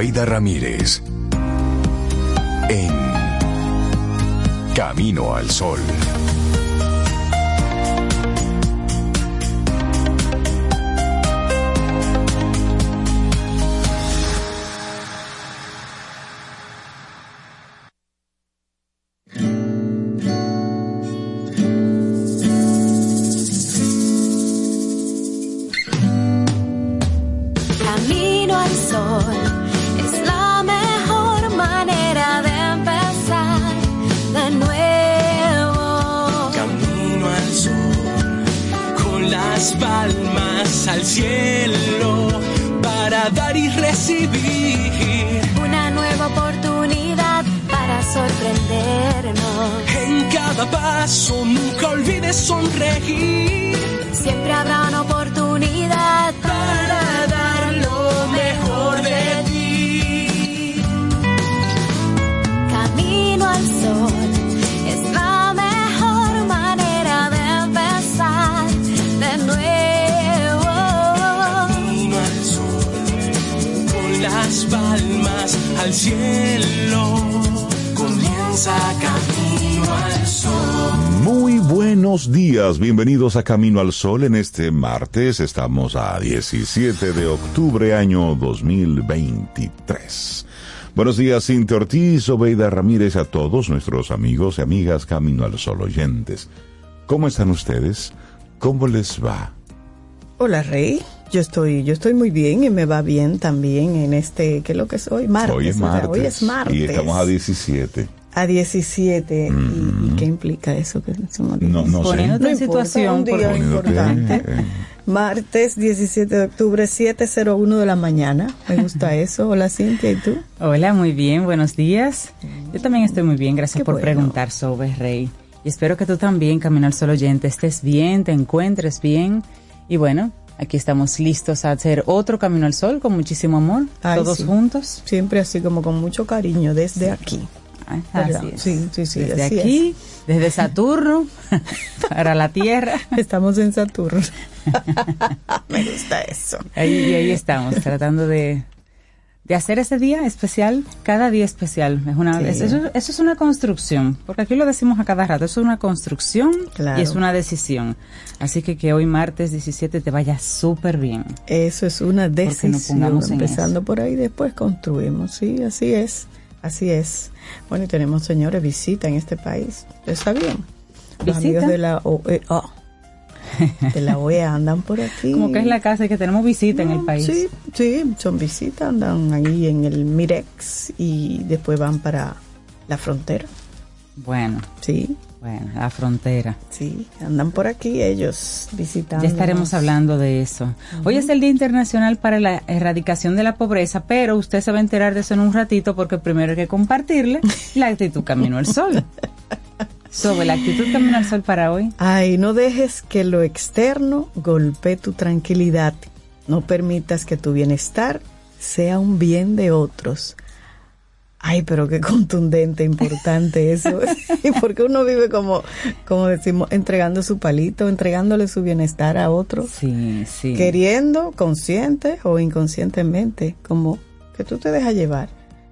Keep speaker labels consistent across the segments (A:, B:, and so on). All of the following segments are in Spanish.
A: Sobeida Ramírez. En Camino al Sol.
B: Bienvenidos a Camino al Sol en este martes. Estamos a 17 de octubre año 2023. Buenos días, Cintia Ortiz, Obeida Ramírez, a todos nuestros amigos y amigas Camino al Sol oyentes. ¿Cómo están ustedes? ¿Cómo les va?
C: Hola Rey, yo estoy, yo estoy muy bien y me va bien también en este, ¿qué es lo que es hoy? Martes.
B: hoy es martes.
C: Hoy es martes.
B: Y estamos a 17.
C: A 17. ¿Y- ¿Y, qué implica eso? Que somos
B: No, no sé.
D: Poniéndote en
C: importa,
D: situación,
C: un día importante.
B: Eh,
C: Martes 17 de octubre, 7.01 de la mañana. Me gusta eso. Hola Cintia, ¿y tú?
D: Hola, muy bien, buenos días. Yo también estoy muy bien, gracias
C: Qué
D: por
C: bueno.
D: preguntar, Sobe Rey. Y espero que tú también, Camino al Sol oyente, estés bien, te encuentres bien. Y bueno, aquí estamos listos a hacer otro Camino al Sol con muchísimo amor,
C: Ay,
D: todos
C: sí.
D: juntos.
C: Siempre así como con mucho cariño desde aquí.
D: Ay,
C: ¿Verdad?
D: Así es.
C: Sí, sí, sí,
D: Desde
C: así
D: aquí, desde Saturno, para la Tierra.
C: Estamos en Saturno. Me gusta eso.
D: Ahí, y ahí estamos, tratando de, de hacer ese día especial, cada día especial. Es una,
C: Sí.
D: eso, eso- eso es una construcción, porque aquí lo decimos a cada rato, eso es una construcción
C: Claro.
D: y es una decisión. Así que que hoy martes 17 te vaya súper bien.
C: Eso es una
D: nos
C: decisión.
D: pongamos
C: Empezando por ahí, después construimos. Sí, así es. Así es. Bueno, y tenemos, señores, visita en este país. ¿Ustedes sabían? Los
D: ¿Visita?
C: amigos de la OEA. De la OEA andan por aquí.
D: Como que es la casa y que tenemos visita en el país.
C: Sí, sí, son visitas, andan ahí en el Mirex y después van para la frontera.
D: Bueno,
C: Sí,
D: bueno, la frontera.
C: sí, andan por aquí ellos visitando.
D: Ya estaremos hablando de eso. Hoy es el Día Internacional para la Erradicación de la Pobreza, pero usted se va a enterar de eso en un ratito porque primero hay que compartirle la actitud Camino al Sol. Sobre la actitud Camino al Sol para hoy.
C: Ay, no dejes que lo externo golpee tu tranquilidad. No permitas que tu bienestar sea un bien de otros. Ay, pero qué contundente, importante eso. y porque uno vive como, como decimos, entregando su palito, entregándole su bienestar a otro,
D: Sí, sí.
C: queriendo, consciente o inconscientemente, como que tú te dejas llevar.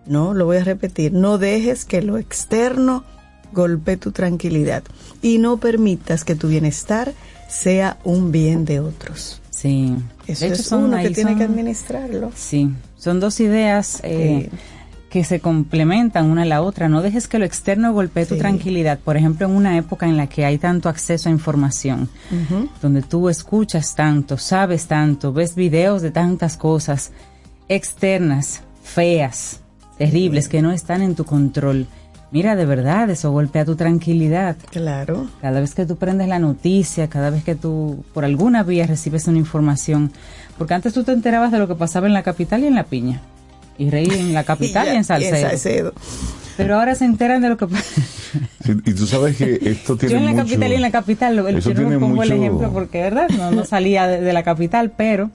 C: No, lo voy a repetir, no dejes que lo externo golpee tu tranquilidad y no permitas que tu bienestar sea un bien de otros.
D: Sí.
C: Eso
D: De hecho,
C: es
D: son
C: uno que tiene que administrarlo.
D: Sí, son dos ideas eh,
C: Sí.
D: Que se complementan una a la otra. No dejes que lo externo golpee tu tranquilidad. Por ejemplo, en una época en la que hay tanto acceso a información, donde tú escuchas tanto, sabes tanto, ves videos de tantas cosas externas, feas, terribles, que no están en tu control. Mira, de verdad, eso golpea tu tranquilidad.
C: Claro.
D: Cada vez que tú prendes la noticia, cada vez que tú por alguna vía recibes una información, porque antes tú te enterabas de lo que pasaba en la capital y en la piña, y reí en la capital y,
C: ya-
D: en Salcedo.
C: Salcedo.
D: Pero ahora se enteran de lo que pasa.
B: sí, y tú sabes que esto tiene
D: Yo en la
B: mucho-
D: capital y en la capital, lo-
B: eso
D: yo no
B: tiene
D: pongo el
B: mucho-
D: ejemplo porque, ¿verdad? No, no salía de, de la capital, pero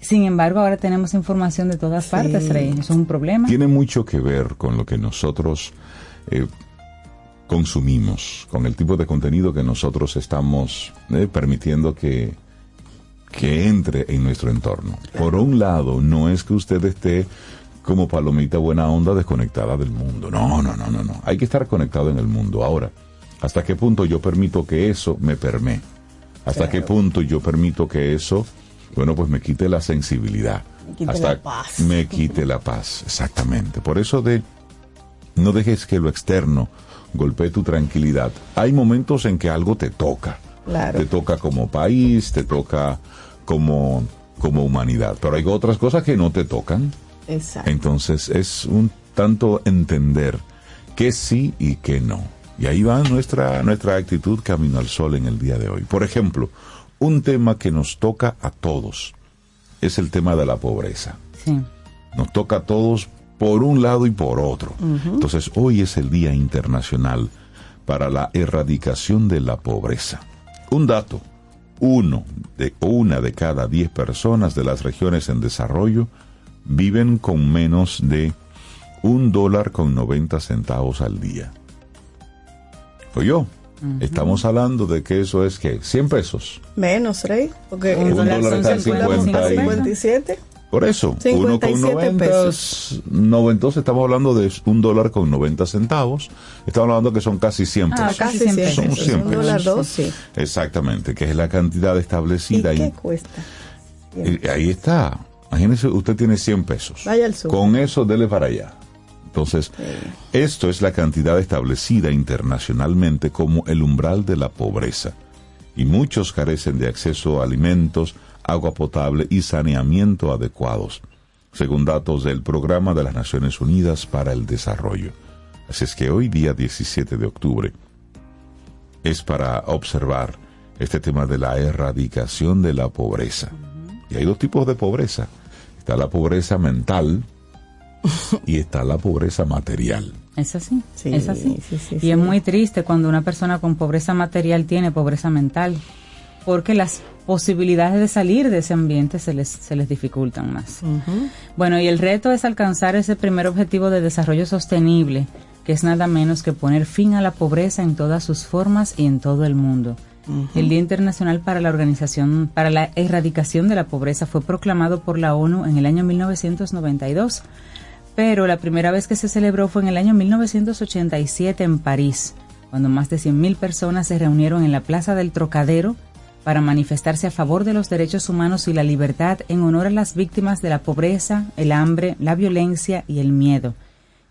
D: sin embargo ahora tenemos información de todas partes, Rey. Eso es un problema.
B: tiene mucho que ver con lo que nosotros eh, consumimos, con el tipo de contenido que nosotros estamos eh, permitiendo que, que entre en nuestro entorno. Por un lado, no es que usted esté como palomita buena onda desconectada del mundo. No, no, no, no, no. Hay que estar conectado en el mundo. Ahora, ¿hasta qué punto yo permito que eso me permee? ¿Hasta qué punto yo permito que eso, bueno, pues me quite la sensibilidad?
C: Me quite
B: hasta
C: la paz.
B: me quite la paz, exactamente. Por eso de no dejes que lo externo golpee tu tranquilidad. Hay momentos en que algo te toca.
C: Claro.
B: Te toca como país, te toca como, como humanidad. Pero hay otras cosas que no te tocan.
C: Exacto.
B: Entonces es un tanto entender que sí y que no. Y ahí va nuestra, nuestra actitud camino al sol en el día de hoy. Por ejemplo, un tema que nos toca a todos es el tema de la pobreza.
D: Sí.
B: Nos toca a todos por un lado y por otro. Entonces, hoy es el Día Internacional para la Erradicación de la Pobreza. Un dato, uno de una de cada diez personas de las regiones en desarrollo viven con menos de un dólar con 90 centavos al día. Oye, estamos hablando de que eso es que 100 pesos.
C: Menos, Rey. Porque
D: Un
B: Un
D: dólar
B: dólar está
D: 50
B: 50 y-
C: 57.
B: Por eso, uno con
C: 57
B: 90,
C: pesos.
B: 90, estamos hablando de un dólar con 90 centavos. Estamos hablando que son casi 100
D: Ah,
B: pesos.
C: Casi
D: 100
C: 100
D: pesos.
C: pesos.
B: Son 100
C: Un dólar
B: pesos.
C: dos, sí.
B: Exactamente, que es la cantidad
C: ¿Y
B: establecida
C: qué
B: ahí.
C: cuesta?
B: Y ahí está. Imagínese, usted tiene 100 pesos.
C: Vaya al sur.
B: Con eso, dele para allá. Entonces, esto es la cantidad establecida internacionalmente como el umbral de la pobreza. Y muchos carecen de acceso a alimentos, agua potable y saneamiento adecuados, según datos del Programa de las Naciones Unidas para el Desarrollo. Así es que hoy, día 17 de octubre, es para observar este tema de la erradicación de la pobreza. Y hay dos tipos de pobreza. Está la pobreza mental y está la pobreza material.
D: Es así,
C: Sí,
D: es así.
C: sí, sí,
D: y
C: sí.
D: es muy triste cuando una persona con pobreza material tiene pobreza mental, porque las posibilidades de salir de ese ambiente se les, se les dificultan más. Bueno, y el reto es alcanzar ese primer objetivo de desarrollo sostenible, que es nada menos que poner fin a la pobreza en todas sus formas y en todo el mundo. El Día Internacional para la Organización para la Erradicación de la Pobreza fue proclamado por la ONU en el año 1992, pero la primera vez que se celebró fue en el año 1987 en París, cuando más de 100.000 personas se reunieron en la Plaza del Trocadero para manifestarse a favor de los derechos humanos y la libertad en honor a las víctimas de la pobreza, el hambre, la violencia y el miedo.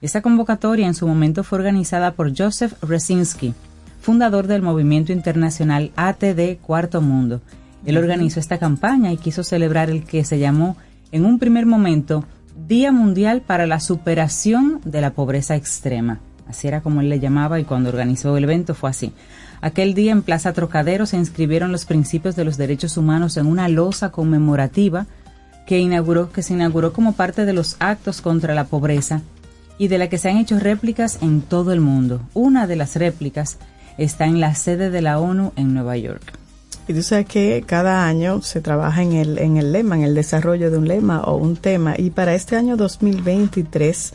D: Esta convocatoria en su momento fue organizada por Joseph Resinski, fundador del movimiento internacional ATD Cuarto Mundo. Él organizó esta campaña y quiso celebrar el que se llamó en un primer momento Día Mundial para la Superación de la Pobreza Extrema. Así era como él le llamaba y cuando organizó el evento fue así. Aquel día en Plaza Trocadero se inscribieron los principios de los derechos humanos en una losa conmemorativa que, inauguró, que se inauguró como parte de los actos contra la pobreza y de la que se han hecho réplicas en todo el mundo. Una de las réplicas está en la sede de la ONU en Nueva York.
C: Y tú sabes que cada año se trabaja en el, en el lema, en el desarrollo de un lema o un tema. Y para este año 2023,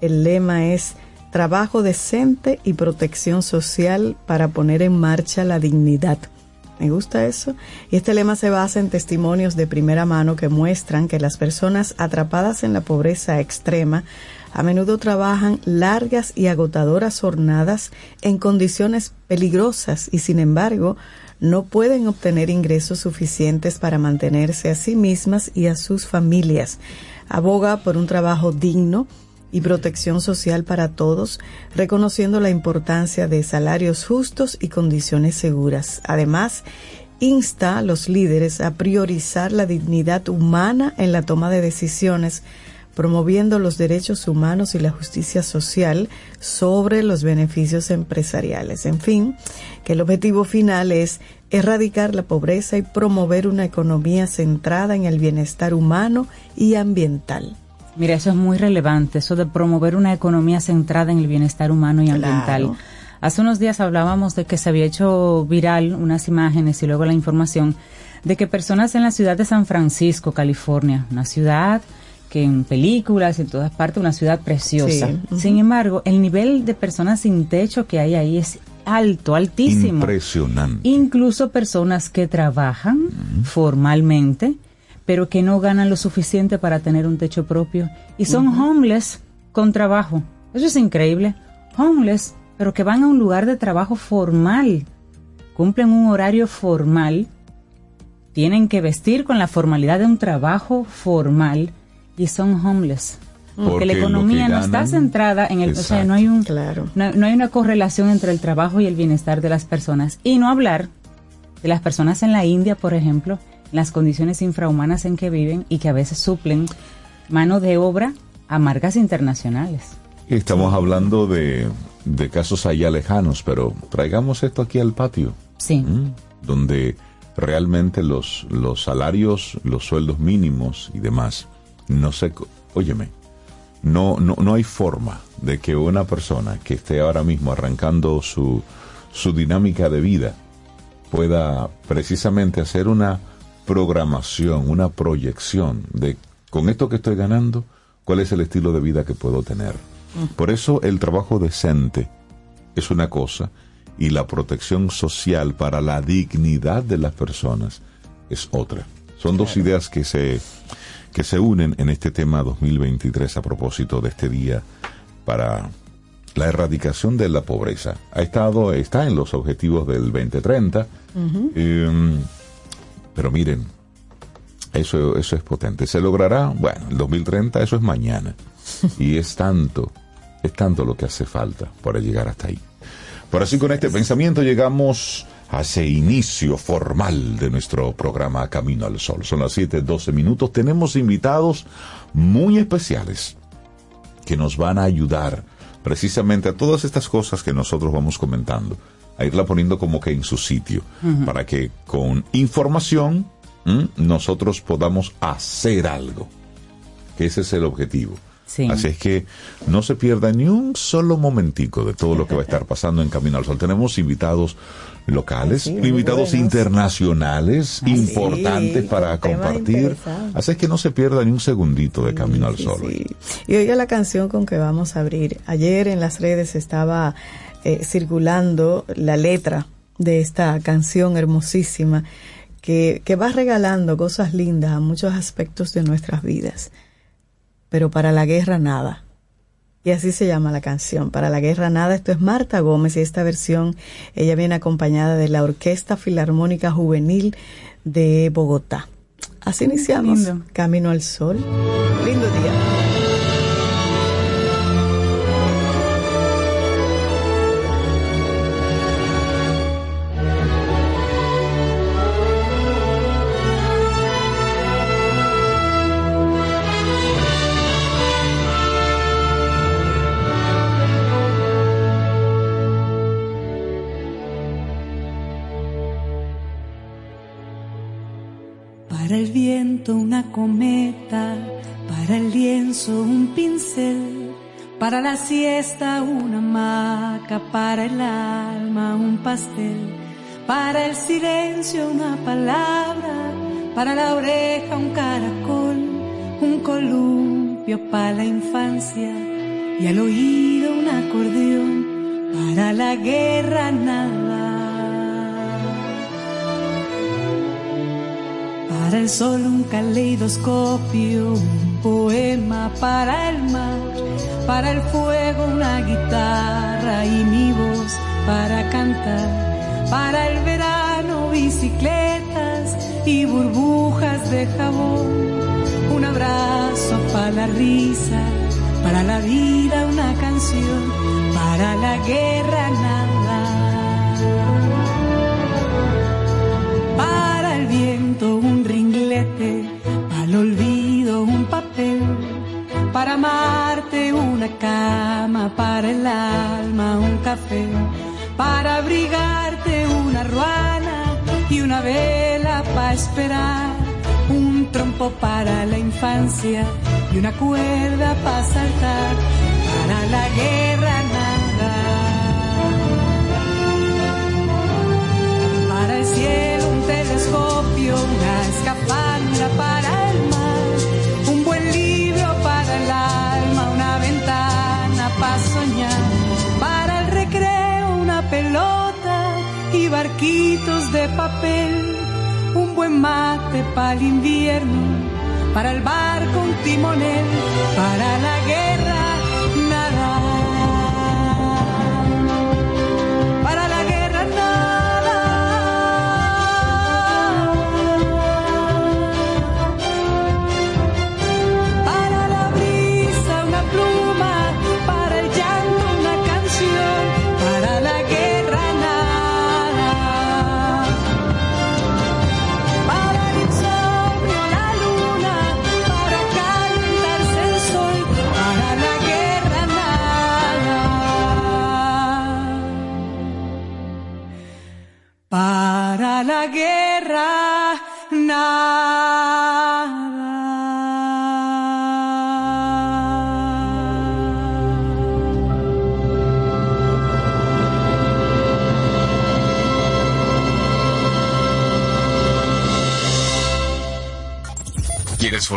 C: el lema es trabajo decente y protección social para poner en marcha la dignidad. Me gusta eso. Y este lema se basa en testimonios de primera mano que muestran que las personas atrapadas en la pobreza extrema a menudo trabajan largas y agotadoras jornadas en condiciones peligrosas y sin embargo no pueden obtener ingresos suficientes para mantenerse a sí mismas y a sus familias. Aboga por un trabajo digno y protección social para todos, reconociendo la importancia de salarios justos y condiciones seguras. Además, insta a los líderes a priorizar la dignidad humana en la toma de decisiones, promoviendo los derechos humanos y la justicia social sobre los beneficios empresariales. En fin, que el objetivo final es erradicar la pobreza y promover una economía centrada en el bienestar humano y ambiental.
D: Mira, eso es muy relevante, eso de promover una economía centrada en el bienestar humano y ambiental.
C: Claro.
D: Hace unos días hablábamos de que se había hecho viral unas imágenes y luego la información de que personas en la ciudad de San Francisco, California, una ciudad que en películas, en todas partes, una ciudad preciosa.
C: Sí.
D: Sin embargo, el nivel de personas sin techo que hay ahí es alto, altísimo.
B: Impresionante.
D: Incluso personas que trabajan formalmente, pero que no ganan lo suficiente para tener un techo propio. Y son homeless con trabajo. Eso es increíble. Homeless, pero que van a un lugar de trabajo formal. Cumplen un horario formal. Tienen que vestir con la formalidad de un trabajo formal y son homeless. Porque,
B: Porque
D: la economía no está
B: ganan-
D: centrada en el... O sea,
B: Exacto.
D: no hay un...
C: Claro.
D: No, no hay una correlación entre el trabajo y el bienestar de las personas. Y no hablar de las personas en la India, por ejemplo, las condiciones infrahumanas en que viven y que a veces suplen mano de obra a marcas internacionales.
B: Estamos hablando de, de casos allá lejanos, pero traigamos esto aquí al patio.
D: Sí.
B: ¿m? donde realmente los, los salarios, los sueldos mínimos y demás, no co- Óyeme, no, no, no hay forma de que una persona que esté ahora mismo arrancando su, su dinámica de vida pueda precisamente hacer una programación, una proyección de con esto que estoy ganando, cuál es el estilo de vida que puedo tener. Por eso el trabajo decente es una cosa y la protección social para la dignidad de las personas es otra. Son dos ideas que se, que se unen en este tema 2023 a propósito de este día para la erradicación de la pobreza. Ha estado, está en los objetivos del 2030, eh, pero miren, eso, eso es potente. ¿Se logrará? Bueno, el 2030 eso es mañana. Y es tanto, es tanto lo que hace falta para llegar hasta ahí. Por así con este pensamiento llegamos ese inicio formal de nuestro programa Camino al Sol. Son las 7:12 minutos. Tenemos invitados muy especiales que nos van a ayudar precisamente a todas estas cosas que nosotros vamos comentando, a irla poniendo como que en su sitio, para que con información ¿m? nosotros podamos hacer algo, que ese es el objetivo.
D: Sí.
B: Así es que no se pierda ni un solo momentico de todo lo que va a estar pasando en Camino al Sol. Tenemos invitados locales,
C: Sí,
B: invitados
C: buenos.
B: internacionales importantes
C: sí,
B: para compartir. Así es que no se pierda ni un segundito de Camino al Sol.
C: Y oiga la canción con que vamos a abrir. Ayer en las redes estaba eh, circulando la letra de esta canción hermosísima que, que va regalando cosas lindas a muchos aspectos de nuestras vidas. Pero para la guerra nada. Y así se llama la canción, Para la Guerra Nada. Esto es Marta Gómez y esta versión, ella viene acompañada de la Orquesta Filarmónica Juvenil de Bogotá. Así iniciamos
D: lindo.
C: Camino al Sol. Lindo día.
E: Cometa, para el lienzo un pincel, para la siesta una hamaca, para el alma un pastel, para el silencio una palabra, para la oreja un caracol, un columpio para la infancia y al oído un acordeón, para la guerra nada. Para el sol un caleidoscopio, un poema para el mar, para el fuego una guitarra y mi voz para cantar, para el verano bicicletas y burbujas de jabón, un abrazo para la risa, para la vida una canción, para la guerra nada. Para amarte una cama, para el alma un café, para abrigarte una ruana y una vela para esperar, un trompo para la infancia y una cuerda para saltar, para la guerra nada. Para el cielo un telescopio, una escafandra para y barquitos de papel, un buen mate para el invierno, para el barco un timonel, para la guerra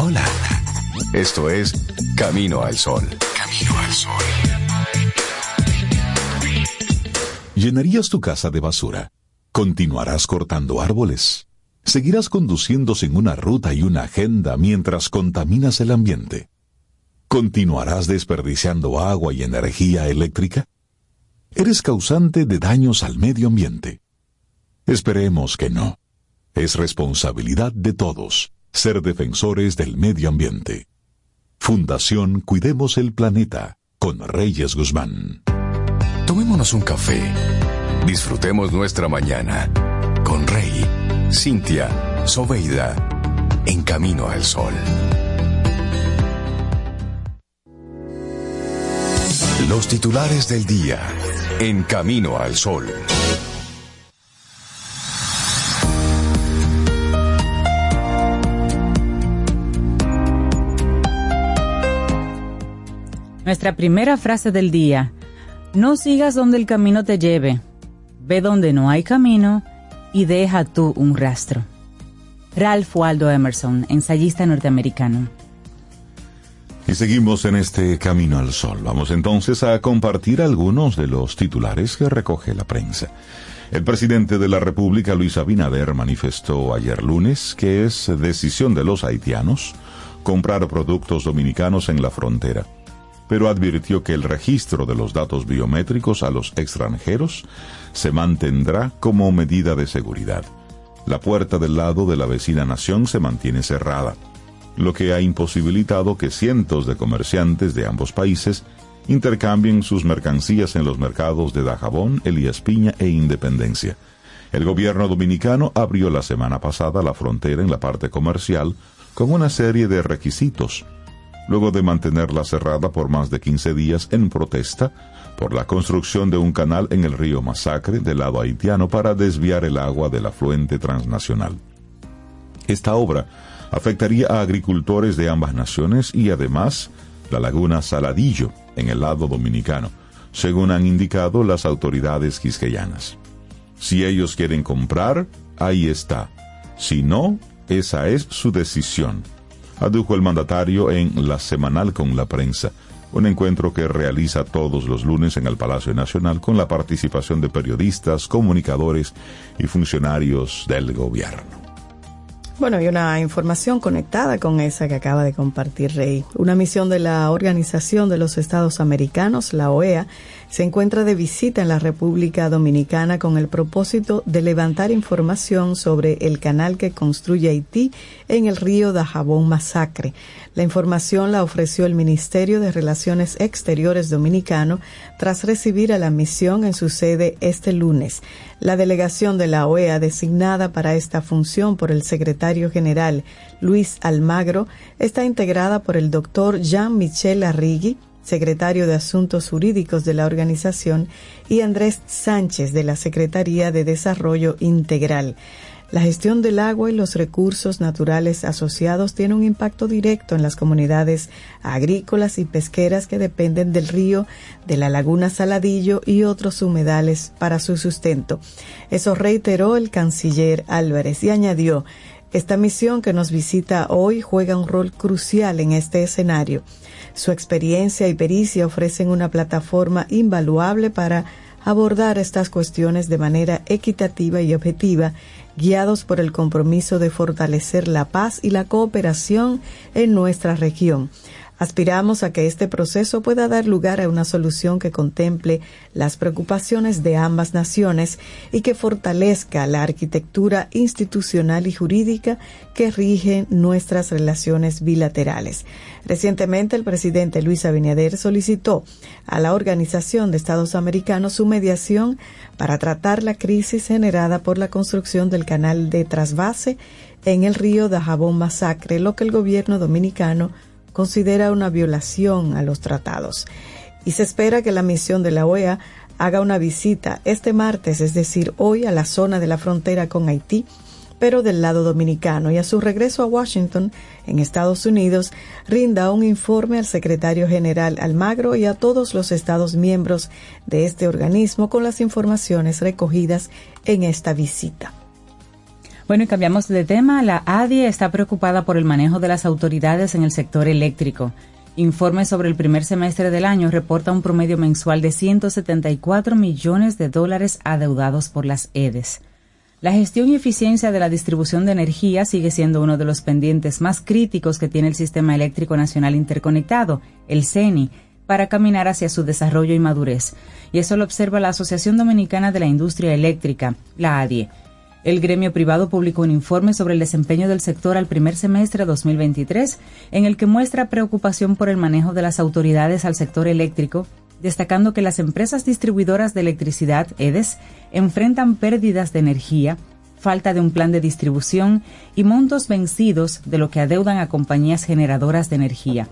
A: Hola. Esto es Camino al Sol. Camino al Sol.
B: ¿Llenarías tu casa de basura? ¿Continuarás cortando árboles? ¿Seguirás conduciendo sin una ruta y una agenda mientras contaminas el ambiente? ¿Continuarás desperdiciando agua y energía eléctrica? ¿Eres causante de daños al medio ambiente? Esperemos que no. Es responsabilidad de todos ser defensores del medio ambiente. Fundación Cuidemos el Planeta con Reyes Guzmán.
A: Tomémonos un café. Disfrutemos nuestra mañana con Rey, Cintia, Soveida, en Camino al Sol. Los titulares del día en Camino al Sol.
D: Nuestra primera frase del día. No sigas donde el camino te lleve. Ve donde no hay camino y deja tú un rastro. Ralph Waldo Emerson, ensayista norteamericano.
B: Y seguimos en este camino al sol. Vamos entonces a compartir algunos de los titulares que recoge la prensa. El presidente de la República, Luis Abinader, manifestó ayer lunes que es decisión de los haitianos comprar productos dominicanos en la frontera, pero advirtió que el registro de los datos biométricos a los extranjeros se mantendrá como medida de seguridad. La puerta del lado de la vecina nación se mantiene cerrada lo que ha imposibilitado que cientos de comerciantes de ambos países intercambien sus mercancías en los mercados de Dajabón, Elías Piña e Independencia. El gobierno dominicano abrió la semana pasada la frontera en la parte comercial con una serie de requisitos, luego de mantenerla cerrada por más de 15 días en protesta por la construcción de un canal en el río Masacre del lado haitiano para desviar el agua del afluente transnacional. Esta obra afectaría a agricultores de ambas naciones y además la laguna Saladillo en el lado dominicano, según han indicado las autoridades quisqueyanas. Si ellos quieren comprar, ahí está. Si no, esa es su decisión, adujo el mandatario en la semanal con la prensa, un encuentro que realiza todos los lunes en el Palacio Nacional con la participación de periodistas, comunicadores y funcionarios del gobierno.
C: Bueno, hay una información conectada con esa que acaba de compartir Rey. Una misión de la Organización de los Estados Americanos, la OEA, se encuentra de visita en la República Dominicana con el propósito de levantar información sobre el canal que construye Haití en el río Dajabón Masacre. La información la ofreció el Ministerio de Relaciones Exteriores dominicano tras recibir a la misión en su sede este lunes. La delegación de la OEA designada para esta función por el secretario general Luis Almagro está integrada por el doctor Jean-Michel Arrigui, secretario de Asuntos Jurídicos de la organización, y Andrés Sánchez de la Secretaría de Desarrollo Integral. La gestión del agua y los recursos naturales asociados tiene un impacto directo en las comunidades agrícolas y pesqueras que dependen del río, de la laguna Saladillo y otros humedales para su sustento. Eso reiteró el canciller Álvarez y añadió, esta misión que nos visita hoy juega un rol crucial en este escenario. Su experiencia y pericia ofrecen una plataforma invaluable para abordar estas cuestiones de manera equitativa y objetiva, guiados por el compromiso de fortalecer la paz y la cooperación en nuestra región. Aspiramos a que este proceso pueda dar lugar a una solución que contemple las preocupaciones de ambas naciones y que fortalezca la arquitectura institucional y jurídica que rige nuestras relaciones bilaterales. Recientemente, el presidente Luis Abinader solicitó a la Organización de Estados Americanos su mediación para tratar la crisis generada por la construcción del canal de trasvase en el río Dajabón Masacre, lo que el gobierno dominicano considera una violación a los tratados. Y se espera que la misión de la OEA haga una visita este martes, es decir, hoy, a la zona de la frontera con Haití, pero del lado dominicano, y a su regreso a Washington, en Estados Unidos, rinda un informe al secretario general Almagro y a todos los Estados miembros de este organismo con las informaciones recogidas en esta visita.
D: Bueno, y cambiamos de tema. La ADIE está preocupada por el manejo de las autoridades en el sector eléctrico. Informe sobre el primer semestre del año reporta un promedio mensual de 174 millones de dólares adeudados por las EDES. La gestión y eficiencia de la distribución de energía sigue siendo uno de los pendientes más críticos que tiene el Sistema Eléctrico Nacional Interconectado, el CENI, para caminar hacia su desarrollo y madurez. Y eso lo observa la Asociación Dominicana de la Industria Eléctrica, la ADIE. El gremio privado publicó un informe sobre el desempeño del sector al primer semestre de 2023, en el que muestra preocupación por el manejo de las autoridades al sector eléctrico, destacando que las empresas distribuidoras de electricidad, EDES, enfrentan pérdidas de energía, falta de un plan de distribución y montos vencidos de lo que adeudan a compañías generadoras de energía.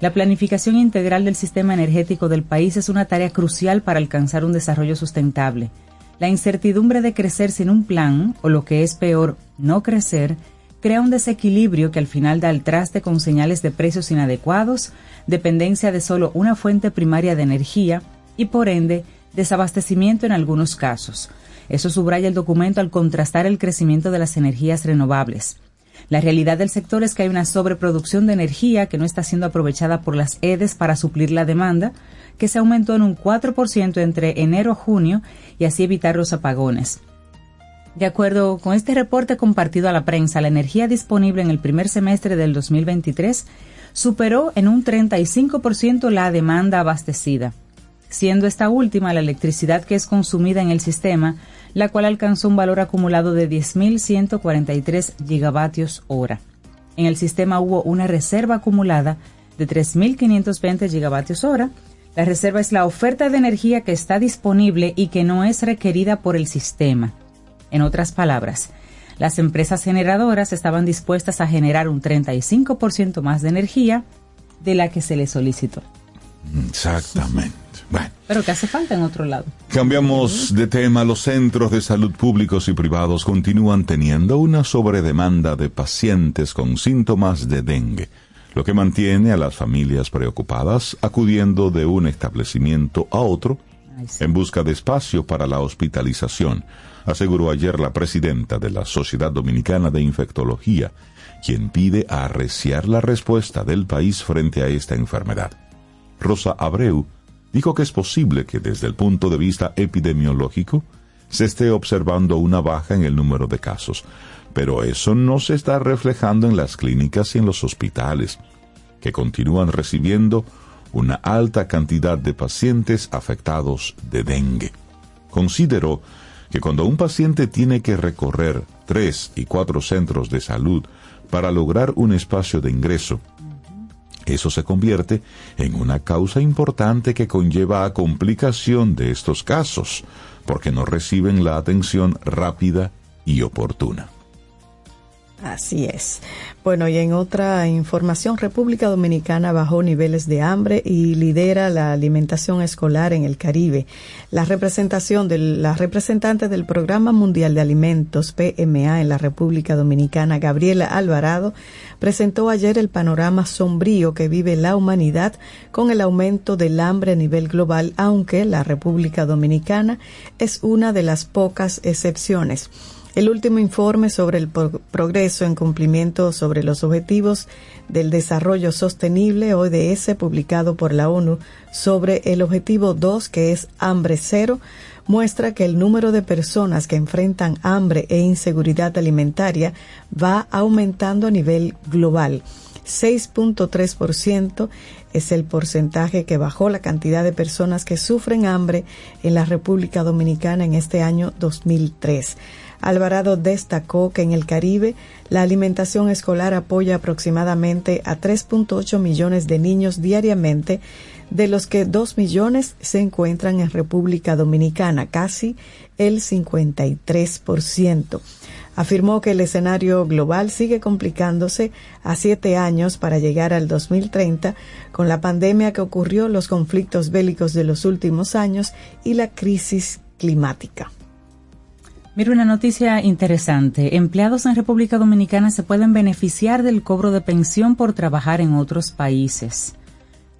D: La planificación integral del sistema energético del país es una tarea crucial para alcanzar un desarrollo sustentable. La incertidumbre de crecer sin un plan, o lo que es peor, no crecer, crea un desequilibrio que al final da el traste con señales de precios inadecuados, dependencia de solo una fuente primaria de energía y, por ende, desabastecimiento en algunos casos. Eso subraya el documento al contrastar el crecimiento de las energías renovables. La realidad del sector es que hay una sobreproducción de energía que no está siendo aprovechada por las EDES para suplir la demanda, que se aumentó en un 4% entre enero y junio y así evitar los apagones. De acuerdo con este reporte compartido a la prensa, la energía disponible en el primer semestre del 2023 superó en un 35% la demanda abastecida, siendo esta última la electricidad que es consumida en el sistema, la cual alcanzó un valor acumulado de 10.143 gigavatios hora. En el sistema hubo una reserva acumulada de 3.520 gigavatios hora, la reserva es la oferta de energía que está disponible y que no es requerida por el sistema. En otras palabras, las empresas generadoras estaban dispuestas a generar un 35% más de energía de la que se les solicitó.
B: Exactamente. Bueno.
D: Pero que hace falta en otro lado.
B: Cambiamos de tema. Los centros de salud públicos y privados continúan teniendo una sobredemanda de pacientes con síntomas de dengue lo que mantiene a las familias preocupadas acudiendo de un establecimiento a otro en busca de espacio para la hospitalización, aseguró ayer la presidenta de la Sociedad Dominicana de Infectología, quien pide arreciar la respuesta del país frente a esta enfermedad. Rosa Abreu dijo que es posible que desde el punto de vista epidemiológico se esté observando una baja en el número de casos, pero eso no se está reflejando en las clínicas y en los hospitales, que continúan recibiendo una alta cantidad de pacientes afectados de dengue. Consideró que cuando un paciente tiene que recorrer tres y cuatro centros de salud para lograr un espacio de ingreso, eso se convierte en una causa importante que conlleva a complicación de estos casos, porque no reciben la atención rápida y oportuna.
C: Así es. Bueno, y en otra información, República Dominicana bajó niveles de hambre y lidera la alimentación escolar en el Caribe. La representación de la representante del Programa Mundial de Alimentos PMA en la República Dominicana, Gabriela Alvarado, presentó ayer el panorama sombrío que vive la humanidad con el aumento del hambre a nivel global, aunque la República Dominicana es una de las pocas excepciones. El último informe sobre el progreso en cumplimiento sobre los objetivos del desarrollo sostenible ODS publicado por la ONU sobre el objetivo 2 que es hambre cero muestra que el número de personas que enfrentan hambre e inseguridad alimentaria va aumentando a nivel global. 6.3% es el porcentaje que bajó la cantidad de personas que sufren hambre en la República Dominicana en este año 2003. Alvarado destacó que en el Caribe la alimentación escolar apoya aproximadamente a 3.8 millones de niños diariamente, de los que 2 millones se encuentran en República Dominicana, casi el 53%. Afirmó que el escenario global sigue complicándose a siete años para llegar al 2030 con la pandemia que ocurrió, los conflictos bélicos de los últimos años y la crisis climática.
D: Mira una noticia interesante. Empleados en República Dominicana se pueden beneficiar del cobro de pensión por trabajar en otros países.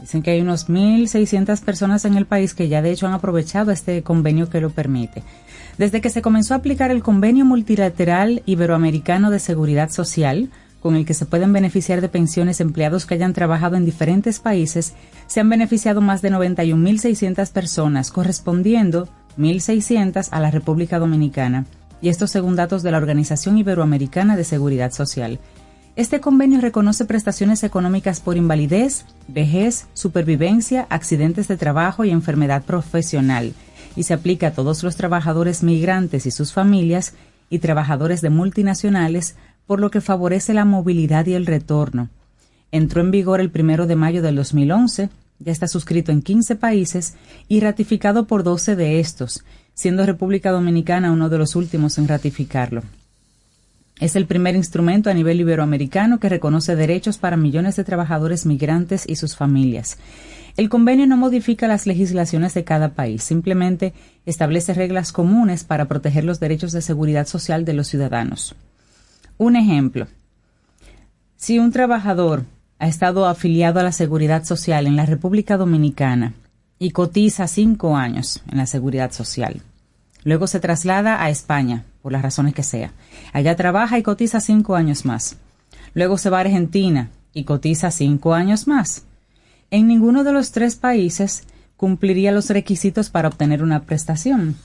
D: Dicen que hay unos 1.600 personas en el país que ya de hecho han aprovechado este convenio que lo permite. Desde que se comenzó a aplicar el convenio multilateral iberoamericano de seguridad social, con el que se pueden beneficiar de pensiones empleados que hayan trabajado en diferentes países, se han beneficiado más de 91.600 personas, correspondiendo 1.600 a la República Dominicana, y esto según datos de la Organización Iberoamericana de Seguridad Social. Este convenio reconoce prestaciones económicas por invalidez, vejez, supervivencia, accidentes de trabajo y enfermedad profesional, y se aplica a todos los trabajadores migrantes y sus familias y trabajadores de multinacionales, por lo que favorece la movilidad y el retorno. Entró en vigor el primero de mayo del 2011 ya está suscrito en 15 países y ratificado por 12 de estos, siendo República Dominicana uno de los últimos en ratificarlo. Es el primer instrumento a nivel iberoamericano que reconoce derechos para millones de trabajadores migrantes y sus familias. El convenio no modifica las legislaciones de cada país, simplemente establece reglas comunes para proteger los derechos de seguridad social de los ciudadanos. Un ejemplo. Si un trabajador ha estado afiliado a la Seguridad Social en la República Dominicana y cotiza cinco años en la Seguridad Social. Luego se traslada a España, por las razones que sea. Allá trabaja y cotiza cinco años más. Luego se va a Argentina y cotiza cinco años más. En ninguno de los tres países cumpliría los requisitos para obtener una prestación.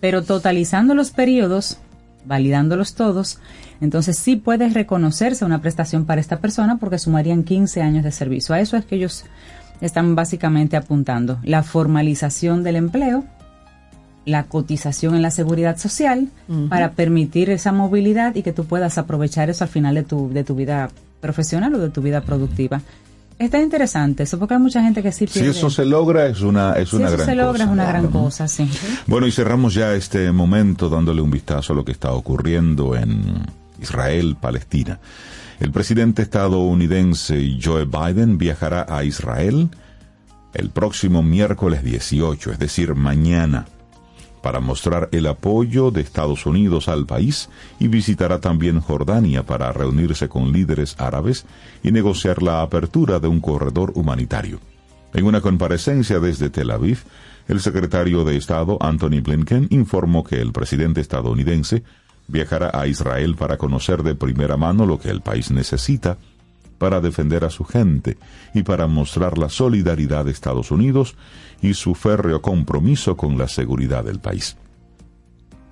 D: Pero totalizando los periodos, validándolos todos, entonces sí puede reconocerse una prestación para esta persona porque sumarían 15 años de servicio. A eso es que ellos están básicamente apuntando. La formalización del empleo, la cotización en la seguridad social para permitir esa movilidad y que tú puedas aprovechar eso al final de tu, de tu vida profesional o de tu vida productiva. Está interesante eso, porque hay mucha gente que sí pierde.
B: Si eso se logra, es una, es una
D: eso
B: gran
D: se logra,
B: cosa.
D: es una gran cosa, sí.
B: Bueno, y cerramos ya este momento dándole un vistazo a lo que está ocurriendo en Israel, Palestina. El presidente estadounidense Joe Biden viajará a Israel el próximo miércoles 18, es decir, mañana, para mostrar el apoyo de Estados Unidos al país y visitará también Jordania para reunirse con líderes árabes y negociar la apertura de un corredor humanitario. En una comparecencia desde Tel Aviv, el secretario de Estado Anthony Blinken informó que el presidente estadounidense viajará a Israel para conocer de primera mano lo que el país necesita para defender a su gente y para mostrar la solidaridad de Estados Unidos y su férreo compromiso con la seguridad del país.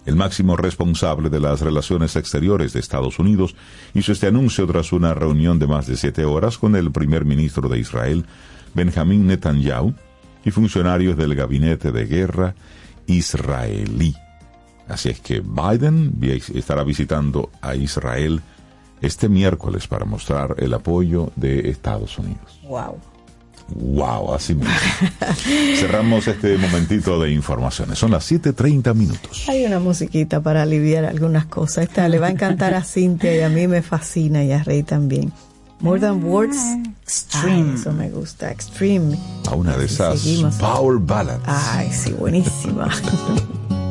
B: El máximo responsable de las relaciones exteriores de Estados Unidos hizo este anuncio tras una reunión de más de siete horas con el primer ministro de Israel, Benjamín Netanyahu y funcionarios del gabinete de guerra israelí. Así es que Biden estará visitando a Israel este miércoles para mostrar el apoyo de Estados Unidos.
F: Wow.
B: Wow, así mismo. Cerramos este momentito de informaciones. Son las 7:30 minutos.
F: Hay una musiquita para aliviar algunas cosas. Esta le va a encantar a Cintia y a mí me fascina y a Rey también. More Than Words Extreme. eso me gusta, Extreme.
B: A una de esas Power Ballads.
F: Ay, sí, buenísima.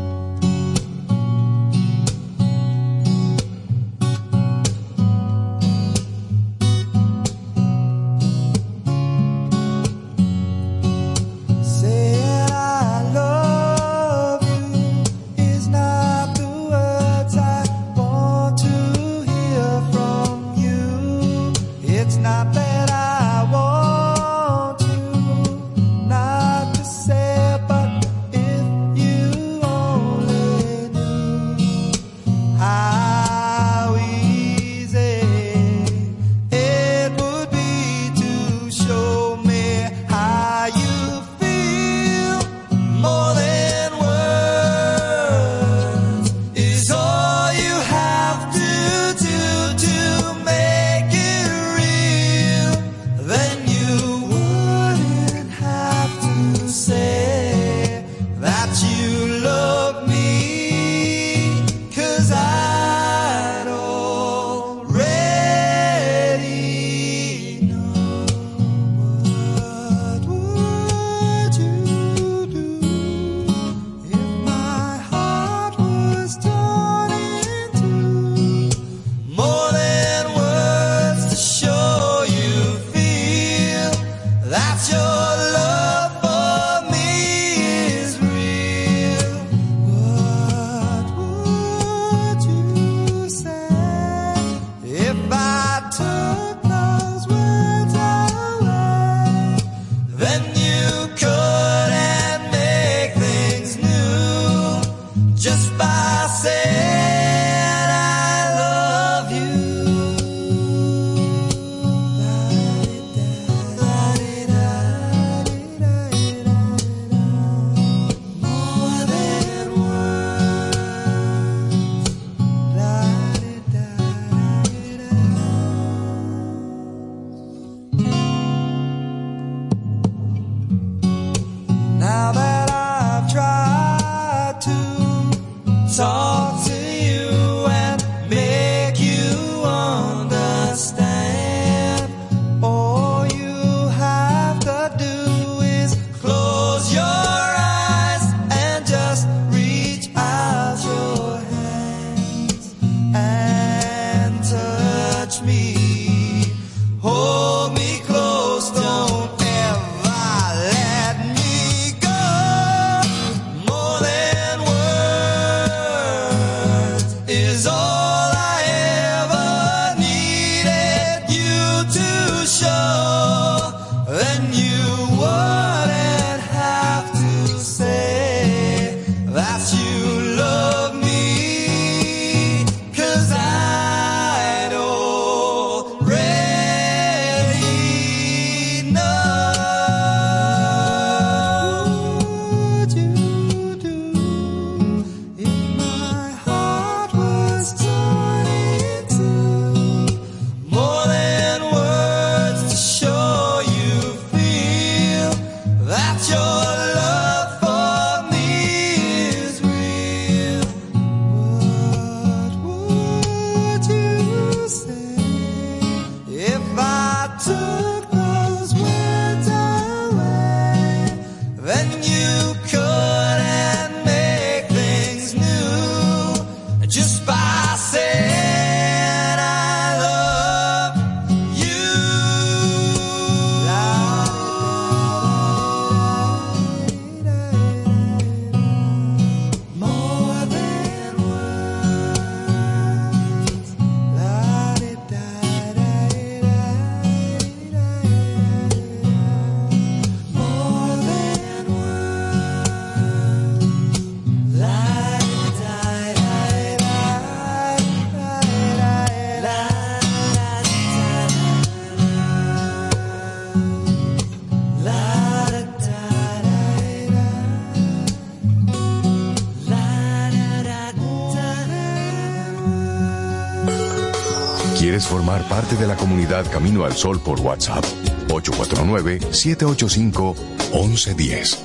A: formar parte de la comunidad Camino al Sol por WhatsApp? 849-785-1110.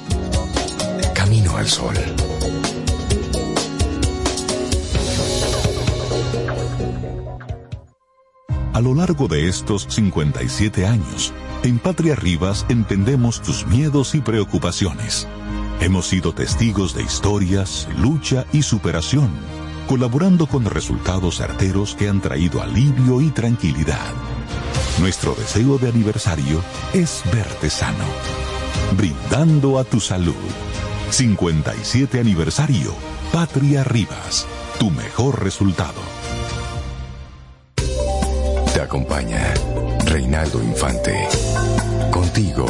A: Camino al Sol.
G: A lo largo de estos 57 años, en Patria Rivas entendemos tus miedos y preocupaciones. Hemos sido testigos de historias, lucha y superación, colaborando con resultados certeros que han traído alivio y tranquilidad. Nuestro deseo de aniversario es verte sano, brindando a tu salud. 57 aniversario, Patria Rivas, tu mejor resultado.
A: Te acompaña Reinaldo Infante. Contigo,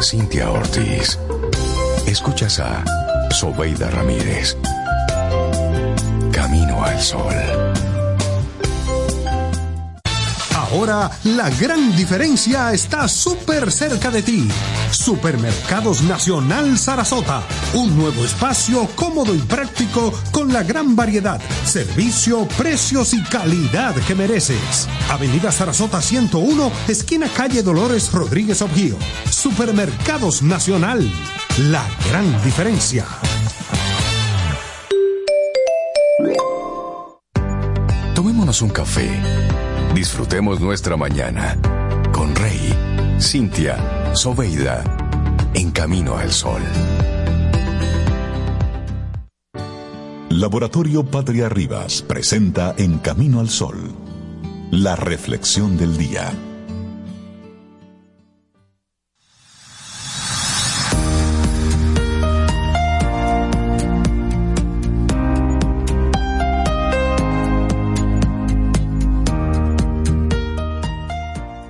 A: Cintia Ortiz. Escuchas a Sobeida Ramírez. Camino al Sol.
H: Ahora la gran diferencia está súper cerca de ti. Supermercados Nacional Sarasota. Un nuevo espacio cómodo y práctico con la gran variedad, servicio, precios y calidad que mereces. Avenida Sarasota 101, esquina calle Dolores Rodríguez Objío. Supermercados Nacional. La gran diferencia.
A: Un café. Disfrutemos nuestra mañana con Rey, Cintia, Soveida, en camino al sol.
G: Laboratorio Patria Rivas presenta En Camino al Sol, la reflexión del día.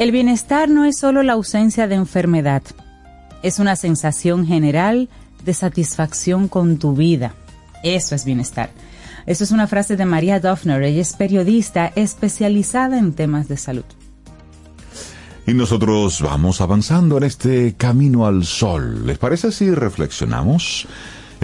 D: El bienestar no es solo la ausencia de enfermedad, es una sensación general de satisfacción con tu vida. Eso es bienestar. Eso es una frase de María Duffner. Ella es periodista especializada en temas de salud.
B: Y nosotros vamos avanzando en este camino al sol. ¿Les parece si reflexionamos?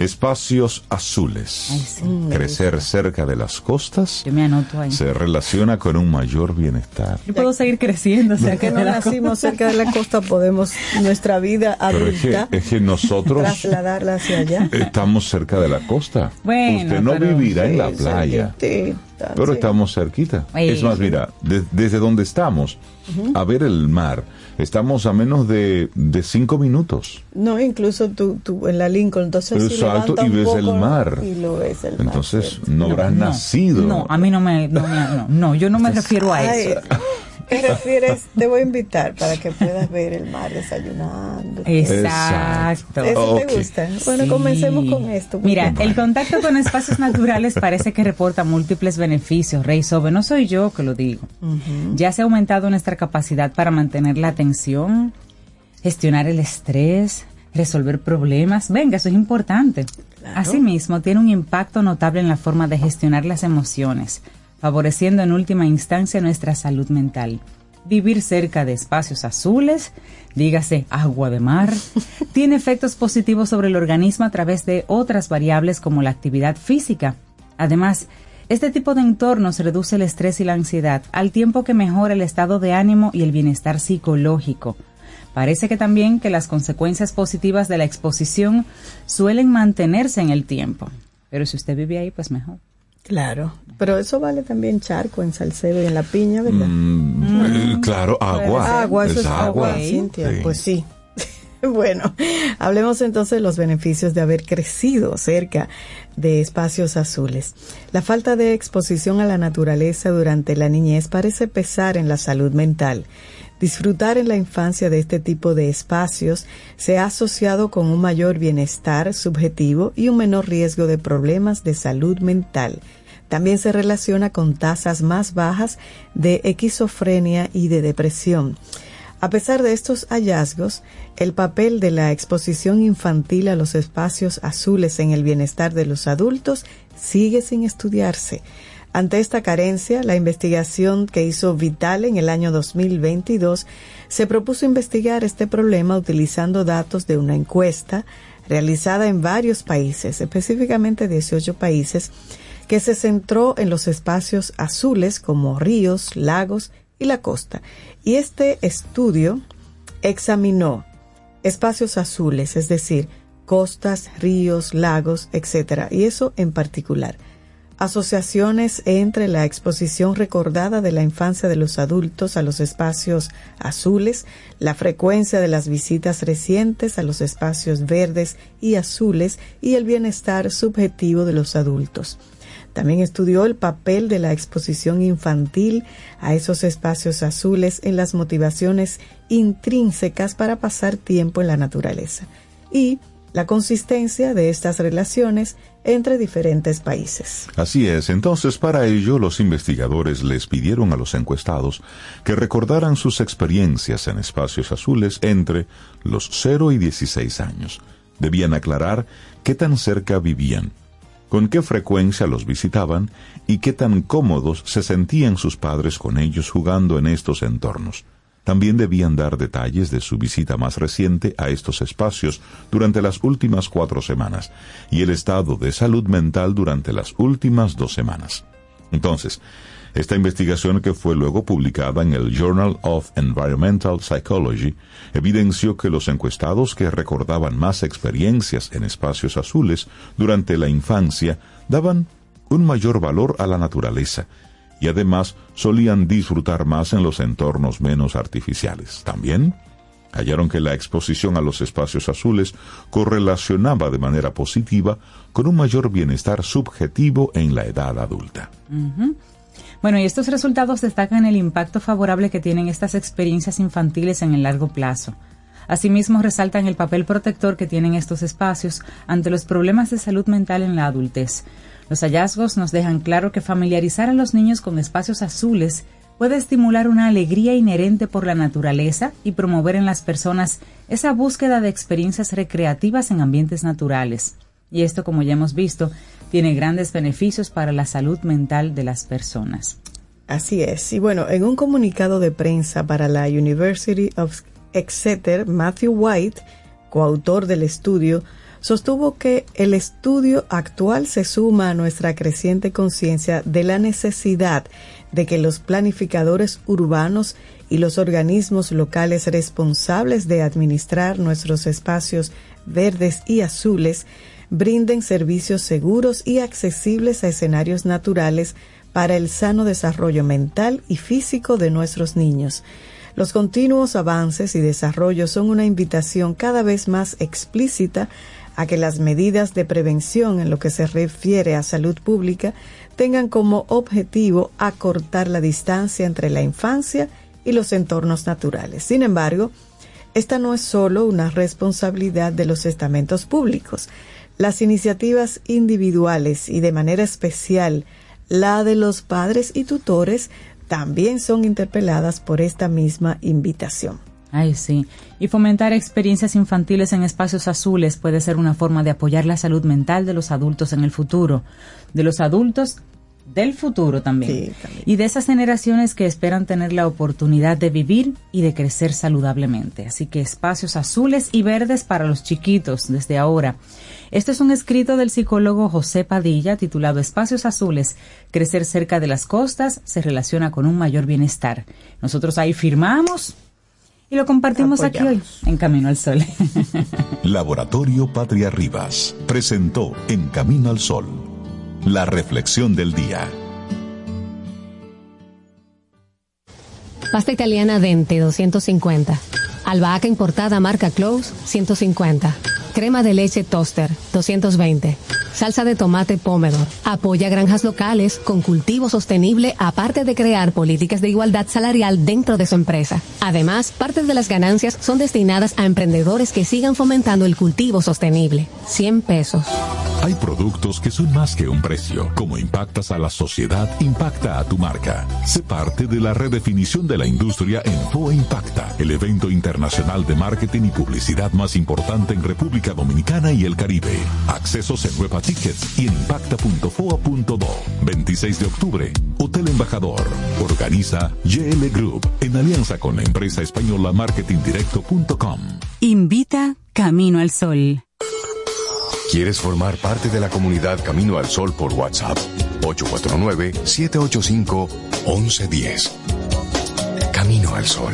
B: Espacios azules.
D: Ay, sí.
B: Crecer cerca de las costas
D: Yo me anoto ahí.
B: se relaciona con un mayor bienestar.
D: Yo puedo seguir creciendo.
C: Ya que no nacimos cerca de la costa, podemos nuestra vida
B: Pero es que,
C: adulta
B: es que nosotros
C: trasladarla hacia allá.
B: estamos cerca de la costa.
D: Bueno,
B: Usted no vivirá en la playa. Pero
C: sí.
B: estamos cerquita. Es más, mira, de- desde donde estamos, a ver el mar, estamos a menos de, de cinco minutos.
C: No, incluso tú, tú en la Lincoln, entonces
B: Exacto, y ves el mar.
C: Y lo ves el mar.
B: Entonces, no habrás nacido.
D: No, a mí no me. No, no, no, yo no me refiero a eso.
C: ¿Qué refieres? Te voy a invitar para que puedas ver el mar desayunando.
D: Exacto.
C: ¿Eso te gusta? Bueno,
D: Sí.
C: comencemos con esto.
D: Mira, el contacto con espacios naturales parece que reporta múltiples beneficios. Rey Sobe, no soy yo que lo digo. Ya se ha aumentado nuestra capacidad para mantener la atención, gestionar el estrés, resolver problemas. Venga, eso es importante. Asimismo, tiene un impacto notable en la forma de gestionar las emociones, favoreciendo en última instancia nuestra salud mental. Vivir cerca de espacios azules, dígase agua de mar, tiene efectos positivos sobre el organismo a través de otras variables como la actividad física. Además, este tipo de entornos reduce el estrés y la ansiedad, al tiempo que mejora el estado de ánimo y el bienestar psicológico. Parece que también que las consecuencias positivas de la exposición suelen mantenerse en el tiempo. Pero si usted vive ahí, pues mejor.
C: Claro, pero eso vale también charco en Salcedo y en La Piña, ¿verdad?
B: Mm, eh, claro, agua.
C: Agua, eso es agua,
B: agua.
C: Cintia.
B: Sí.
C: Pues sí. bueno, hablemos entonces de los beneficios de haber crecido cerca de espacios azules. La falta de exposición a la naturaleza durante la niñez parece pesar en la salud mental. Disfrutar en la infancia de este tipo de espacios se ha asociado con un mayor bienestar subjetivo y un menor riesgo de problemas de salud mental. También se relaciona con tasas más bajas de esquizofrenia y de depresión. A pesar de estos hallazgos, el papel de la exposición infantil a los espacios azules en el bienestar de los adultos sigue sin estudiarse. Ante esta carencia, la investigación que hizo Vital en el año 2022 se propuso investigar este problema utilizando datos de una encuesta, realizada en varios países, específicamente 18 países, que se centró en los espacios azules como ríos, lagos y la costa. Y este estudio examinó espacios azules, es decir, costas, ríos, lagos, etc. Y eso en particular. Asociaciones entre la exposición recordada de la infancia de los adultos a los espacios azules, la frecuencia de las visitas recientes a los espacios verdes y azules y el bienestar subjetivo de los adultos. También estudió el papel de la exposición infantil a esos espacios azules en las motivaciones intrínsecas para pasar tiempo en la naturaleza y la consistencia de estas relaciones entre diferentes países.
B: Así es, entonces para ello los investigadores les pidieron a los encuestados que recordaran sus experiencias en espacios azules entre los 0 y 16 años. Debían aclarar qué tan cerca vivían, con qué frecuencia los visitaban y qué tan cómodos se sentían sus padres con ellos jugando en estos entornos. También debían dar detalles de su visita más reciente a estos espacios durante las últimas cuatro semanas y el estado de salud mental durante las últimas dos semanas. Entonces, esta investigación que fue luego publicada en el Journal of Environmental Psychology evidenció que los encuestados que recordaban más experiencias en espacios azules durante la infancia daban un mayor valor a la naturaleza y además solían disfrutar más en los entornos menos artificiales. También hallaron que la exposición a los espacios azules correlacionaba de manera positiva con un mayor bienestar subjetivo en la edad adulta.
D: Bueno, y estos resultados destacan el impacto favorable que tienen estas experiencias infantiles en el largo plazo. Asimismo, resaltan el papel protector que tienen estos espacios ante los problemas de salud mental en la adultez. Los hallazgos nos dejan claro que familiarizar a los niños con espacios azules puede estimular una alegría inherente por la naturaleza y promover en las personas esa búsqueda de experiencias recreativas en ambientes naturales. Y esto, como ya hemos visto, tiene grandes beneficios para la salud mental de las personas.
C: Así es. Y bueno, en un comunicado de prensa para la University of Exeter, Matthew White, coautor del estudio, sostuvo que el estudio actual se suma a nuestra creciente conciencia de la necesidad de que los planificadores urbanos y los organismos locales responsables de administrar nuestros espacios verdes y azules brinden servicios seguros y accesibles a escenarios naturales para el sano desarrollo mental y físico de nuestros niños. Los continuos avances y desarrollos son una invitación cada vez más explícita a que las medidas de prevención en lo que se refiere a salud pública tengan como objetivo acortar la distancia entre la infancia y los entornos naturales. Sin embargo, esta no es solo una responsabilidad de los estamentos públicos. Las iniciativas individuales y de manera especial la de los padres y tutores también son interpeladas por esta misma invitación.
D: Ay, sí. Y fomentar experiencias infantiles en espacios azules puede ser una forma de apoyar la salud mental de los adultos en el futuro. De los adultos del futuro también. Y de esas generaciones que esperan tener la oportunidad de vivir y de crecer saludablemente. Así que espacios azules y verdes para los chiquitos desde ahora. Este es un escrito del psicólogo José Padilla titulado Espacios Azules. Crecer cerca de las costas se relaciona con un mayor bienestar. Nosotros ahí firmamos y lo compartimos aquí hoy en Camino al Sol.
G: Laboratorio Patria Rivas presentó En Camino al Sol la reflexión del día.
I: Pasta italiana Dente 250. Albahaca importada marca Close 150. Crema de leche Toaster 220. Salsa de tomate Pomedor. Apoya granjas locales con cultivo sostenible aparte de crear políticas de igualdad salarial dentro de su empresa. Además, parte de las ganancias son destinadas a emprendedores que sigan fomentando el cultivo sostenible. 100 pesos.
G: Hay productos que son más que un precio. Como impactas a la sociedad, impacta a tu marca. Sé parte de la redefinición de la industria en FOA Impacta, el evento internacional de marketing y publicidad más importante en República Dominicana y el Caribe. Accesos en Nueva Tickets y en impacta.foa.do. 26 de octubre, Hotel Embajador. Organiza GL Group en alianza con la empresa española marketingdirecto.com.
D: Invita Camino al Sol.
A: ¿Quieres formar parte de la comunidad Camino al Sol por WhatsApp? 849-785-1110. Camino al Sol.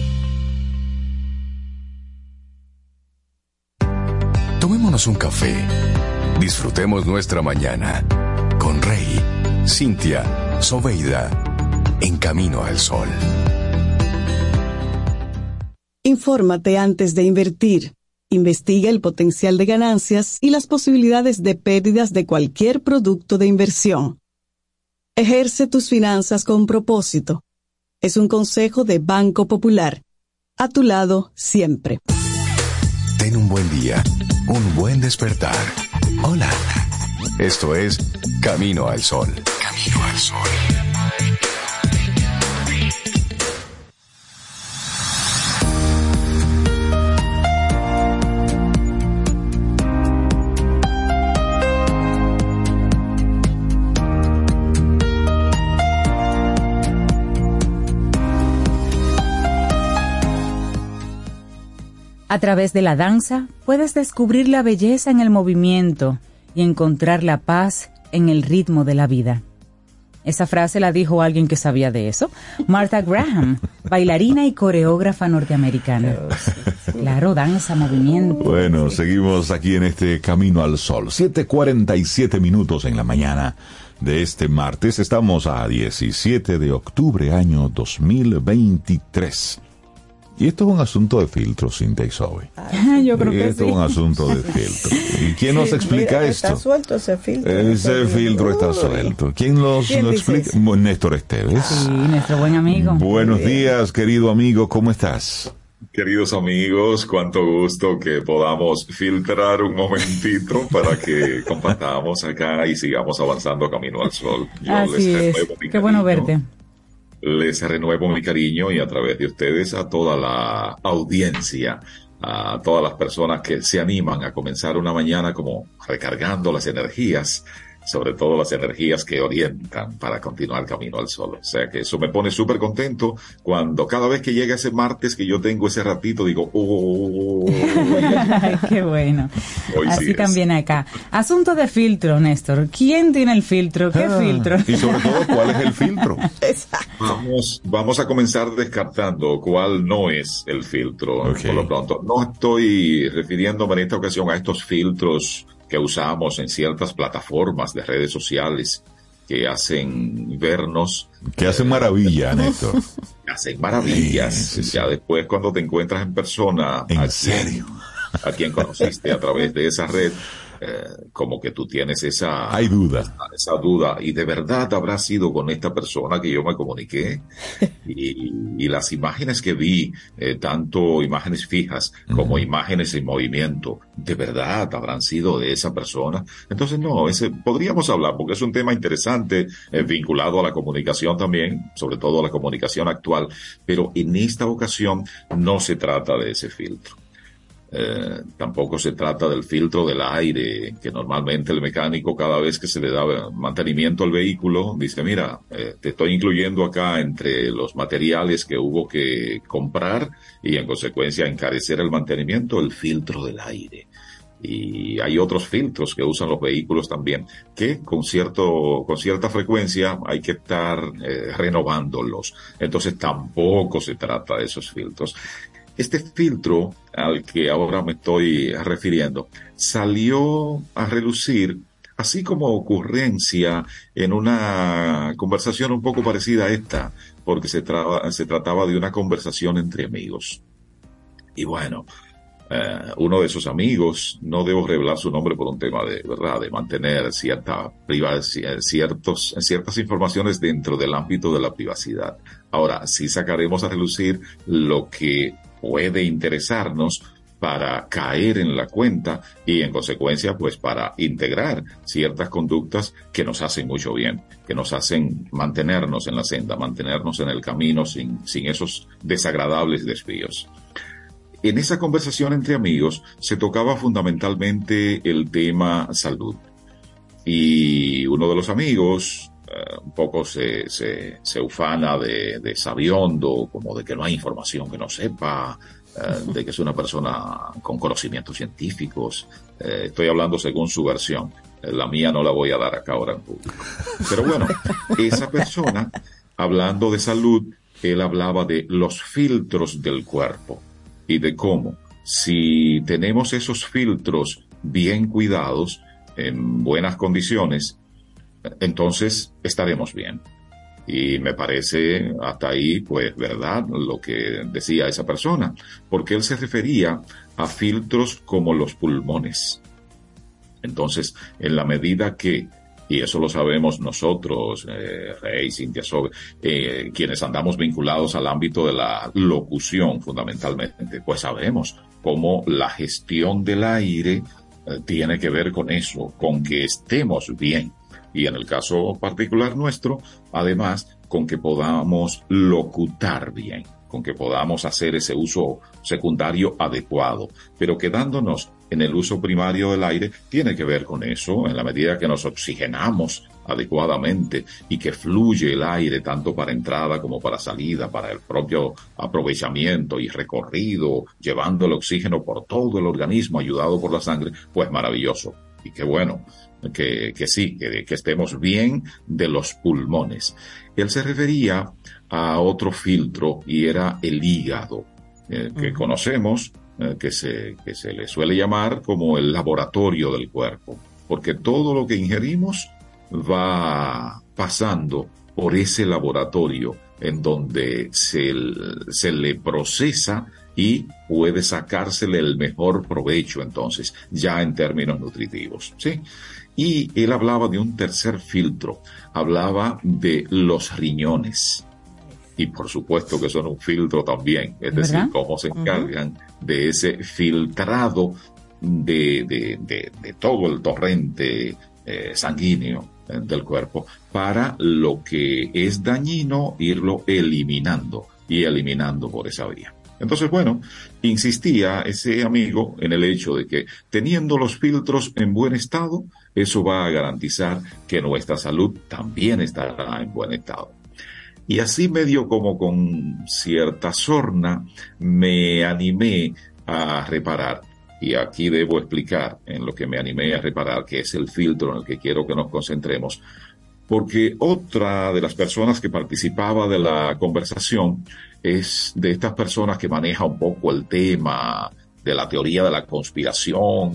A: Tomémonos un café. Disfrutemos nuestra mañana con Rey, Cintia, Soveida, en camino al sol.
C: Infórmate antes de invertir. Investiga el potencial de ganancias y las posibilidades de pérdidas de cualquier producto de inversión. Ejerce tus finanzas con propósito. Es un consejo de Banco Popular. A tu lado siempre.
A: Ten un buen día, un buen despertar. Hola. Esto es Camino al Sol. Camino al Sol.
D: A través de la danza puedes descubrir la belleza en el movimiento y encontrar la paz en el ritmo de la vida. Esa frase la dijo alguien que sabía de eso. Martha Graham, bailarina y coreógrafa norteamericana. Claro, danza, movimiento.
B: Bueno, seguimos aquí en este Camino al Sol. 7.47 minutos en la mañana de este martes. Estamos a 17 de octubre, año 2023. Y esto es un asunto de filtro, Cintia y Zoe.
D: Yo creo que
B: esto
D: sí.
B: es un asunto de filtro. ¿Y quién nos explica
C: Mira,
B: esto?
C: Está suelto ese filtro.
B: Ese filtro está suelto. ¿Quién nos
C: ¿Quién
B: lo explica? Bueno, Néstor Esteves.
D: Sí, nuestro buen amigo.
B: Buenos días, querido amigo, ¿cómo estás?
J: Queridos amigos, cuánto gusto que podamos filtrar un momentito para que compartamos acá y sigamos avanzando camino al sol. Yo
D: Así es.
J: renuevo mi
D: Qué bueno verte.
J: Les renuevo mi cariño y a través de ustedes a toda la audiencia, a todas las personas que se animan a comenzar una mañana como recargando las energías, sobre todo las energías que orientan para continuar camino al sol. O sea que eso me pone súper contento cuando cada vez que llega ese martes que yo tengo ese ratito digo, oh,
D: qué bueno.
J: Hoy sí
D: Así
J: es.
D: también acá. Asunto de filtro, Néstor. ¿Quién tiene el filtro? ¿Qué
B: Ah,
D: filtro?
B: Y sobre todo, ¿cuál es el filtro?
J: Vamos, vamos a comenzar descartando cuál no es el filtro
B: Ok.
J: por lo pronto. No estoy refiriéndome en esta ocasión a estos filtros que usamos en ciertas plataformas de redes sociales que hacen vernos,
B: Que hace maravilla, Néstor.
J: que hacen maravillas.
B: Sí, sí, sí.
J: Ya después cuando te encuentras en persona,
B: ¿En
J: a quien-
B: serio?
J: a quien conociste a través de esa red, eh, como que tú tienes esa,
B: Hay duda.
J: esa duda y de verdad habrá sido con esta persona que yo me comuniqué y, y las imágenes que vi, eh, tanto imágenes fijas como imágenes en movimiento, de verdad habrán sido de esa persona. Entonces no, ese podríamos hablar porque es un tema interesante eh, vinculado a la comunicación también, sobre todo a la comunicación actual, pero en esta ocasión no se trata de ese filtro. Eh, tampoco se trata del filtro del aire, que normalmente el mecánico cada vez que se le da mantenimiento al vehículo dice, mira, eh, te estoy incluyendo acá entre los materiales que hubo que comprar y en consecuencia encarecer el mantenimiento, el filtro del aire. Y hay otros filtros que usan los vehículos también, que con cierto, con cierta frecuencia hay que estar eh, renovándolos. Entonces tampoco se trata de esos filtros. Este filtro al que ahora me estoy refiriendo salió a relucir así como ocurrencia en una conversación un poco parecida a esta, porque se, traba- se trataba de una conversación entre amigos. Y bueno, eh, uno de esos amigos, no debo revelar su nombre por un tema de verdad, de mantener cierta ciertos, ciertas informaciones dentro del ámbito de la privacidad. Ahora, sí sacaremos a relucir lo que puede interesarnos para caer en la cuenta y en consecuencia pues para integrar ciertas conductas que nos hacen mucho bien, que nos hacen mantenernos en la senda, mantenernos en el camino sin, sin esos desagradables desvíos. En esa conversación entre amigos se tocaba fundamentalmente el tema salud. Y uno de los amigos, eh, un poco se, se, se ufana de, de, sabiondo, como de que no hay información que no sepa, eh, de que es una persona con conocimientos científicos. Eh, estoy hablando según su versión. la mía no la voy a dar acá ahora en público. Pero bueno, esa persona, hablando de salud, él hablaba de los filtros del cuerpo y de cómo, si tenemos esos filtros bien cuidados, en buenas condiciones, entonces estaremos bien. Y me parece hasta ahí, pues, verdad, lo que decía esa persona, porque él se refería a filtros como los pulmones. Entonces, en la medida que y eso lo sabemos nosotros, eh, Rey, Sobe, eh, quienes andamos vinculados al ámbito de la locución fundamentalmente, pues sabemos cómo la gestión del aire eh, tiene que ver con eso, con que estemos bien. Y en el caso particular nuestro, además, con que podamos locutar bien, con que podamos hacer ese uso secundario adecuado, pero quedándonos en el uso primario del aire tiene que ver con eso, en la medida que nos oxigenamos adecuadamente y que fluye el aire tanto para entrada como para salida, para el propio aprovechamiento y recorrido, llevando el oxígeno por todo el organismo, ayudado por la sangre, pues maravilloso. Y qué bueno, que, que sí, que, que estemos bien de los pulmones. Él se refería a otro filtro y era el hígado, eh, que conocemos eh, que, se, que se le suele llamar como el laboratorio del cuerpo, porque todo lo que ingerimos va pasando por ese laboratorio en donde se, se le procesa y puede sacársele el mejor provecho entonces, ya en términos nutritivos, ¿sí? Y él hablaba de un tercer filtro, hablaba de los riñones. Y por supuesto que son un filtro también, es decir, cómo se encargan de ese filtrado de, de, de, todo el torrente eh, sanguíneo eh, del cuerpo para lo que es dañino irlo eliminando y eliminando por esa vía. Entonces, bueno, insistía ese amigo en el hecho de que teniendo los filtros en buen estado, eso va a garantizar que nuestra salud también estará en buen estado. Y así medio como con cierta sorna me animé a reparar. Y aquí debo explicar en lo que me animé a reparar, que es el filtro en el que quiero que nos concentremos. Porque otra de las personas que participaba de la conversación es de estas personas que maneja un poco el tema de la teoría de la conspiración,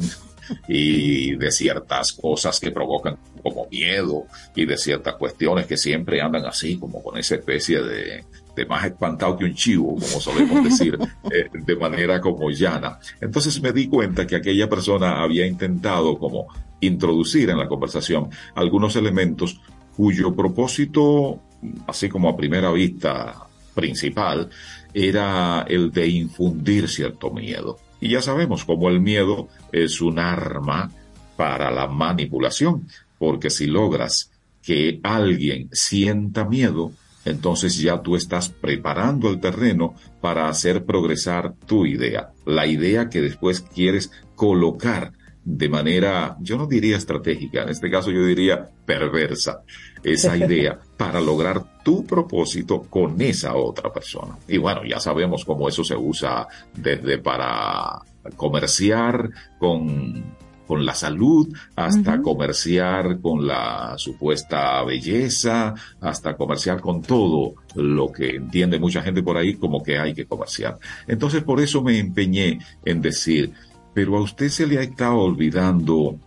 J: y de ciertas cosas que provocan como miedo y de ciertas cuestiones que siempre andan así, como con esa especie de, de más espantado que un chivo, como solemos decir, eh, de manera como llana. Entonces me di cuenta que aquella persona había intentado como introducir en la conversación algunos elementos cuyo propósito, así como a primera vista principal, era el de infundir cierto miedo. Y ya sabemos cómo el miedo es un arma para la manipulación, porque si logras que alguien sienta miedo, entonces ya tú estás preparando el terreno para hacer progresar tu idea, la idea que después quieres colocar de manera, yo no diría estratégica, en este caso yo diría perversa, esa idea para lograr tu propósito con esa otra persona. Y bueno, ya sabemos cómo eso se usa desde para comerciar con, con la salud, hasta comerciar con la supuesta belleza, hasta comerciar con todo lo que entiende mucha gente por ahí como que hay que comerciar. Entonces por eso me empeñé en decir, pero a usted se le ha estado olvidando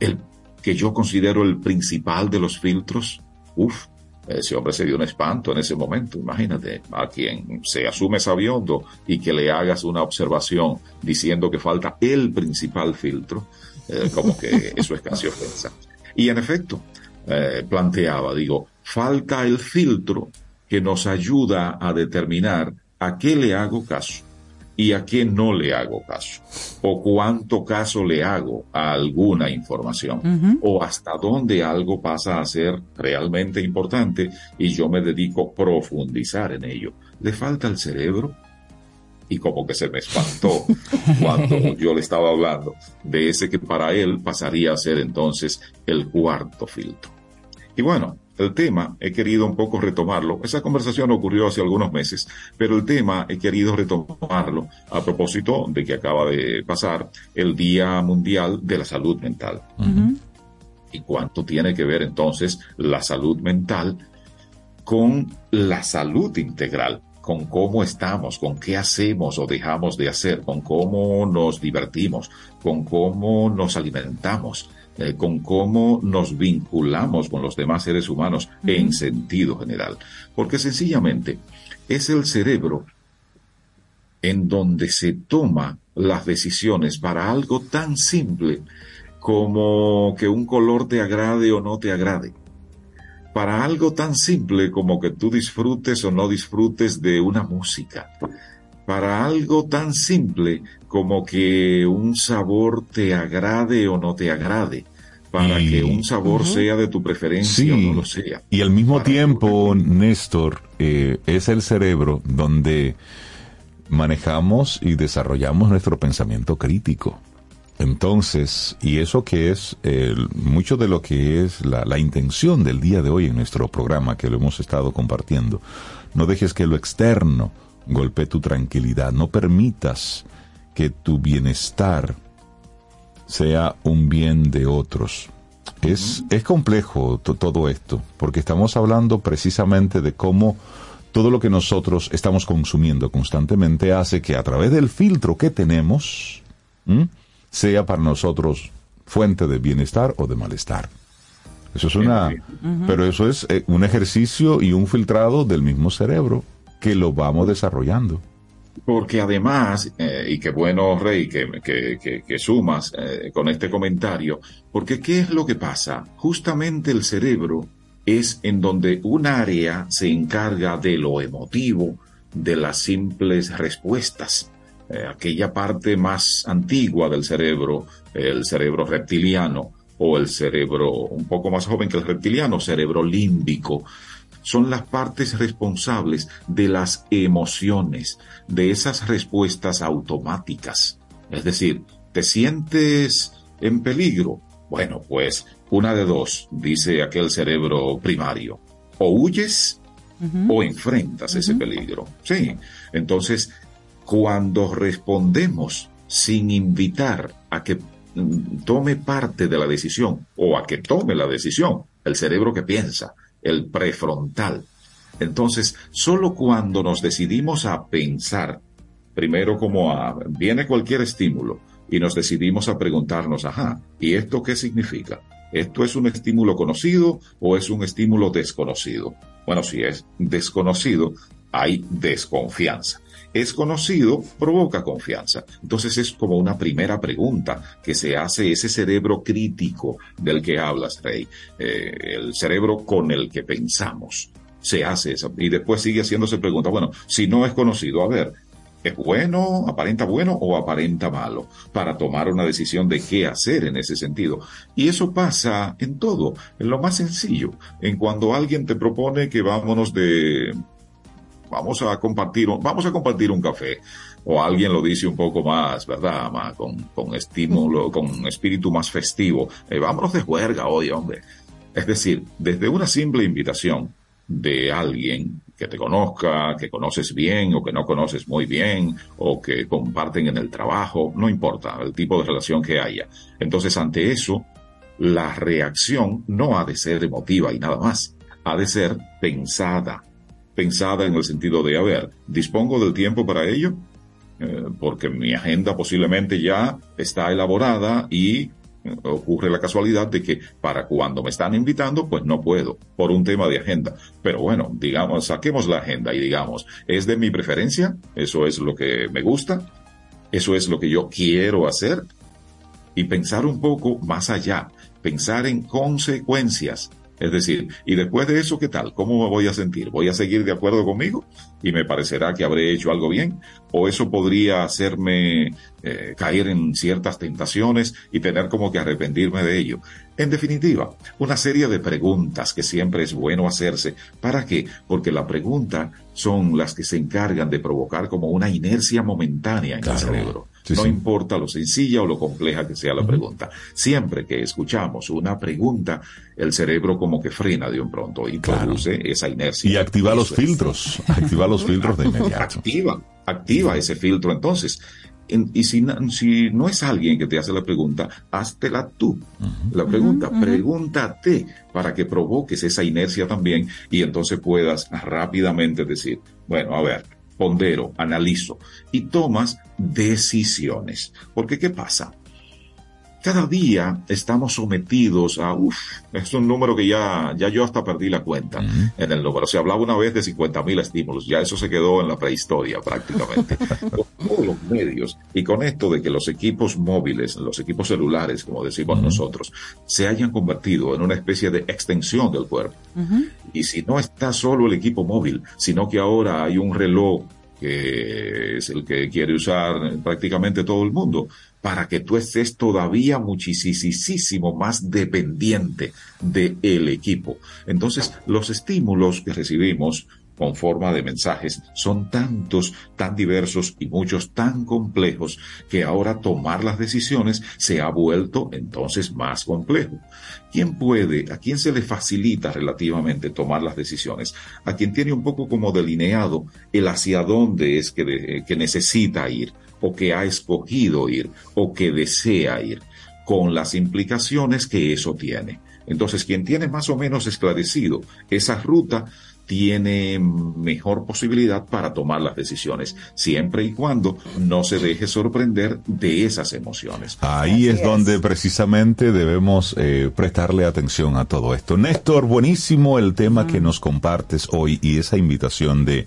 J: el que yo considero el principal de los filtros. Uf, ese hombre se dio un espanto en ese momento. Imagínate a quien se asume sabiondo y que le hagas una observación diciendo que falta el principal filtro, eh, como que eso es casi ofensa. Y en efecto, eh, planteaba, digo, falta el filtro que nos ayuda a determinar a qué le hago caso y a qué no le hago caso, o cuánto caso le hago a alguna información, o hasta dónde algo pasa a ser realmente importante y yo me dedico a profundizar en ello. ¿Le falta el cerebro? Y como que se me espantó cuando yo le estaba hablando de ese que para él pasaría a ser entonces el cuarto filtro. Y bueno, el tema he querido un poco retomarlo. Esa conversación ocurrió hace algunos meses, pero el tema he querido retomarlo a propósito de que acaba de pasar el Día Mundial de la Salud Mental. ¿Y cuánto tiene que ver entonces la salud mental con la salud integral? con cómo estamos, con qué hacemos o dejamos de hacer, con cómo nos divertimos, con cómo nos alimentamos, eh, con cómo nos vinculamos con los demás seres humanos en sentido general. Porque sencillamente es el cerebro en donde se toma las decisiones para algo tan simple como que un color te agrade o no te agrade. Para algo tan simple como que tú disfrutes o no disfrutes de una música. Para algo tan simple como que un sabor te agrade o no te agrade, para que un sabor sea de tu preferencia o no lo sea.
B: Y al mismo tiempo, Néstor, eh, es el cerebro donde manejamos y desarrollamos nuestro pensamiento crítico. Entonces, y eso que es mucho de lo que es la, la, intención del día de hoy en nuestro programa, que lo hemos estado compartiendo, no dejes que lo externo golpee tu tranquilidad, no permitas que tu bienestar sea un bien de otros. Es, es complejo todo esto, porque estamos hablando precisamente de cómo todo lo que nosotros estamos consumiendo constantemente hace que a través del filtro que tenemos, sea para nosotros fuente de bienestar o de malestar. Eso es una, pero eso es eh, un ejercicio y un filtrado del mismo cerebro que lo vamos desarrollando.
J: Porque además, eh, y qué bueno, Rey, que, que, sumas eh, con este comentario, porque ¿qué es lo que pasa? Justamente el cerebro es en donde un área se encarga de lo emotivo, de las simples respuestas. Eh, aquella parte más antigua del cerebro, el cerebro reptiliano, o el cerebro un poco más joven que el reptiliano, cerebro límbico, son las partes responsables de las emociones, de esas respuestas automáticas. Es decir, ¿te sientes en peligro? Bueno, pues una de dos, dice aquel cerebro primario. O huyes o enfrentas ese peligro. Sí. Entonces, cuando respondemos sin invitar a que mm, tome parte de la decisión o a que tome la decisión, el cerebro que piensa, el prefrontal. Entonces, solo cuando nos decidimos a pensar, primero como a, viene cualquier estímulo y nos decidimos a preguntarnos, ajá, ¿y esto qué significa? ¿Esto es un estímulo conocido o es un estímulo desconocido? Bueno, si es desconocido, hay desconfianza. Es conocido, provoca confianza. Entonces es como una primera pregunta que se hace ese cerebro crítico del que hablas, Rey, eh, el cerebro con el que pensamos. Se hace eso. Y después sigue haciéndose pregunta, bueno, si no es conocido, a ver, ¿Es bueno, aparenta bueno o aparenta malo? Para tomar una decisión de qué hacer en ese sentido. Y eso pasa en todo, en lo más sencillo. En cuando alguien te propone que vámonos de vamos a compartir, vamos a compartir un café. O alguien lo dice un poco más, ¿verdad? con, con estímulo, con espíritu más festivo. Eh, vámonos de juerga hoy, hombre. Es decir, desde una simple invitación de alguien que te conozca, que conoces bien o que no conoces muy bien, o que comparten en el trabajo, no importa el tipo de relación que haya. Entonces, ante eso, la reacción no ha de ser emotiva y nada más, ha de ser pensada, pensada en el sentido de, a ver, ¿dispongo del tiempo para ello? Eh, porque mi agenda posiblemente ya está elaborada y eh, ocurre la casualidad de que para cuando me están invitando, pues no puedo, por un tema de agenda. Pero bueno, digamos, saquemos la agenda y digamos, ¿es de mi preferencia? ¿Eso es lo que me gusta? ¿Eso es lo que yo quiero hacer? Y pensar un poco más allá, pensar en consecuencias Es decir, y después de eso, ¿qué tal? ¿Cómo me voy a sentir? ¿Voy a seguir de acuerdo conmigo? Y me parecerá que habré hecho algo bien. ¿O eso podría hacerme eh, caer en ciertas tentaciones y tener como que arrepentirme de ello? En definitiva, una serie de preguntas que siempre es bueno hacerse. ¿Para qué? Porque la pregunta son las que se encargan de provocar como una inercia momentánea en el cerebro. No importa lo sencilla o lo compleja que sea la pregunta. Siempre que escuchamos una pregunta, el cerebro como que frena de un pronto y produce esa inercia.
B: Y activa los filtros, activa los filtros de inmediato.
J: Activa, activa ese filtro entonces. y si, si, no es alguien que te hace la pregunta, háztela tú. La pregunta, pregúntate para que provoques esa inercia también y entonces puedas rápidamente decir, bueno, a ver, pondero, analizo y tomas decisiones. Porque ¿qué pasa? Cada día estamos sometidos a, uff, es un número que ya, ya yo hasta perdí la cuenta en el número. Se hablaba una vez de 50 mil estímulos, ya eso se quedó en la prehistoria prácticamente. con todos los medios y con esto de que los equipos móviles, los equipos celulares, como decimos nosotros, se hayan convertido en una especie de extensión del cuerpo. Y si no está solo el equipo móvil, sino que ahora hay un reloj que es el que quiere usar prácticamente todo el mundo, para que tú estés todavía muchísimo más dependiente del equipo. Entonces, los estímulos que recibimos con forma de mensajes son tantos, tan diversos y muchos tan complejos que ahora tomar las decisiones se ha vuelto entonces más complejo. ¿Quién puede, a quién se le facilita relativamente tomar las decisiones? A quien tiene un poco como delineado el hacia dónde es que, que necesita ir o que ha escogido ir o que desea ir, con las implicaciones que eso tiene. Entonces, quien tiene más o menos esclarecido esa ruta, tiene mejor posibilidad para tomar las decisiones, siempre y cuando no se deje sorprender de esas emociones.
B: Ahí es, donde precisamente debemos eh, prestarle atención a todo esto. Néstor, buenísimo el tema que nos compartes hoy y esa invitación de,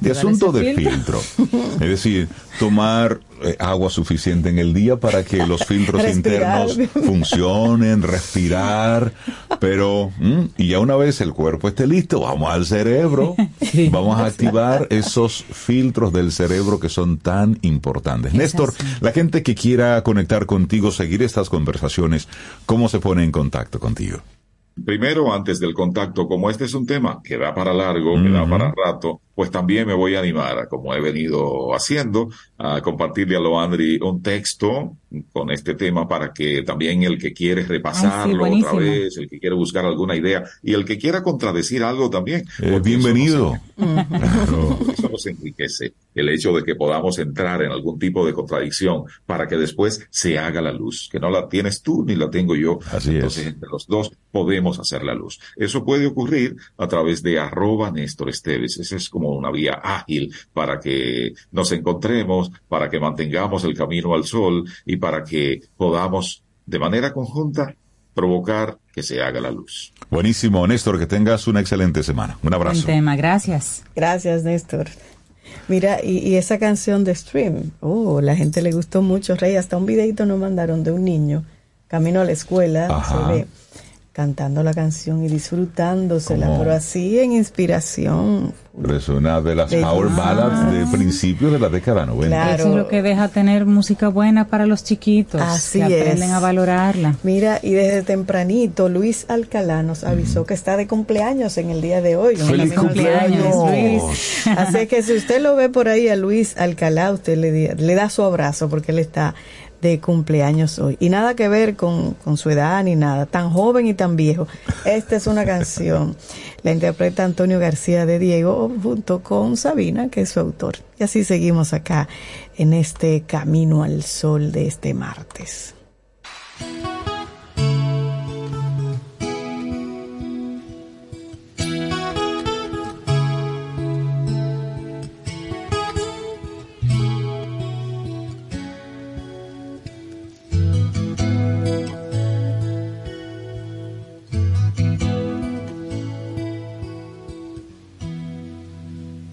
B: de asunto de filtro. es decir, tomar eh, agua suficiente en el día para que los filtros internos funcionen, respirar, pero mm, y ya una vez el cuerpo esté listo, vamos al cerebro, vamos a activar esos filtros del cerebro que son tan importantes. Néstor, la gente que quiera conectar contigo, seguir estas conversaciones, ¿cómo se pone en contacto contigo?
J: Primero, antes del contacto, como este es un tema que da para largo, que da para rato, pues también me voy a animar, como he venido haciendo, a compartirle a Loandri un texto con este tema para que también el que quiere repasarlo otra vez, el que quiere buscar alguna idea y el que quiera contradecir algo también.
B: Eh, bienvenido.
J: Eso nos, enriquece el hecho de que podamos entrar en algún tipo de contradicción para que después se haga la luz, que no la tienes tú ni la tengo yo.
B: Así
J: Entonces, entre los dos podemos hacer la luz. Eso puede ocurrir a través de arroba Néstor Esteves. Ese es como una vía ágil para que nos encontremos, para que mantengamos el camino al sol y para que podamos de manera conjunta provocar que se haga la luz.
B: Buenísimo, Néstor, que tengas una excelente semana. Un abrazo.
D: Buen tema, gracias.
C: Gracias, Néstor. Mira, y, esa canción de Stream, oh, la gente le gustó mucho, Rey, hasta un videito nos mandaron de un niño camino a la escuela, se ve cantando la canción y disfrutándosela, pero así en inspiración.
B: es una de las power ballads de principios de la década 90.
D: Eso es lo que deja tener música buena para los chiquitos.
C: Así
D: que aprenden a valorarla.
C: Mira, y desde tempranito Luis Alcalá nos avisó que está de cumpleaños en el día de hoy.
B: ¡Feliz cumpleaños,
C: Luis! Así que si usted lo ve por ahí a Luis Alcalá, usted le, le da su abrazo porque él está de cumpleaños hoy. Y nada que ver con, su edad ni nada, tan joven y tan viejo. Esta es una canción, la interpreta Antonio García de Diego junto con Sabina, que es su autor. Y así seguimos acá en este camino al sol de este martes.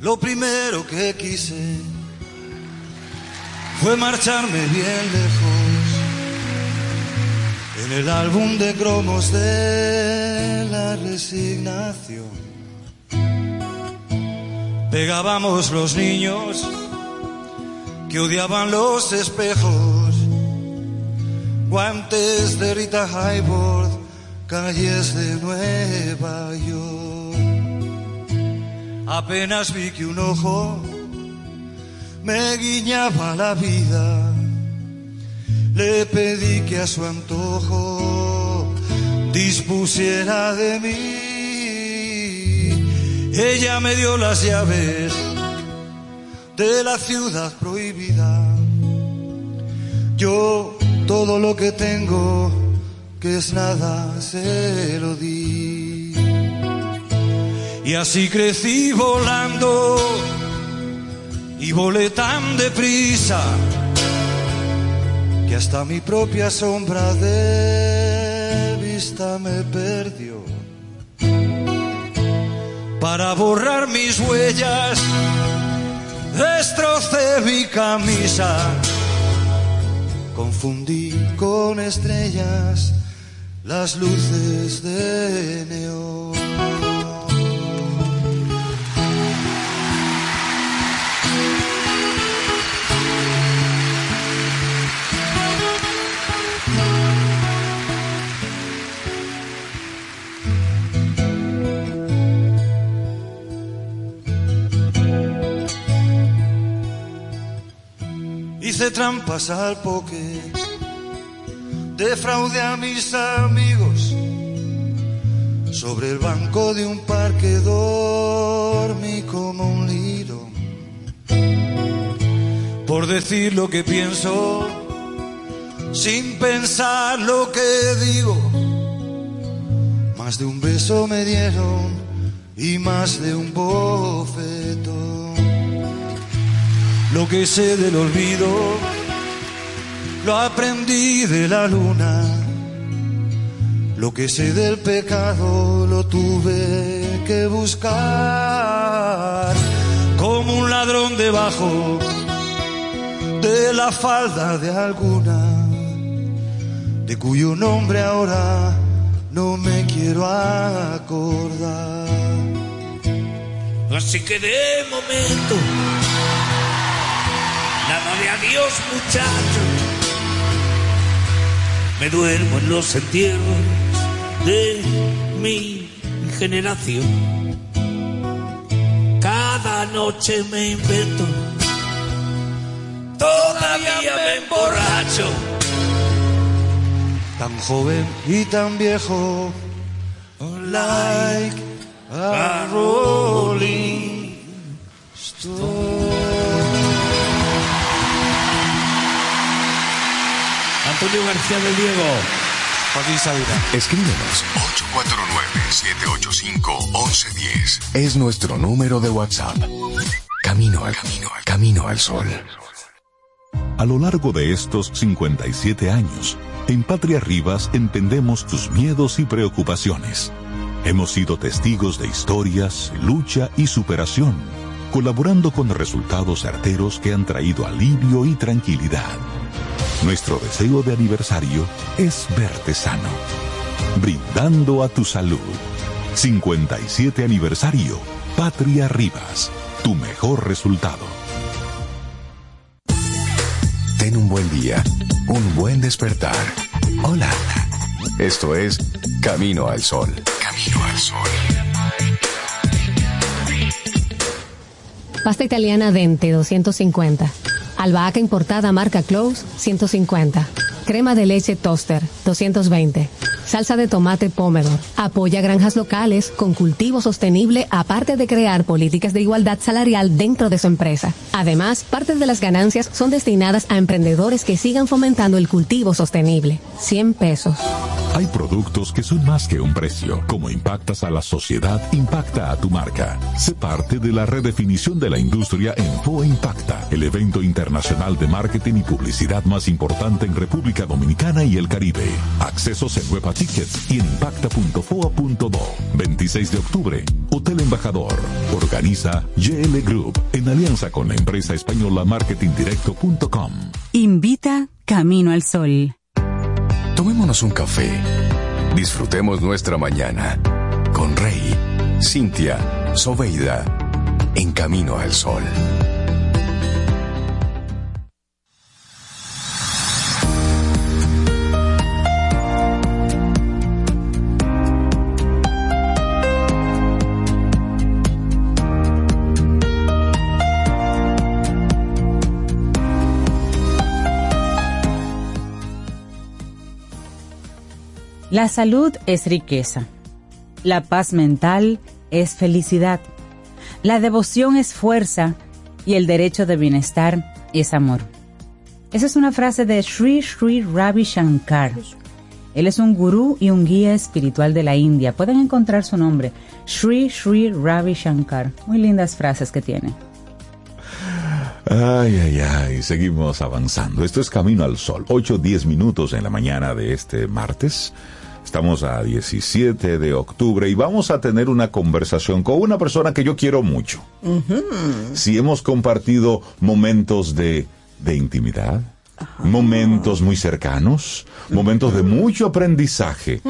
K: Lo primero que quise fue marcharme bien lejos, en el álbum de cromos de la resignación. Pegábamos los niños que odiaban los espejos, guantes de Rita Hayworth, calles de Nueva York. Apenas vi que un ojo me guiñaba la vida le pedí que a su antojo dispusiera de mí. Ella me dio las llaves de la ciudad prohibida. Yo todo lo que tengo, que es nada, se lo di. Y así crecí volando y volé tan deprisa que hasta mi propia sombra de vista me perdió. Para borrar mis huellas, destrocé mi camisa, confundí con estrellas las luces de neón. Trampas al poke, defraudé a mis amigos. Sobre el banco de un parque dormí como un liro. Por decir lo que pienso, sin pensar lo que digo. Más de un beso me dieron y más de un bofetón. Lo que sé del olvido lo aprendí de la luna. Lo que sé del pecado lo tuve que buscar como un ladrón debajo de la falda de alguna, de cuyo nombre ahora no me quiero acordar.
L: Así que de momento Dándole adiós muchacho. Me duermo en los entierros de mi generación. Cada noche me invento, todavía me emborracho.
K: Tan joven y tan viejo, like a rolling stone.
L: Antonio García del Diego.
M: Joaquín Sabina.
A: Escríbenos 849-785-1110. Es nuestro número de WhatsApp. Camino al camino al camino al sol.
B: A lo largo de estos 57 años, en Patria Rivas entendemos tus miedos y preocupaciones. Hemos sido testigos de historias, lucha y superación, colaborando con resultados certeros que han traído alivio y tranquilidad. Nuestro deseo de aniversario es verte sano, brindando a tu salud. 57 aniversario, Patria Rivas, tu mejor resultado.
A: Ten un buen día, un buen despertar. Hola. Esto es Camino al Sol. Camino al Sol.
I: Pasta italiana Dente 250. Albahaca importada marca Close 150. Crema de leche Toaster 220. Salsa de tomate Pomodoro. Apoya granjas locales con cultivo sostenible aparte de crear políticas de igualdad salarial dentro de su empresa. Además, parte de las ganancias son destinadas a emprendedores que sigan fomentando el cultivo sostenible. 100 pesos.
B: Hay productos que son más que un precio. Como impactas a la sociedad, impacta a tu marca. Sé parte de la redefinición de la industria en FOA Impacta, el evento internacional de marketing y publicidad más importante en República Dominicana y el Caribe. Accesos en Huepa Tickets y en impacta.foa.do. 26 de octubre, Hotel Embajador. Organiza GL Group en alianza con la empresa española marketingdirecto.com.
D: Invita Camino al Sol.
A: Tomémonos un café. Disfrutemos nuestra mañana con Rey, Cintia, Soveida, en camino al sol.
D: La salud es riqueza. La paz mental es felicidad. La devoción es fuerza y el derecho de bienestar es amor. Esa es una frase de Sri Sri Ravi Shankar. Él es un gurú y un guía espiritual de la India. Pueden encontrar su nombre, Sri Sri Ravi Shankar. Muy lindas frases que tiene.
B: Ay, ay, ay, seguimos avanzando. Esto es Camino al Sol. 8, 10 minutos en la mañana de este martes. Estamos a 17 de octubre y vamos a tener una conversación con una persona que yo quiero mucho. Si hemos compartido momentos de, de intimidad, momentos muy cercanos, momentos de mucho aprendizaje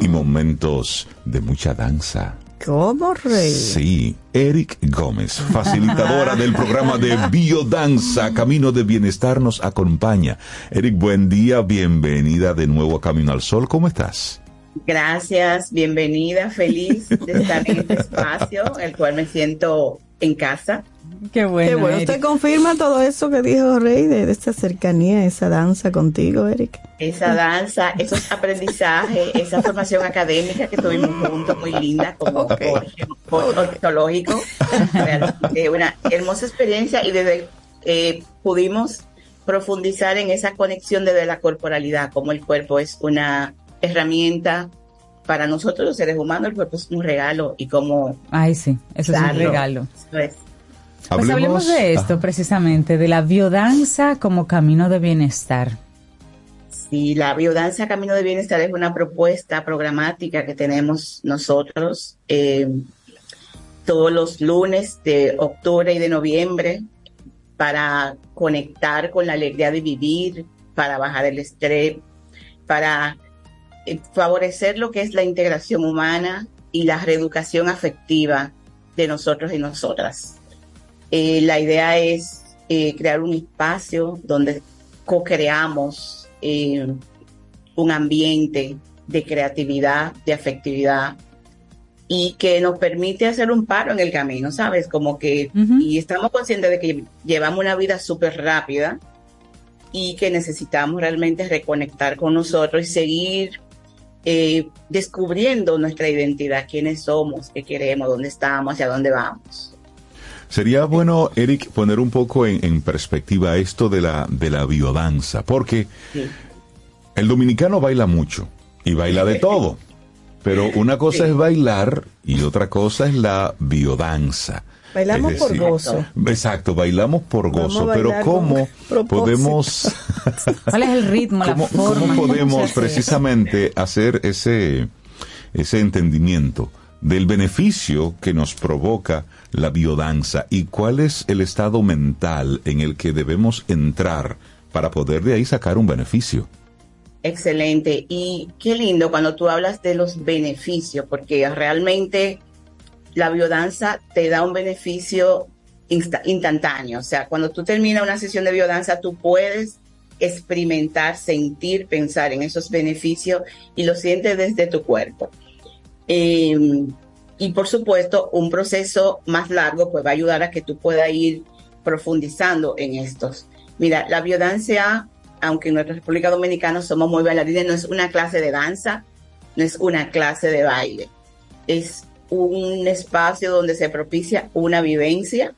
B: y momentos de mucha danza.
C: ¿Cómo, Rey?
B: Sí, Eric Gómez, facilitadora del programa de Biodanza, Camino de Bienestar, nos acompaña. Eric, buen día, bienvenida de nuevo a Camino al Sol, ¿cómo estás?
N: Gracias, bienvenida, feliz de estar en este espacio, el cual me siento en casa.
D: Qué bueno.
C: Qué bueno. ¿Usted confirma todo eso que dijo Rey de, de esta cercanía, esa danza contigo, Eric?
N: Esa danza, esos aprendizajes, esa formación académica que tuvimos juntos, muy linda, como por- ornitológico. Realmente una hermosa experiencia y desde eh, pudimos profundizar en esa conexión desde la corporalidad, como el cuerpo es una herramienta para nosotros los seres humanos, el cuerpo es un regalo y como
D: Ay, sí, eso es un regalo.
N: Eso es.
D: Pues hablemos de esto precisamente, de la biodanza como camino de bienestar.
N: Sí, la biodanza Camino de Bienestar es una propuesta programática que tenemos nosotros eh, todos los lunes de octubre y de noviembre para conectar con la alegría de vivir, para bajar el estrés, para eh, favorecer lo que es la integración humana y la reeducación afectiva de nosotros y nosotras. Eh, la idea es eh, crear un espacio donde co-creamos eh, un ambiente de creatividad, de afectividad y que nos permite hacer un paro en el camino, ¿sabes? Como que, y estamos conscientes de que llevamos una vida súper rápida y que necesitamos realmente reconectar con nosotros y seguir eh, descubriendo nuestra identidad, quiénes somos, qué queremos, dónde estamos, hacia dónde vamos.
B: Sería bueno, Eric, poner un poco en, en perspectiva esto de la, de la biodanza, porque el dominicano baila mucho y baila de todo, pero una cosa es bailar y otra cosa es la biodanza.
C: Bailamos por gozo.
B: Exacto, bailamos por gozo, pero ¿cómo podemos,
D: ¿Cuál es el ritmo, la
B: cómo,
D: forma?
B: cómo
D: ¿Cómo se
B: podemos precisamente hacer ese, ese entendimiento del beneficio que nos provoca la biodanza y cuál es el estado mental en el que debemos entrar para poder de ahí sacar un beneficio?
N: Excelente. Y qué lindo cuando tú hablas de los beneficios, porque realmente la biodanza te da un beneficio insta- instantáneo. O sea, cuando tú terminas una sesión de biodanza, tú puedes experimentar, sentir, pensar en esos beneficios y lo sientes desde tu cuerpo. Eh, y por supuesto, un proceso más largo pues va a ayudar a que tú puedas ir profundizando en estos. Mira, la biodanza, aunque en nuestra República Dominicana somos muy bailarines, no es una clase de danza, no es una clase de baile. Es un espacio donde se propicia una vivencia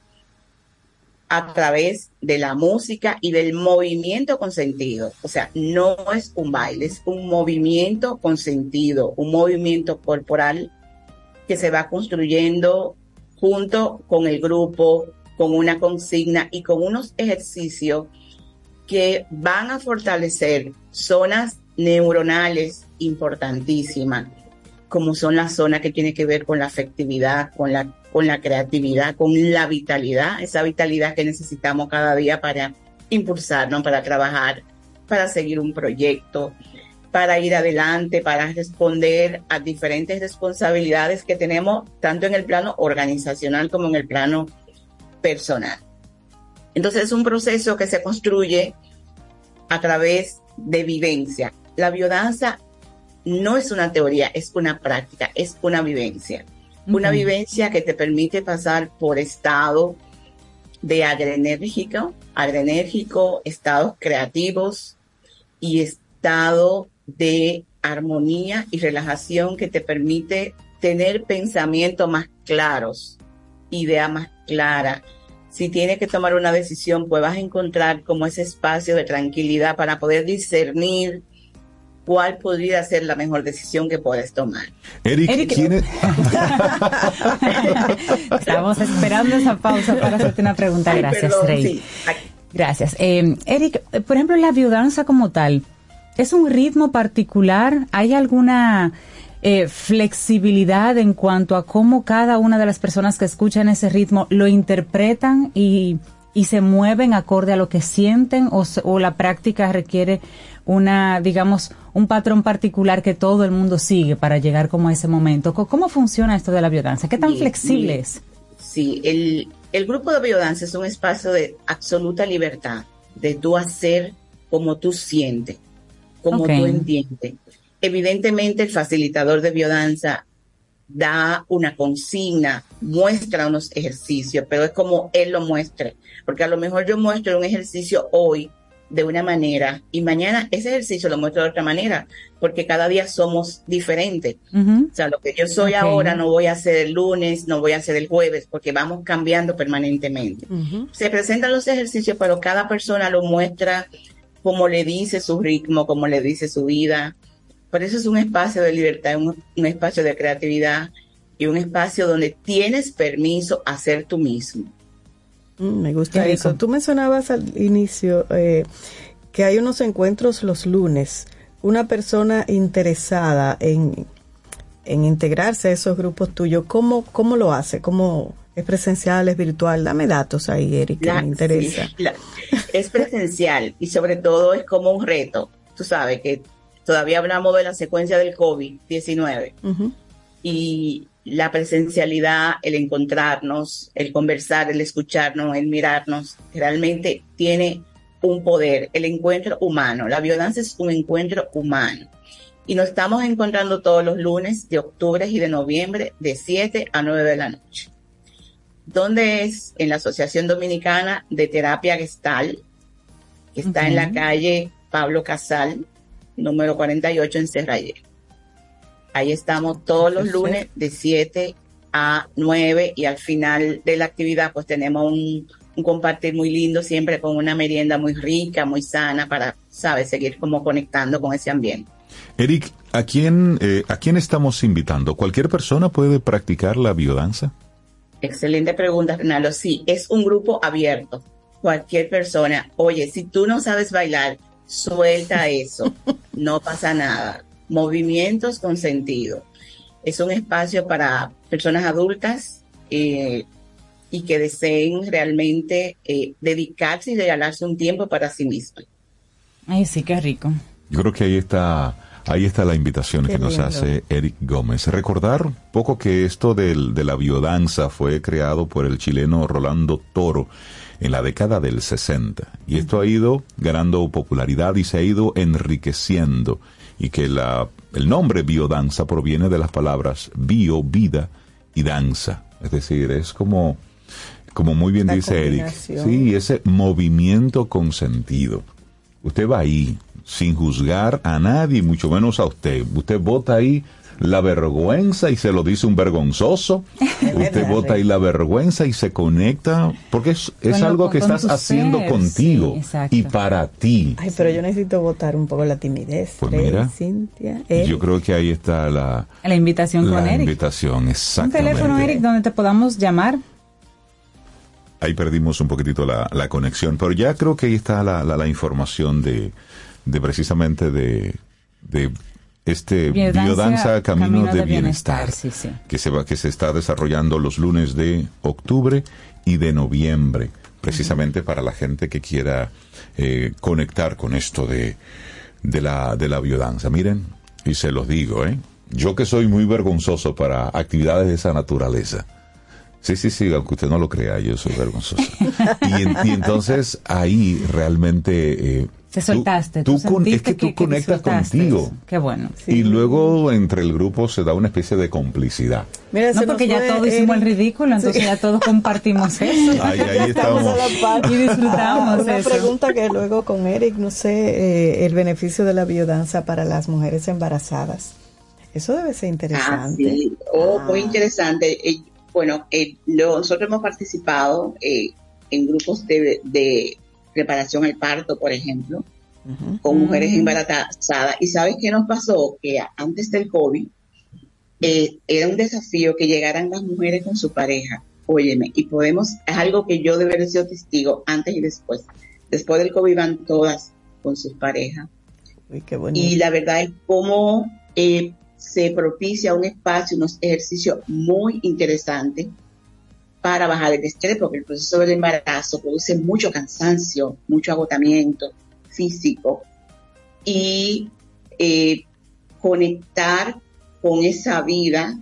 N: a través de la música y del movimiento con sentido. O sea, no es un baile, es un movimiento con sentido, un movimiento corporal que se va construyendo junto con el grupo, con una consigna y con unos ejercicios que van a fortalecer zonas neuronales importantísimas, como son las zonas que tienen que ver con la afectividad, con la, con la creatividad, con la vitalidad, esa vitalidad que necesitamos cada día para impulsarnos, para trabajar, para seguir un proyecto, para ir adelante, para responder a diferentes responsabilidades que tenemos, tanto en el plano organizacional como en el plano personal. Entonces es un proceso que se construye a través de vivencia. La biodanza no es una teoría, es una práctica, es una vivencia. Una vivencia que te permite pasar por estado de adrenérgico, adrenérgico, estados creativos y estado de armonía y relajación que te permite tener pensamientos más claros, idea más clara. Si tienes que tomar una decisión, pues vas a encontrar como ese espacio de tranquilidad para poder discernir cuál podría ser la mejor decisión que puedes tomar.
B: Eric,
D: Eric-
B: ¿quién es?
D: Estábamos esperando esa pausa para hacerte una pregunta.
N: Ay,
D: Gracias,
N: perdón,
D: Rey.
N: sí.
D: Gracias. Eh, Eric, por ejemplo, la biodanza como tal, ¿es un ritmo particular? ¿Hay alguna eh, flexibilidad en cuanto a cómo cada una de las personas que escuchan ese ritmo lo interpretan y, y se mueven acorde a lo que sienten o, la práctica requiere una, digamos, un patrón particular que todo el mundo sigue para llegar como a ese momento? ¿Cómo funciona esto de la biodanza? ¿Qué tan
N: Bien,
D: flexible
N: bien.
D: es?
N: Sí, el, el grupo de biodanza es un espacio de absoluta libertad, de tú hacer como tú sientes, como tú entiendes. Evidentemente, el facilitador de biodanza da una consigna, muestra unos ejercicios, pero es como él lo muestre, porque a lo mejor yo muestro un ejercicio hoy de una manera y mañana ese ejercicio lo muestro de otra manera, porque cada día somos diferentes. O sea, lo que yo soy ahora no voy a hacer el lunes, no voy a hacer el jueves, porque vamos cambiando permanentemente. Se presentan los ejercicios, pero cada persona lo muestra como le dice su ritmo, como le dice su vida. Por eso es un espacio de libertad, un, un espacio de creatividad y un espacio donde tienes permiso a ser tú mismo.
C: Mm, me gusta eso. Tú mencionabas al inicio eh, que hay unos encuentros los lunes. Una persona interesada en, en integrarse a esos grupos tuyos, ¿cómo, cómo lo hace? ¿Cómo es presencial, es virtual? Dame datos ahí,
N: La-
C: me interesa.
N: sí, la- es presencial y sobre todo es como un reto. Tú sabes que todavía hablamos de la secuencia del COVID-19
C: Ujú.
N: y la presencialidad, el encontrarnos, el conversar, el escucharnos, el mirarnos, realmente tiene un poder, el encuentro humano. La biodanza es un encuentro humano. Y nos estamos encontrando todos los lunes de octubre y de noviembre de 7 a 9 de la noche. ¿Dónde es? En la Asociación Dominicana de Terapia Gestal, que está en la calle Pablo Casal, número 48 en Serrayer. Ahí estamos todos los lunes de 7 a 9 y al final de la actividad pues tenemos un, un compartir muy lindo siempre con una merienda muy rica, muy sana para, ¿sabes? Seguir como conectando con ese ambiente.
B: Eric, ¿a quién, eh, ¿a quién estamos invitando? ¿Cualquier persona puede practicar la biodanza?
N: Excelente pregunta, Renalo. Sí, es un grupo abierto. Cualquier persona, oye, si tú no sabes bailar, suelta eso. No pasa nada. Movimientos con sentido. Es un espacio para personas adultas eh, y que deseen realmente eh, dedicarse y regalarse un tiempo para sí mismas.
D: Ay, sí, qué rico.
B: Yo creo que ahí está, ahí está la invitación
D: Qué
B: que nos
D: lindo.
B: hace Eric Gómez. Recordar un poco que esto del- de la biodanza fue creado por el chileno Rolando Toro en la década del 60. Y esto ha ido ganando popularidad y se ha ido enriqueciendo. Y que la, el nombre biodanza proviene de las palabras bio, vida y danza. Es decir, es como, como muy bien
C: La
B: dice Eric. Sí, ese movimiento con sentido. Usted va ahí sin juzgar a nadie, mucho menos a usted. Usted vota ahí la vergüenza y se lo dice un vergonzoso. Usted vota ahí la vergüenza y se conecta porque es, es algo que
C: con
B: estás haciendo
C: ser,
B: contigo
C: sí,
B: y para ti.
C: Ay, pero yo necesito votar un poco la timidez.
B: Pues
C: Rey,
B: mira.
C: Cintia, Eric.
B: Yo creo que ahí está la,
D: La invitación con
B: la
D: Eric.
B: invitación,
D: Un
B: exactamente.
D: teléfono, Eric, donde te podamos llamar.
B: ahí perdimos un poquitito la, la conexión, pero ya creo que ahí está la, la, la información de, de precisamente de, de este
D: Biodanza,
B: biodanza camino,
D: Camino
B: de,
D: de
B: bienestar,
D: Bienestar, sí, sí.
B: que se va que se está desarrollando los lunes de octubre y de noviembre precisamente para la gente que quiera eh, conectar con esto de de la, de la biodanza. Miren, y se los digo, ¿eh? Yo que soy muy vergonzoso para actividades de esa naturaleza. Sí, sí, sí, aunque usted no lo crea, yo soy vergonzoso. y, en- y entonces ahí realmente... eh,
D: Te soltaste.
B: tú
D: Tú,
B: con- es que tú conectas contigo.
D: Qué bueno.
B: Y luego entre el grupo se da una especie de complicidad.
C: Mira,
D: no, porque ya todos hicimos el ridículo, entonces
C: Sí.
D: ya todos compartimos eso.
B: Ahí, estamos.
D: Y disfrutamos
C: Una
D: eso.
C: pregunta que luego con Eric, no sé, eh, el beneficio de la biodanza para las mujeres embarazadas. Eso debe ser
N: Ah,
C: interesante.
N: sí. Oh, muy interesante. Eh, bueno, eh, lo- nosotros hemos participado eh, en grupos de, de preparación al parto, por ejemplo, con mujeres
C: Mm.
N: embarazadas. ¿Y sabes qué nos pasó? Que antes del COVID eh, era un desafío que llegaran las mujeres con su pareja. Óyeme, y podemos, es algo que yo debería ser testigo antes y después. Después del COVID van todas con sus parejas.
C: Uy, qué bonito.
N: Y la verdad es cómo eh, se propicia un espacio, unos ejercicios muy interesantes para bajar el estrés, porque el proceso del embarazo produce mucho cansancio, mucho agotamiento físico y eh, conectar con esa vida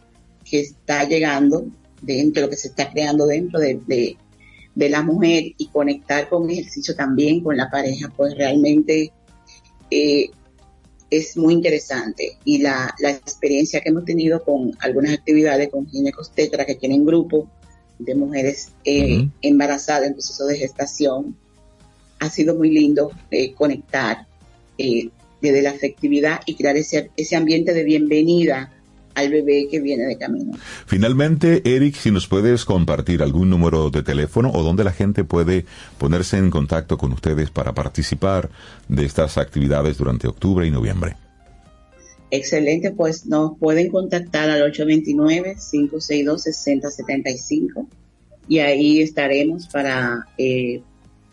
N: que está llegando dentro, que se está creando dentro de, de, de la mujer y conectar con ejercicio también con la pareja, pues realmente eh, es muy interesante. Y la, la experiencia que hemos tenido con algunas actividades con ginecos tetra que tienen grupo de mujeres eh, embarazadas en proceso de gestación, ha sido muy lindo eh, conectar eh, desde la afectividad y crear ese, ese ambiente de bienvenida al bebé que viene de camino.
B: Finalmente, Eric, si nos puedes compartir algún número de teléfono o donde la gente puede ponerse en contacto con ustedes para participar de estas actividades durante octubre y noviembre.
N: Excelente, pues nos pueden contactar al 829-562-6075 y ahí estaremos para eh,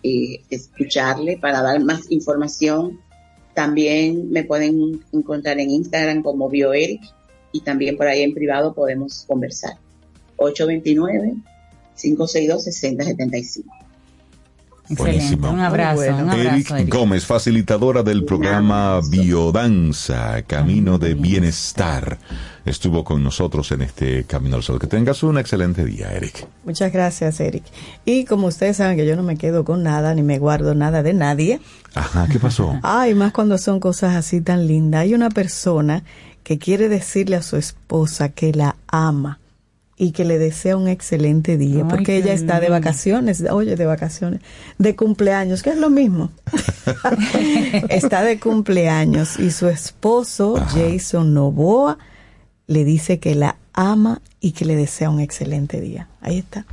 N: eh, escucharle, para dar más información. También me pueden encontrar en Instagram como BioEric y también por ahí en privado podemos conversar. 829-562-6075.
D: Excelente. Un abrazo, un abrazo.
B: Eric
D: Eric.
B: Gómez, facilitadora del programa Biodanza, Camino de Bienestar, estuvo con nosotros en este Camino al Sol. Que tengas un excelente día, Eric.
C: Muchas gracias, Eric. Y como ustedes saben que yo no me quedo con nada, ni me guardo nada de nadie.
B: Ajá, ¿qué pasó?
C: Ay, más cuando son cosas así tan lindas. Hay una persona que quiere decirle a su esposa que la ama y que le desea un excelente día,
D: Ay,
C: porque ella está de vacaciones, oye, de vacaciones, de cumpleaños, que es lo mismo. está de cumpleaños y su esposo, Jason Novoa, le dice que la ama y que le desea un excelente día. Ahí está.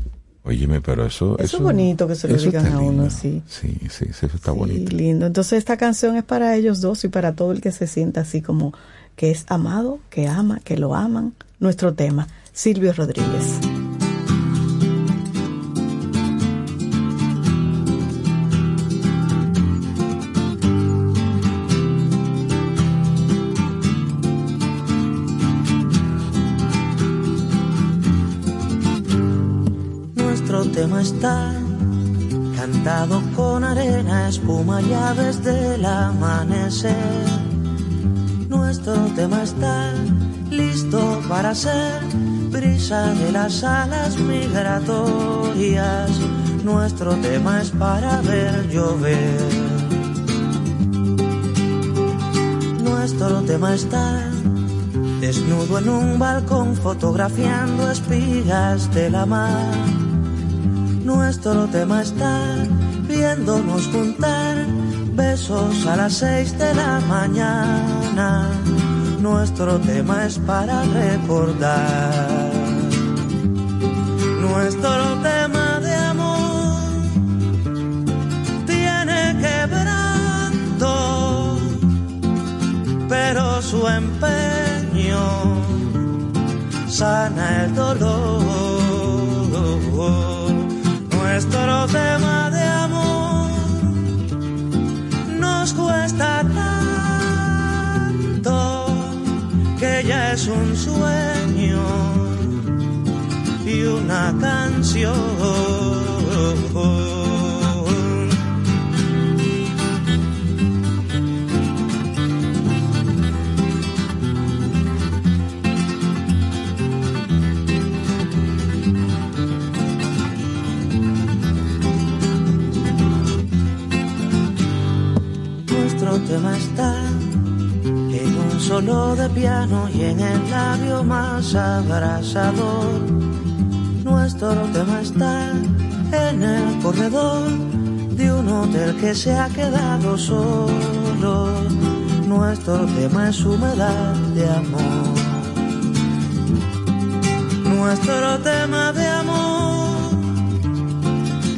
B: Óyeme, pero eso...
C: Eso es bonito que se lo
B: eso
C: digan a uno. Sí,
B: sí, sí, eso está
C: Sí,
B: bonito.
C: lindo. Entonces esta canción es para ellos dos y para todo el que se sienta así como que es amado, que ama, que lo aman. Nuestro tema, Silvio Rodríguez.
O: Nuestro tema está cantado con arena, espuma y aves del amanecer. Nuestro tema está listo para ser brisa de las alas migratorias. Nuestro tema es para ver llover. Nuestro tema está desnudo en un balcón fotografiando espigas de la mar. Nuestro tema está viéndonos juntar besos a las seis de la mañana. Nuestro tema es para recordar. Nuestro tema de amor tiene quebranto, pero su empeño sana el dolor. Nuestro tema de amor es un sueño y una canción. tema está solo de piano y en el labio más abrasador. Nuestro tema está en el corredor de un hotel que se ha quedado solo. Nuestro tema es humedad de amor. Nuestro tema de amor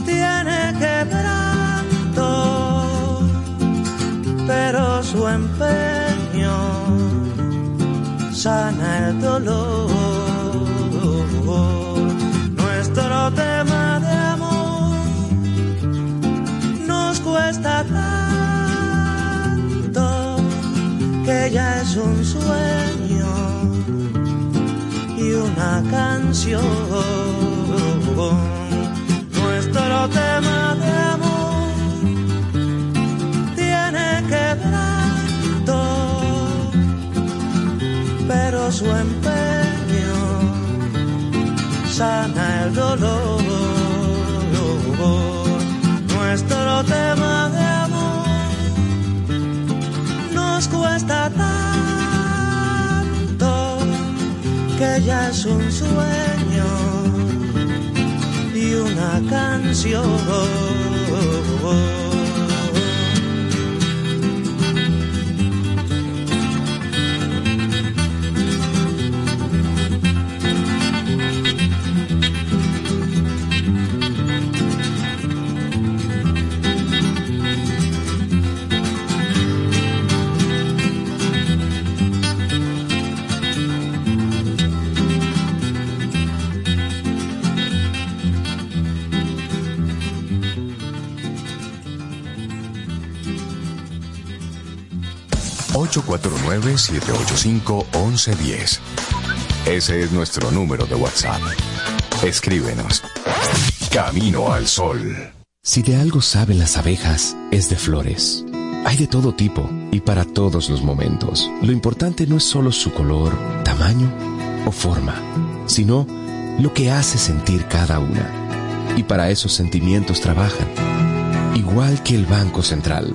O: tiene quebranto, pero su empeño sana el dolor. Nuestro tema de amor nos cuesta tanto que ya es un sueño y una canción. Nuestro tema de amor su empeño sana el dolor. Nuestro tema de amor nos cuesta tanto que ya es un sueño y una canción.
A: Nueve 785 Ese es nuestro número de WhatsApp. Escríbenos. Camino al Sol.
P: Si de algo saben las abejas, es de flores. Hay de todo tipo y para todos los momentos. Lo importante no es solo su color, tamaño o forma, sino lo que hace sentir cada una. Y para esos sentimientos trabajan. Igual que el Banco Central,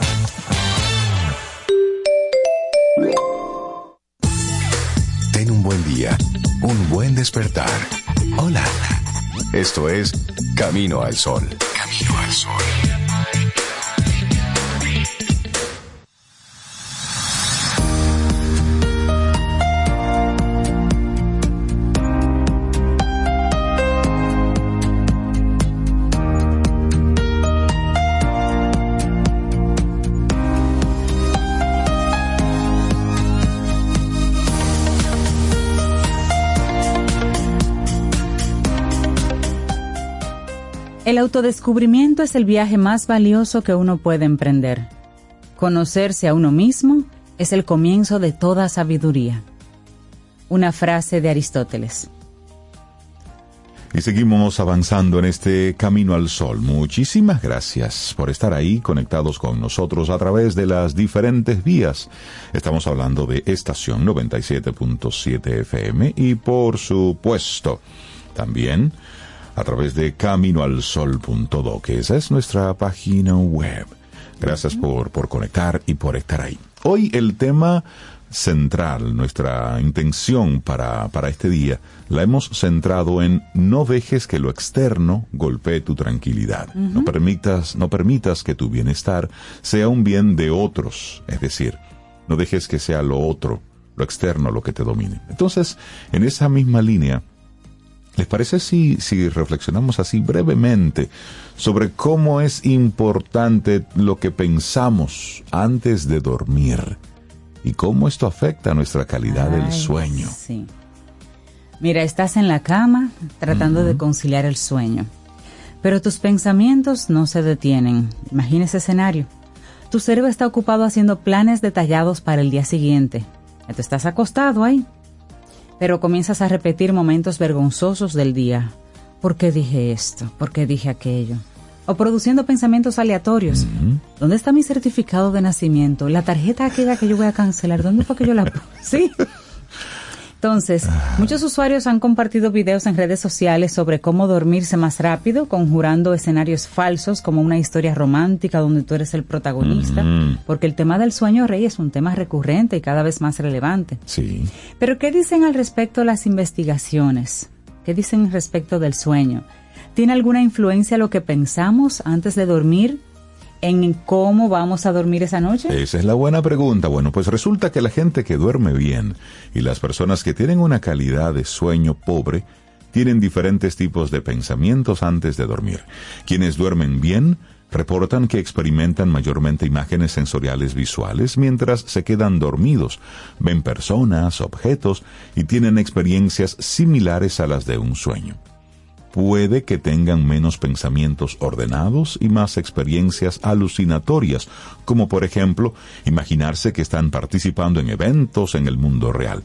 A: Un buen despertar. Hola. Esto es Camino al Sol. Camino al Sol.
D: El autodescubrimiento es el viaje más valioso que uno puede emprender. Conocerse a uno mismo es el comienzo de toda sabiduría. Una frase de Aristóteles.
B: Y seguimos avanzando en este camino al sol. Muchísimas gracias por estar ahí conectados con nosotros a través de las diferentes vías. Estamos hablando de estación 97.7 FM y por supuesto también a través de caminoalsol.do, que esa es nuestra página web. Gracias por, por conectar y por estar ahí. Hoy el tema central, nuestra intención para, para este día, la hemos centrado en no dejes que lo externo golpee tu tranquilidad. No permitas, no permitas que tu bienestar sea un bien de otros. Es decir, no dejes que sea lo otro, lo externo, lo que te domine. Entonces, en esa misma línea, ¿Les parece si, si reflexionamos así brevemente sobre cómo es importante lo que pensamos antes de dormir y cómo esto afecta nuestra calidad del sueño?
D: Sí. Mira, estás en la cama tratando de conciliar el sueño, pero tus pensamientos no se detienen. Imagina ese escenario. Tu cerebro está ocupado haciendo planes detallados para el día siguiente. Tú estás acostado ahí, pero comienzas a repetir momentos vergonzosos del día. ¿Por qué dije esto? ¿Por qué dije aquello? O produciendo pensamientos aleatorios. ¿Dónde está mi certificado de nacimiento? La tarjeta aquella que yo voy a cancelar, ¿dónde fue que yo la puse? Sí. Entonces, muchos usuarios han compartido videos en redes sociales sobre cómo dormirse más rápido, conjurando escenarios falsos como una historia romántica donde tú eres el protagonista, porque el tema del sueño rey es un tema recurrente y cada vez más relevante.
B: Sí.
D: Pero ¿qué dicen al respecto las investigaciones? ¿Qué dicen respecto del sueño? ¿Tiene alguna influencia lo que pensamos antes de dormir en cómo vamos a dormir esa noche?
B: Esa es la buena pregunta. Bueno, pues resulta que la gente que duerme bien y las personas que tienen una calidad de sueño pobre tienen diferentes tipos de pensamientos antes de dormir. Quienes duermen bien reportan que experimentan mayormente imágenes sensoriales visuales mientras se quedan dormidos, ven personas, objetos y tienen experiencias similares a las de un sueño puede que tengan menos pensamientos ordenados y más experiencias alucinatorias, como por ejemplo imaginarse que están participando en eventos en el mundo real.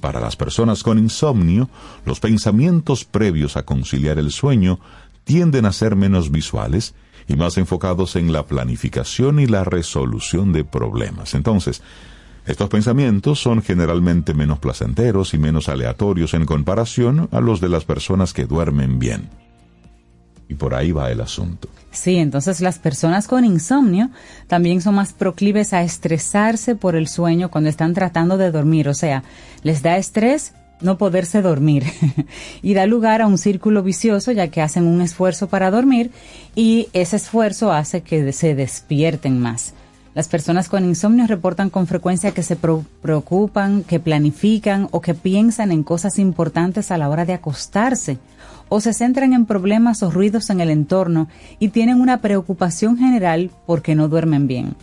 B: Para las personas con insomnio, los pensamientos previos a conciliar el sueño tienden a ser menos visuales y más enfocados en la planificación y la resolución de problemas. Entonces, estos pensamientos son generalmente menos placenteros y menos aleatorios en comparación a los de las personas que duermen bien. Y por ahí va el asunto.
D: Sí, entonces las personas con insomnio también son más proclives a estresarse por el sueño cuando están tratando de dormir. O sea, les da estrés no poderse dormir y da lugar a un círculo vicioso ya que hacen un esfuerzo para dormir y ese esfuerzo hace que se despierten más. Las personas con insomnio reportan con frecuencia que se preocupan, que planifican o que piensan en cosas importantes a la hora de acostarse o se centran en problemas o ruidos en el entorno y tienen una preocupación general porque no duermen bien.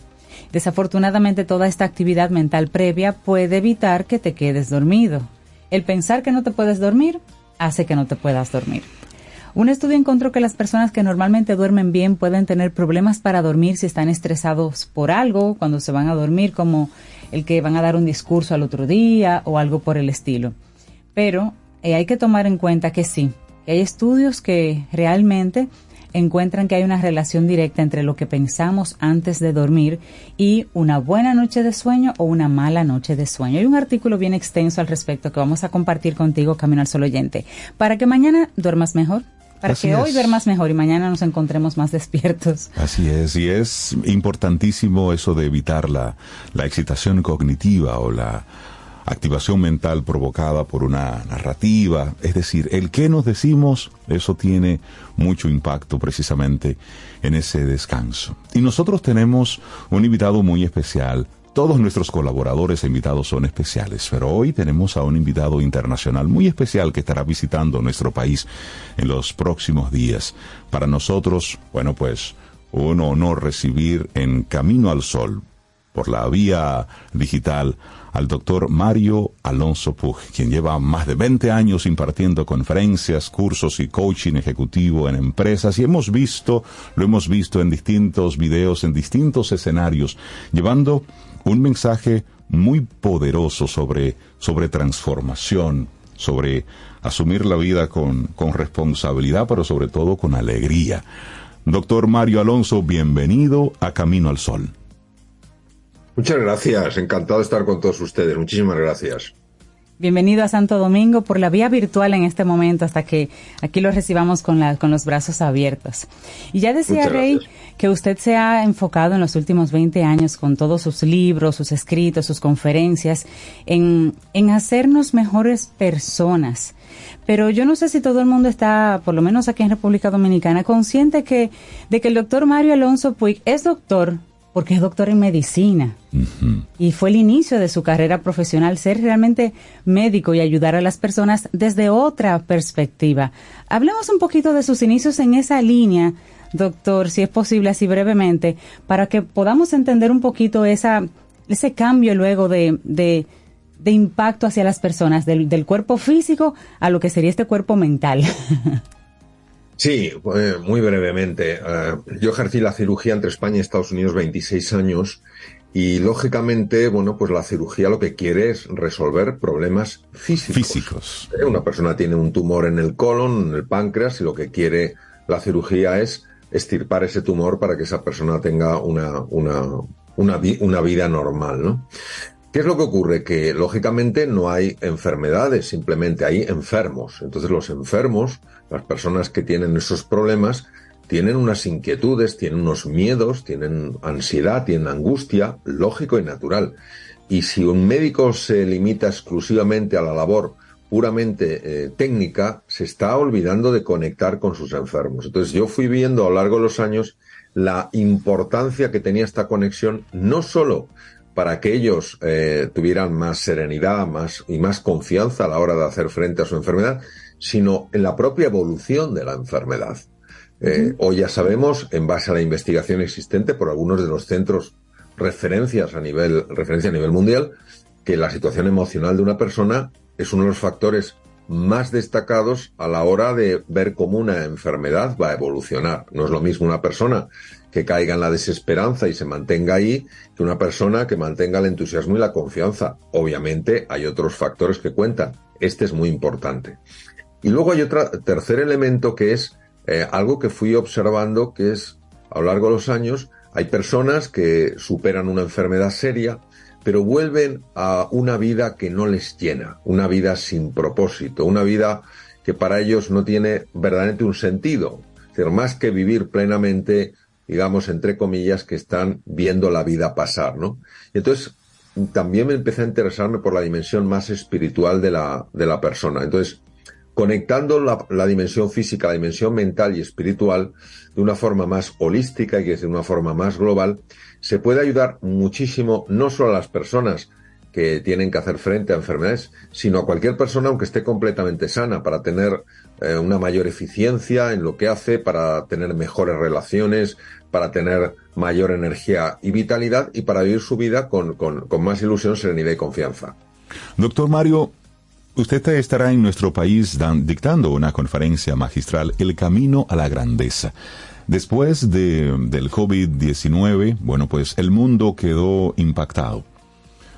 D: Desafortunadamente toda esta actividad mental previa puede evitar que te quedes dormido. El pensar que no te puedes dormir hace que no te puedas dormir. Un estudio encontró que las personas que normalmente duermen bien pueden tener problemas para dormir si están estresados por algo cuando se van a dormir, como el que van a dar un discurso al otro día o algo por el estilo. Pero eh, hay que tomar en cuenta que sí, que hay estudios que realmente encuentran que hay una relación directa entre lo que pensamos antes de dormir y una buena noche de sueño o una mala noche de sueño. Hay un artículo bien extenso al respecto que vamos a compartir contigo, Camino al Sol Oyente, para que mañana duermas mejor, para
B: Así
D: que hoy
B: es.
D: duermas mejor y mañana nos encontremos más despiertos.
B: Así es, y es importantísimo eso de evitar la, la excitación cognitiva o la activación mental provocada por una narrativa. Es decir, el que nos decimos, eso tiene mucho impacto precisamente en ese descanso. Y nosotros tenemos un invitado muy especial. Todos nuestros colaboradores e invitados son especiales, pero hoy tenemos a un invitado internacional muy especial que estará visitando nuestro país en los próximos días. Para nosotros, bueno, pues un honor recibir en Camino al Sol, por la vía digital, al doctor Mario Alonso Puj, quien lleva más de 20 años impartiendo conferencias, cursos y coaching ejecutivo en empresas y hemos visto, lo hemos visto en distintos videos, en distintos escenarios, llevando un mensaje muy poderoso sobre, sobre transformación, sobre asumir la vida con, con responsabilidad, pero sobre todo con alegría. Doctor Mario Alonso, bienvenido a Camino al Sol.
Q: Muchas gracias, encantado de estar con todos ustedes. Muchísimas gracias.
D: Bienvenido a Santo Domingo por la vía virtual en este momento hasta que aquí lo recibamos con, la, con los brazos abiertos. Y ya decía Rey que usted se ha enfocado en los últimos 20 años con todos sus libros, sus escritos, sus conferencias, en, en hacernos mejores personas. Pero yo no sé si todo el mundo está, por lo menos aquí en República Dominicana, consciente que, de que el doctor Mario Alonso Puig es doctor, porque es doctor en medicina. Y fue el inicio de su carrera profesional ser realmente médico y ayudar a las personas desde otra perspectiva. Hablemos un poquito de sus inicios en esa línea, doctor, si es posible así brevemente, para que podamos entender un poquito esa, ese cambio luego de, de, de impacto hacia las personas, del, del cuerpo físico a lo que sería este cuerpo mental.
Q: Sí, eh, muy brevemente. Eh, yo ejercí la cirugía entre España y Estados Unidos 26 años y lógicamente, bueno, pues la cirugía lo que quiere es resolver problemas físicos.
B: Físicos.
Q: Eh, Una persona tiene un tumor en el colon, en el páncreas y lo que quiere la cirugía es extirpar ese tumor para que esa persona tenga una, una, una, una vida normal, ¿no? ¿Qué es lo que ocurre? Que lógicamente no hay enfermedades, simplemente hay enfermos. Entonces los enfermos, las personas que tienen esos problemas, tienen unas inquietudes, tienen unos miedos, tienen ansiedad, tienen angustia, lógico y natural. Y si un médico se limita exclusivamente a la labor puramente eh, técnica, se está olvidando de conectar con sus enfermos. Entonces yo fui viendo a lo largo de los años la importancia que tenía esta conexión, no solo para que ellos eh, tuvieran más serenidad más, y más confianza a la hora de hacer frente a su enfermedad, sino en la propia evolución de la enfermedad. Eh, Hoy ya sabemos, en base a la investigación existente por algunos de los centros referencias a nivel, referencia a nivel mundial, que la situación emocional de una persona es uno de los factores más destacados a la hora de ver cómo una enfermedad va a evolucionar. No es lo mismo una persona que caiga en la desesperanza y se mantenga ahí que una persona que mantenga el entusiasmo y la confianza. Obviamente hay otros factores que cuentan. Este es muy importante. Y luego hay otro tercer elemento que es eh, algo que fui observando que es a lo largo de los años hay personas que superan una enfermedad seria pero vuelven a una vida que no les llena, una vida sin propósito, una vida que para ellos no tiene verdaderamente un sentido. Es decir, más que vivir plenamente, digamos, entre comillas, que están viendo la vida pasar, ¿no? Y entonces, también me empecé a interesarme por la dimensión más espiritual de la, de la persona. Entonces, conectando la, dimensión física, la dimensión mental y espiritual de una forma más holística y de una forma más global, se puede ayudar muchísimo no solo a las personas que tienen que hacer frente a enfermedades, sino a cualquier persona aunque esté completamente sana para tener eh, una mayor eficiencia en lo que hace, para tener mejores relaciones, para tener mayor energía y vitalidad y para vivir su vida con, con, con más ilusión, serenidad y confianza.
B: Doctor Mario, usted estará en nuestro país dictando una conferencia magistral, El Camino a la Grandeza. Después de, del COVID-19, bueno, pues el mundo quedó impactado.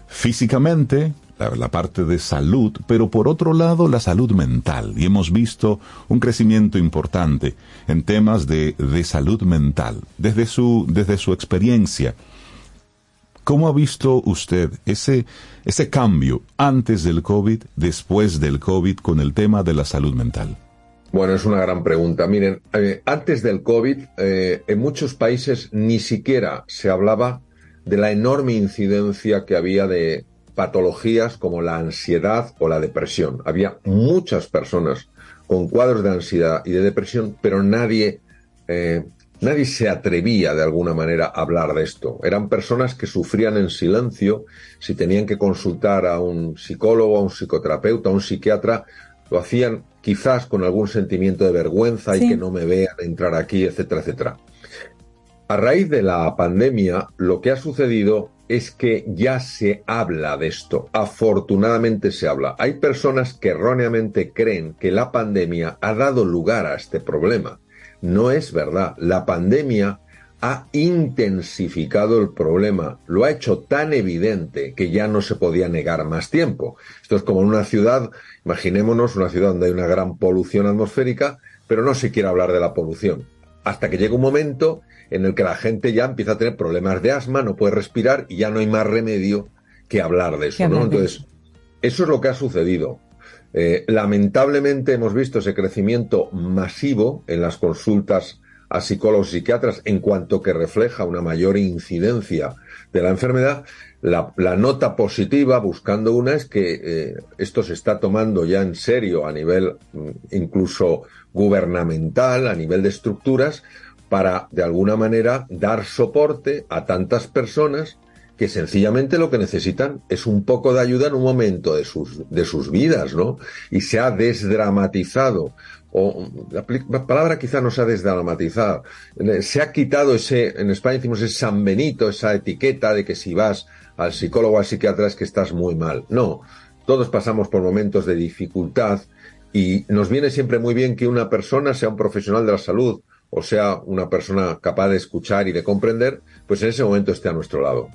B: Físicamente, la, la, parte de salud, pero por otro lado la salud mental. Y hemos visto un crecimiento importante en temas de, de salud mental. Desde su, desde su experiencia, ¿cómo ha visto usted ese, ese cambio antes del COVID, después del COVID con el tema de la salud mental?
Q: Bueno, es una gran pregunta. Miren, eh, antes del COVID, eh, en muchos países ni siquiera se hablaba de la enorme incidencia que había de patologías como la ansiedad o la depresión. Había muchas personas con cuadros de ansiedad y de depresión, pero nadie, eh, nadie se atrevía de alguna manera a hablar de esto. Eran personas que sufrían en silencio. Si tenían que consultar a un psicólogo, a un psicoterapeuta, a un psiquiatra, lo hacían quizás con algún sentimiento de vergüenza
D: Sí.
Q: y que no me vean entrar aquí, etcétera, etcétera. A raíz de la pandemia, lo que ha sucedido es que ya se habla de esto. Afortunadamente se habla. Hay personas que erróneamente creen que la pandemia ha dado lugar a este problema. No es verdad. La pandemia ha intensificado el problema, lo ha hecho tan evidente que ya no se podía negar más tiempo. Esto es como en una ciudad, imaginémonos una ciudad donde hay una gran polución atmosférica, pero no se quiere hablar de la polución. Hasta que llega un momento en el que la gente ya empieza a tener problemas de asma, no puede respirar y ya no hay más remedio que hablar de eso, Entonces, eso es lo que ha sucedido. Eh, lamentablemente hemos visto ese crecimiento masivo en las consultas a psicólogos y psiquiatras en cuanto que refleja una mayor incidencia de la enfermedad. La, nota positiva, buscando una, es que eh, esto se está tomando ya en serio a nivel mm, incluso gubernamental, a nivel de estructuras, para, de alguna manera, dar soporte a tantas personas que sencillamente lo que necesitan es un poco de ayuda en un momento de sus, de sus vidas, ¿no? Y se ha desdramatizado, o la, palabra quizá no se ha desdramatizado, eh, se ha quitado ese, en España decimos ese San Benito, esa etiqueta de que si vas al psicólogo o al psiquiatra es que estás muy mal. No, todos pasamos por momentos de dificultad y nos viene siempre muy bien que una persona sea un profesional de la salud o sea una persona capaz de escuchar y de comprender, pues en ese momento esté a nuestro lado.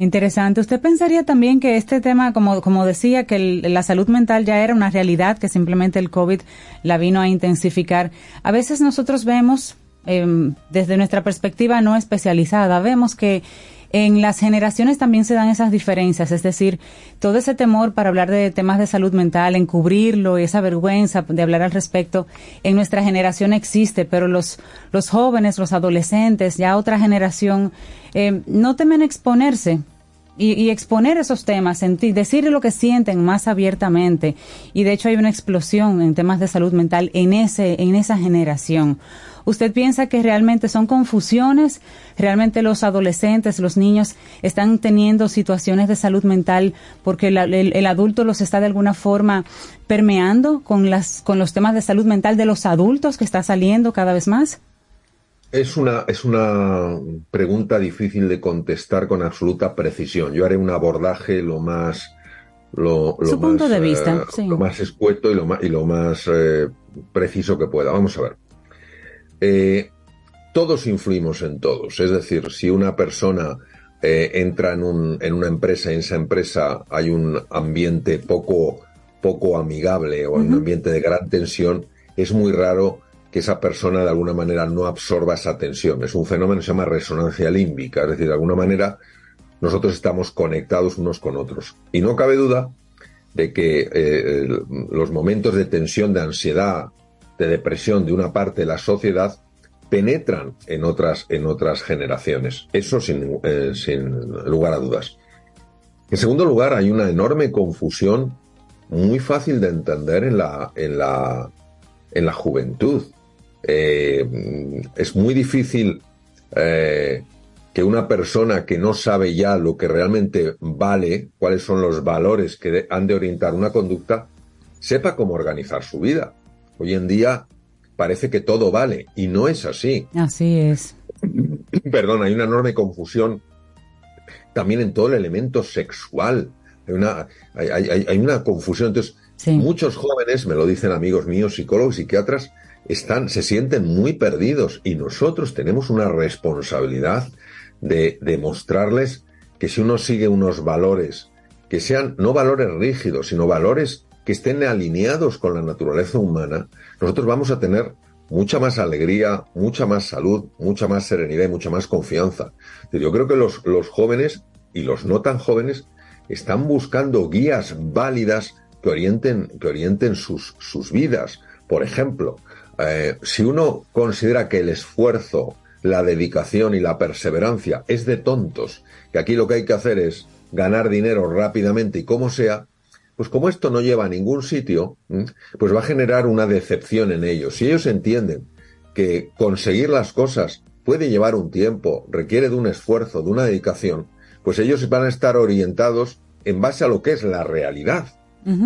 D: Interesante. ¿Usted pensaría también que este tema, como, como decía, que la salud mental ya era una realidad, que simplemente el COVID la vino a intensificar? A veces nosotros vemos, em, desde nuestra perspectiva no especializada, vemos que en las generaciones también se dan esas diferencias, es decir, todo ese temor para hablar de temas de salud mental, encubrirlo, esa vergüenza de hablar al respecto, en nuestra generación existe, pero los, los jóvenes, los adolescentes, ya otra generación, eh, no temen exponerse y, y exponer esos temas, sentir, decir lo que sienten más abiertamente. Y de hecho hay una explosión en temas de salud mental en ese, en esa generación. ¿Usted piensa que realmente son confusiones? ¿Realmente los adolescentes, los niños están teniendo situaciones de salud mental porque la- el, el adulto los está de alguna forma permeando con, las, con los temas de salud mental de los adultos que está saliendo cada vez más?
Q: Es una, es una pregunta difícil de contestar con absoluta precisión. Yo haré un abordaje lo más, lo, lo
D: Su
Q: más,
D: punto de vista,
Q: eh,
D: sí.
Q: lo más escueto y lo más, y lo más eh, preciso que pueda. Vamos a ver. Eh, todos influimos en todos. Es decir, si una persona eh, entra en, un, en una empresa y en esa empresa hay un ambiente poco, poco amigable o un ambiente de gran tensión, es muy raro que esa persona de alguna manera no absorba esa tensión. Es un fenómeno que se llama resonancia límbica, es decir, de alguna manera nosotros estamos conectados unos con otros. Y no cabe duda de que eh, los momentos de tensión, de ansiedad, de depresión de una parte de la sociedad penetran en otras, en otras generaciones. Eso sin, eh, sin lugar a dudas. En segundo lugar, hay una enorme confusión muy fácil de entender en la, en la, en la juventud. Eh, es muy difícil eh, que una persona que no sabe ya lo que realmente vale, cuáles son los valores que han de orientar una conducta, sepa cómo organizar su vida. Hoy en día parece que todo vale y no es así.
D: Así es.
Q: Perdón, hay una enorme confusión también en todo el elemento sexual. Hay una, hay, hay- hay una confusión. Entonces, muchos jóvenes, me lo dicen amigos míos, psicólogos, psiquiatras, están, se sienten muy perdidos y nosotros tenemos una responsabilidad de, de mostrarles que si uno sigue unos valores, que sean no valores rígidos, sino valores que estén alineados con la naturaleza humana, nosotros vamos a tener mucha más alegría, mucha más salud, mucha más serenidad y mucha más confianza. Yo creo que los, los jóvenes y los no tan jóvenes están buscando guías válidas que orienten, que orienten sus, sus vidas. Por ejemplo, eh, si uno considera que el esfuerzo, la dedicación y la perseverancia es de tontos, que aquí lo que hay que hacer es ganar dinero rápidamente y como sea, pues como esto no lleva a ningún sitio, pues va a generar una decepción en ellos. Si ellos entienden que conseguir las cosas puede llevar un tiempo, requiere de un esfuerzo, de una dedicación, pues ellos van a estar orientados en base a lo que es la realidad,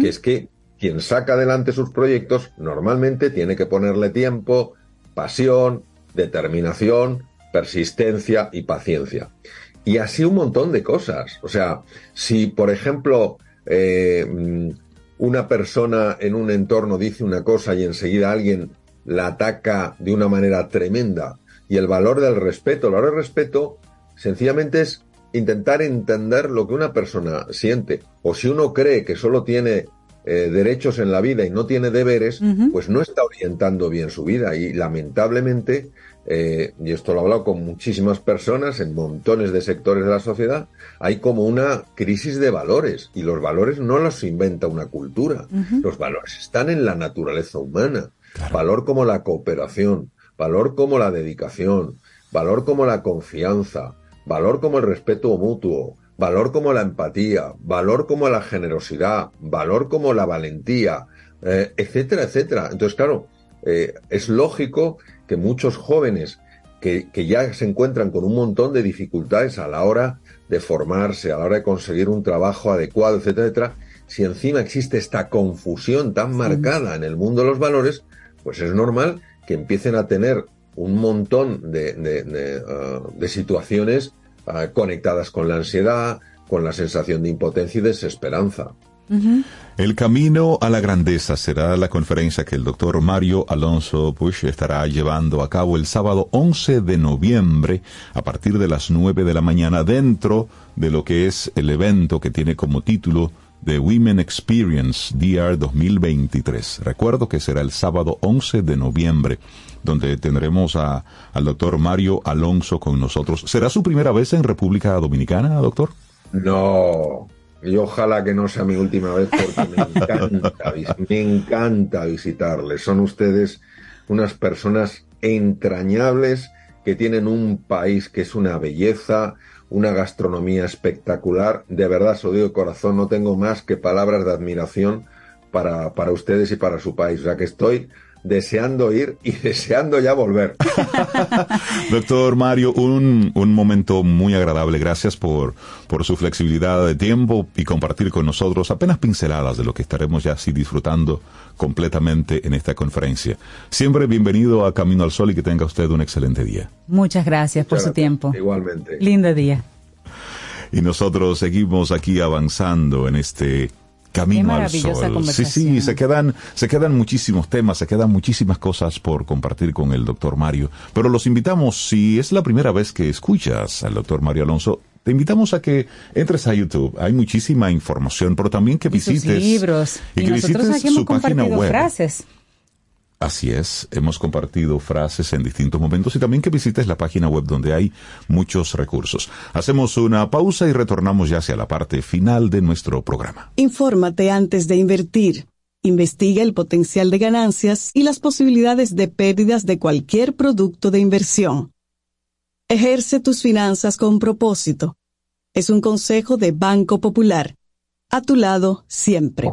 Q: que es que quien saca adelante sus proyectos normalmente tiene que ponerle tiempo, pasión, determinación, persistencia y paciencia. Y así un montón de cosas. O sea, si por ejemplo eh, mm, una persona en un entorno dice una cosa y enseguida alguien la ataca de una manera tremenda, y el valor del respeto, el valor del respeto sencillamente es intentar entender lo que una persona siente. O si uno cree que solo tiene eh, derechos en la vida y no tiene deberes, pues no está orientando bien su vida. Y lamentablemente, eh, y esto lo he hablado con muchísimas personas en montones de sectores de la sociedad, hay como una crisis de valores. Y los valores no los inventa una cultura. Los valores están en la naturaleza humana. Valor como la cooperación, valor como la dedicación, valor como la confianza, valor como el respeto mutuo, valor como la empatía, valor como la generosidad, valor como la valentía, eh, etcétera, etcétera. Entonces, claro, eh, es lógico que muchos jóvenes que, que ya se encuentran con un montón de dificultades a la hora de formarse, a la hora de conseguir un trabajo adecuado, etcétera, etcétera, si encima existe esta confusión tan marcada en el mundo de los valores, pues es normal que empiecen a tener un montón de, de, de, uh, de situaciones uh, conectadas con la ansiedad, con la sensación de impotencia y desesperanza.
B: El camino a la grandeza será la conferencia que el doctor Mario Alonso Push estará llevando a cabo el sábado 11 de noviembre a partir de las 9 de la mañana dentro de lo que es el evento que tiene como título The Women Experience DR 2023. Recuerdo que será el sábado 11 de noviembre donde tendremos a, al doctor Mario Alonso con nosotros. ¿Será su primera vez en República Dominicana, doctor?
Q: No, y ojalá que no sea mi última vez porque me encanta, me encanta visitarles. Son ustedes unas personas entrañables que tienen un país que es una belleza, una gastronomía espectacular. De verdad, se lo digo de corazón, no tengo más que palabras de admiración para, para ustedes y para su país. O sea que estoy deseando ir y deseando ya volver.
B: Doctor Mario, un, un momento muy agradable. Gracias por, por su flexibilidad de tiempo y compartir con nosotros apenas pinceladas de lo que estaremos ya así disfrutando completamente en esta conferencia. Siempre bienvenido a Camino al Sol y que tenga usted un excelente día.
D: Muchas gracias Muchas por gracias. su tiempo.
Q: Igualmente.
D: Lindo día.
B: Y nosotros seguimos aquí avanzando en este Camino al Sol. Sí, sí, se quedan, se quedan muchísimos temas, se quedan muchísimas cosas por compartir con el doctor Mario. Pero los invitamos, si es la primera vez que escuchas al doctor Mario Alonso, te invitamos a que entres a YouTube. Hay muchísima información, pero también que
D: y
B: visites
D: sus libros.
B: y,
D: Y,
B: que
D: nosotros
B: visites
D: aquí hemos
B: su página
D: compartido
B: web.
D: frases.
B: Así es, hemos compartido frases en distintos momentos y también que visites la página web donde hay muchos recursos. Hacemos una pausa y retornamos ya hacia la parte final de nuestro programa.
C: Infórmate antes de invertir. Investiga el potencial de ganancias y las posibilidades de pérdidas de cualquier producto de inversión. Ejerce tus finanzas con propósito. Es un consejo de Banco Popular. A tu lado siempre.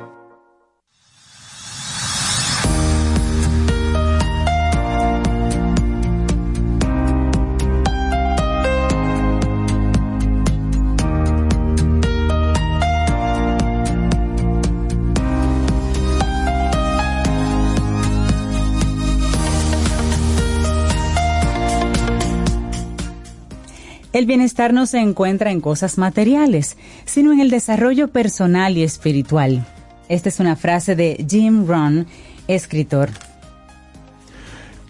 D: El bienestar no se encuentra en cosas materiales, sino en el desarrollo personal y espiritual. Esta es una frase de Jim Rohn, escritor.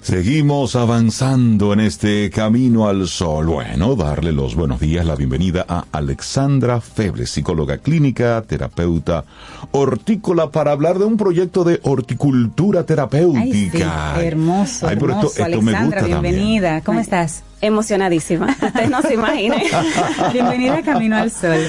B: Seguimos avanzando en este camino al sol. Bueno, darle los buenos días, la bienvenida a Alexandra Feble, psicóloga clínica, terapeuta hortícola, para hablar de un proyecto de horticultura
D: Ay, sí,
B: terapéutica.
D: hermoso,
B: Ay,
D: hermoso.
B: esto- esto me
D: Alexandra,
B: también.
D: bienvenida. ¿Cómo estás?
R: Emocionadísima. Ustedes no se imaginen.
D: Bienvenida a Camino al Sol.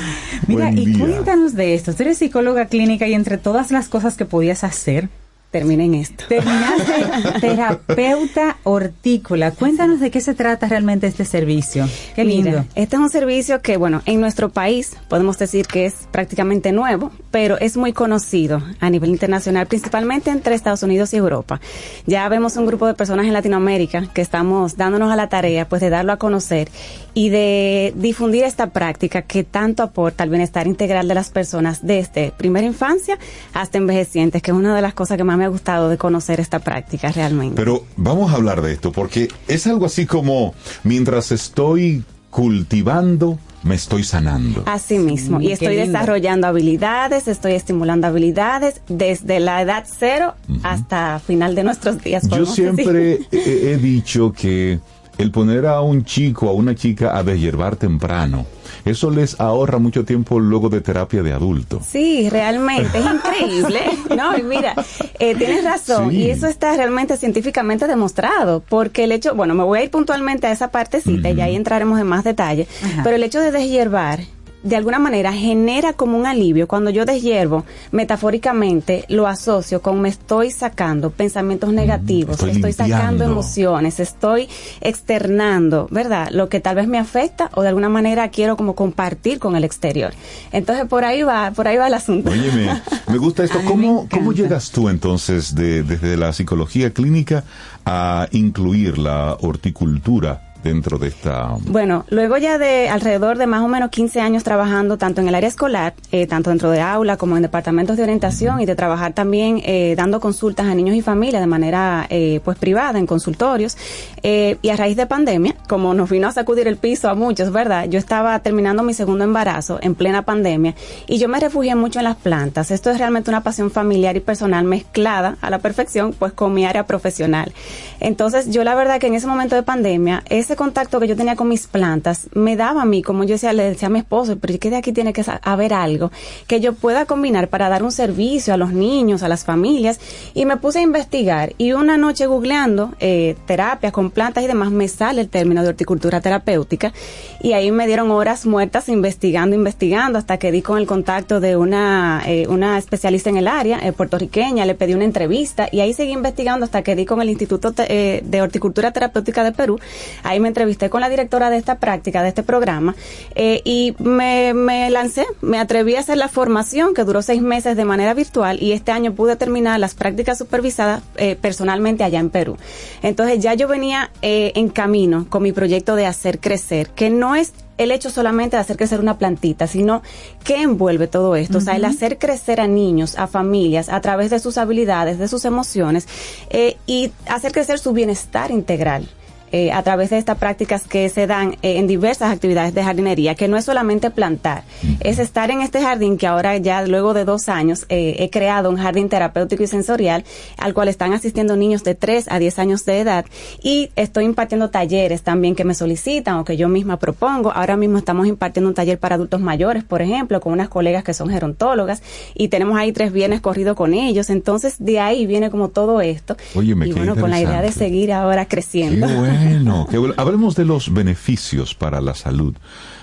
D: Mira,
R: Buen
D: y
R: día.
D: cuéntanos de esto. Tú eres psicóloga clínica y entre todas las cosas que podías hacer,
R: terminen esto.
D: Terminaste terapeuta hortícola. Cuéntanos de qué se trata realmente este servicio. Qué lindo.
R: Mira, este es un servicio que, bueno, en nuestro país podemos decir que es prácticamente nuevo, pero es muy conocido a nivel internacional, principalmente entre Estados Unidos y Europa. Ya vemos un grupo de personas en Latinoamérica que estamos dándonos a la tarea, pues, de darlo a conocer y de difundir esta práctica que tanto aporta al bienestar integral de las personas desde primera infancia hasta envejecientes, que es una de las cosas que más me ha gustado de conocer esta práctica realmente.
B: Pero vamos a hablar de esto porque es algo así como mientras estoy cultivando, me estoy sanando.
R: Así mismo.
D: Mm,
R: y estoy
D: lindo.
R: desarrollando habilidades, estoy estimulando habilidades desde la edad cero hasta final de nuestros días.
B: Yo
R: decir.
B: siempre he, he dicho que el poner a un chico, a una chica a deshiervar temprano, eso les ahorra mucho tiempo luego de terapia de adulto.
R: Sí, realmente, es increíble. No, y mira, eh, tienes razón,
B: Sí.
R: y eso está realmente científicamente demostrado, porque el hecho, bueno, me voy a ir puntualmente a esa partecita y ahí entraremos en más detalle, pero el hecho de deshiervar de alguna manera genera como un alivio. Cuando yo deshiervo, metafóricamente lo asocio con me estoy sacando pensamientos negativos,
B: estoy
R: estoy, sacando emociones, estoy externando, ¿verdad? Lo que tal vez me afecta o de alguna manera quiero como compartir con el exterior. Entonces por ahí va, por ahí va el asunto.
B: Óyeme, me gusta esto. ¿Cómo, ¿Cómo llegas tú entonces de- desde la psicología clínica a incluir la horticultura dentro de esta...
R: Bueno, luego ya de alrededor de más o menos 15 años trabajando tanto en el área escolar, eh, tanto dentro de aula como en departamentos de orientación y de trabajar también eh, dando consultas a niños y familias de manera eh, pues privada en consultorios eh, y a raíz de pandemia, como nos vino a sacudir el piso a muchos, ¿verdad? Yo estaba terminando mi segundo embarazo en plena pandemia y yo me refugié mucho en las plantas. Esto es realmente una pasión familiar y personal mezclada a la perfección pues con mi área profesional. Entonces yo la verdad que en ese momento de pandemia, ese contacto que yo tenía con mis plantas me daba a mí, como yo decía, le decía a mi esposo, pero es que de aquí tiene que haber algo que yo pueda combinar para dar un servicio a los niños, a las familias. Y me puse a investigar y una noche googleando eh, terapias con plantas y demás me sale el término de horticultura terapéutica y ahí me dieron horas muertas investigando, investigando hasta que di con el contacto de una, eh, una especialista en el área, eh, puertorriqueña, le pedí una entrevista y ahí seguí investigando hasta que di con el Instituto de Horticultura Terapéutica de Perú. Ahí me entrevisté con la directora de esta práctica, de este programa, eh, y me, me lancé, me atreví a hacer la formación que duró seis meses de manera virtual y este año pude terminar las prácticas supervisadas eh, personalmente allá en Perú. Entonces ya yo venía eh, en camino con mi proyecto de hacer crecer, que no es el hecho solamente de hacer crecer una plantita, sino que envuelve todo esto. O sea, el hacer crecer a niños, a familias, a través de sus habilidades, de sus emociones, eh, y hacer crecer su bienestar integral. Eh, a través de estas prácticas que se dan eh, en diversas actividades de jardinería, que no es solamente plantar, es estar en este jardín que ahora ya luego de dos años eh, he creado un jardín terapéutico y sensorial al cual están asistiendo niños de 3 a 10 años de edad y estoy impartiendo talleres también que me solicitan o que yo misma propongo. Ahora mismo estamos impartiendo un taller para adultos mayores, por ejemplo, con unas colegas que son gerontólogas y tenemos ahí tres viernes corrido con ellos. Entonces de ahí viene como todo esto.
B: Óyeme,
R: y bueno, con la idea de seguir ahora
B: Qué
R: creciendo.
B: Bueno, bueno. Hablemos de los beneficios para la salud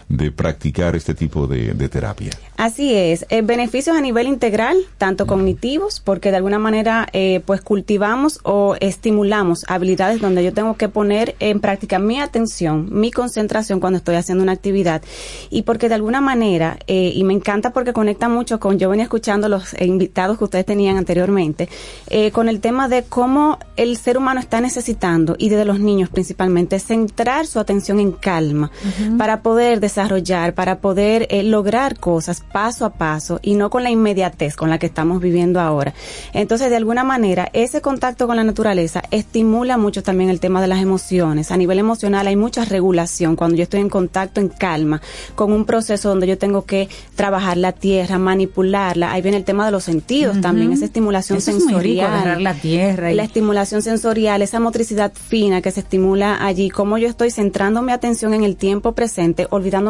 B: de practicar este tipo de, de terapia.
R: Así es, eh, beneficios a nivel integral, tanto cognitivos, porque de alguna manera eh, pues cultivamos o estimulamos habilidades donde yo tengo que poner en práctica mi atención, mi concentración cuando estoy haciendo una actividad. Y porque de alguna manera, eh, y me encanta porque conecta mucho con, yo venía escuchando los invitados que ustedes tenían anteriormente, eh, con el tema de cómo el ser humano está necesitando, y de los niños principalmente, centrar su atención en calma para poder desarrollar, para poder eh, lograr cosas paso a paso y no con la inmediatez con la que estamos viviendo ahora. Entonces, de alguna manera, ese contacto con la naturaleza estimula mucho también el tema de las emociones. A nivel emocional hay mucha regulación cuando yo estoy en contacto, en calma, con un proceso donde yo tengo que trabajar la tierra, manipularla. Ahí viene el tema de los sentidos también, esa estimulación
D: Eso es muy rico,
R: sensorial.
D: la tierra y-
R: La estimulación sensorial, esa motricidad fina que se estimula allí, cómo yo estoy centrando mi atención en el tiempo presente,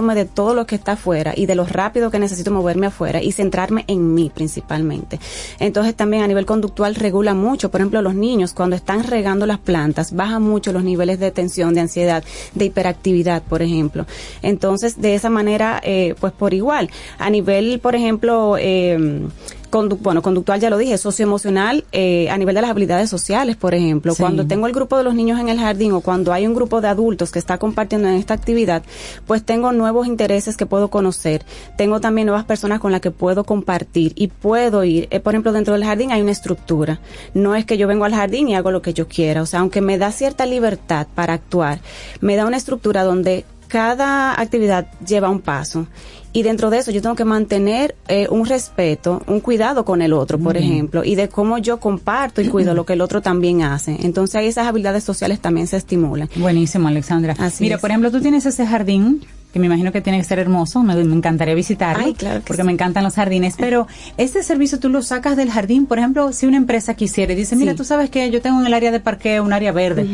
R: de todo lo que está afuera y de lo rápido que necesito moverme afuera y centrarme en mí principalmente. Entonces también a nivel conductual regula mucho, por ejemplo, los niños cuando están regando las plantas, bajan mucho los niveles de tensión, de ansiedad, de hiperactividad, por ejemplo. Entonces, de esa manera, eh, pues por igual, a nivel, por ejemplo, eh, condu- bueno, conductual ya lo dije, socioemocional, eh, a nivel de las habilidades sociales, por ejemplo.
D: Sí.
R: Cuando tengo el grupo de los niños en el jardín o cuando hay un grupo de adultos que está compartiendo en esta actividad, pues tengo nuevos intereses que puedo conocer. Tengo también nuevas personas con las que puedo compartir y puedo ir. Eh, por ejemplo, dentro del jardín hay una estructura. No es que yo vengo al jardín y hago lo que yo quiera. O sea, aunque me da cierta libertad para actuar, me da una estructura donde cada actividad lleva un paso y dentro de eso yo tengo que mantener eh, un respeto, un cuidado con el otro, por ejemplo, y de cómo yo comparto y cuido lo que el otro también hace. Entonces ahí esas habilidades sociales también se estimulan.
D: Buenísimo, Alexandra.
R: Así
D: Mira,
R: es.
D: por ejemplo, tú tienes ese jardín que me imagino que tiene que ser hermoso, me, me encantaría visitarlo,
R: Ay, claro que
D: porque
R: sí.
D: me encantan los jardines, pero este servicio tú lo sacas del jardín, por ejemplo, si una empresa quisiera y dice, mira,
R: Sí.
D: tú sabes que yo tengo en el área de parqueo un área verde,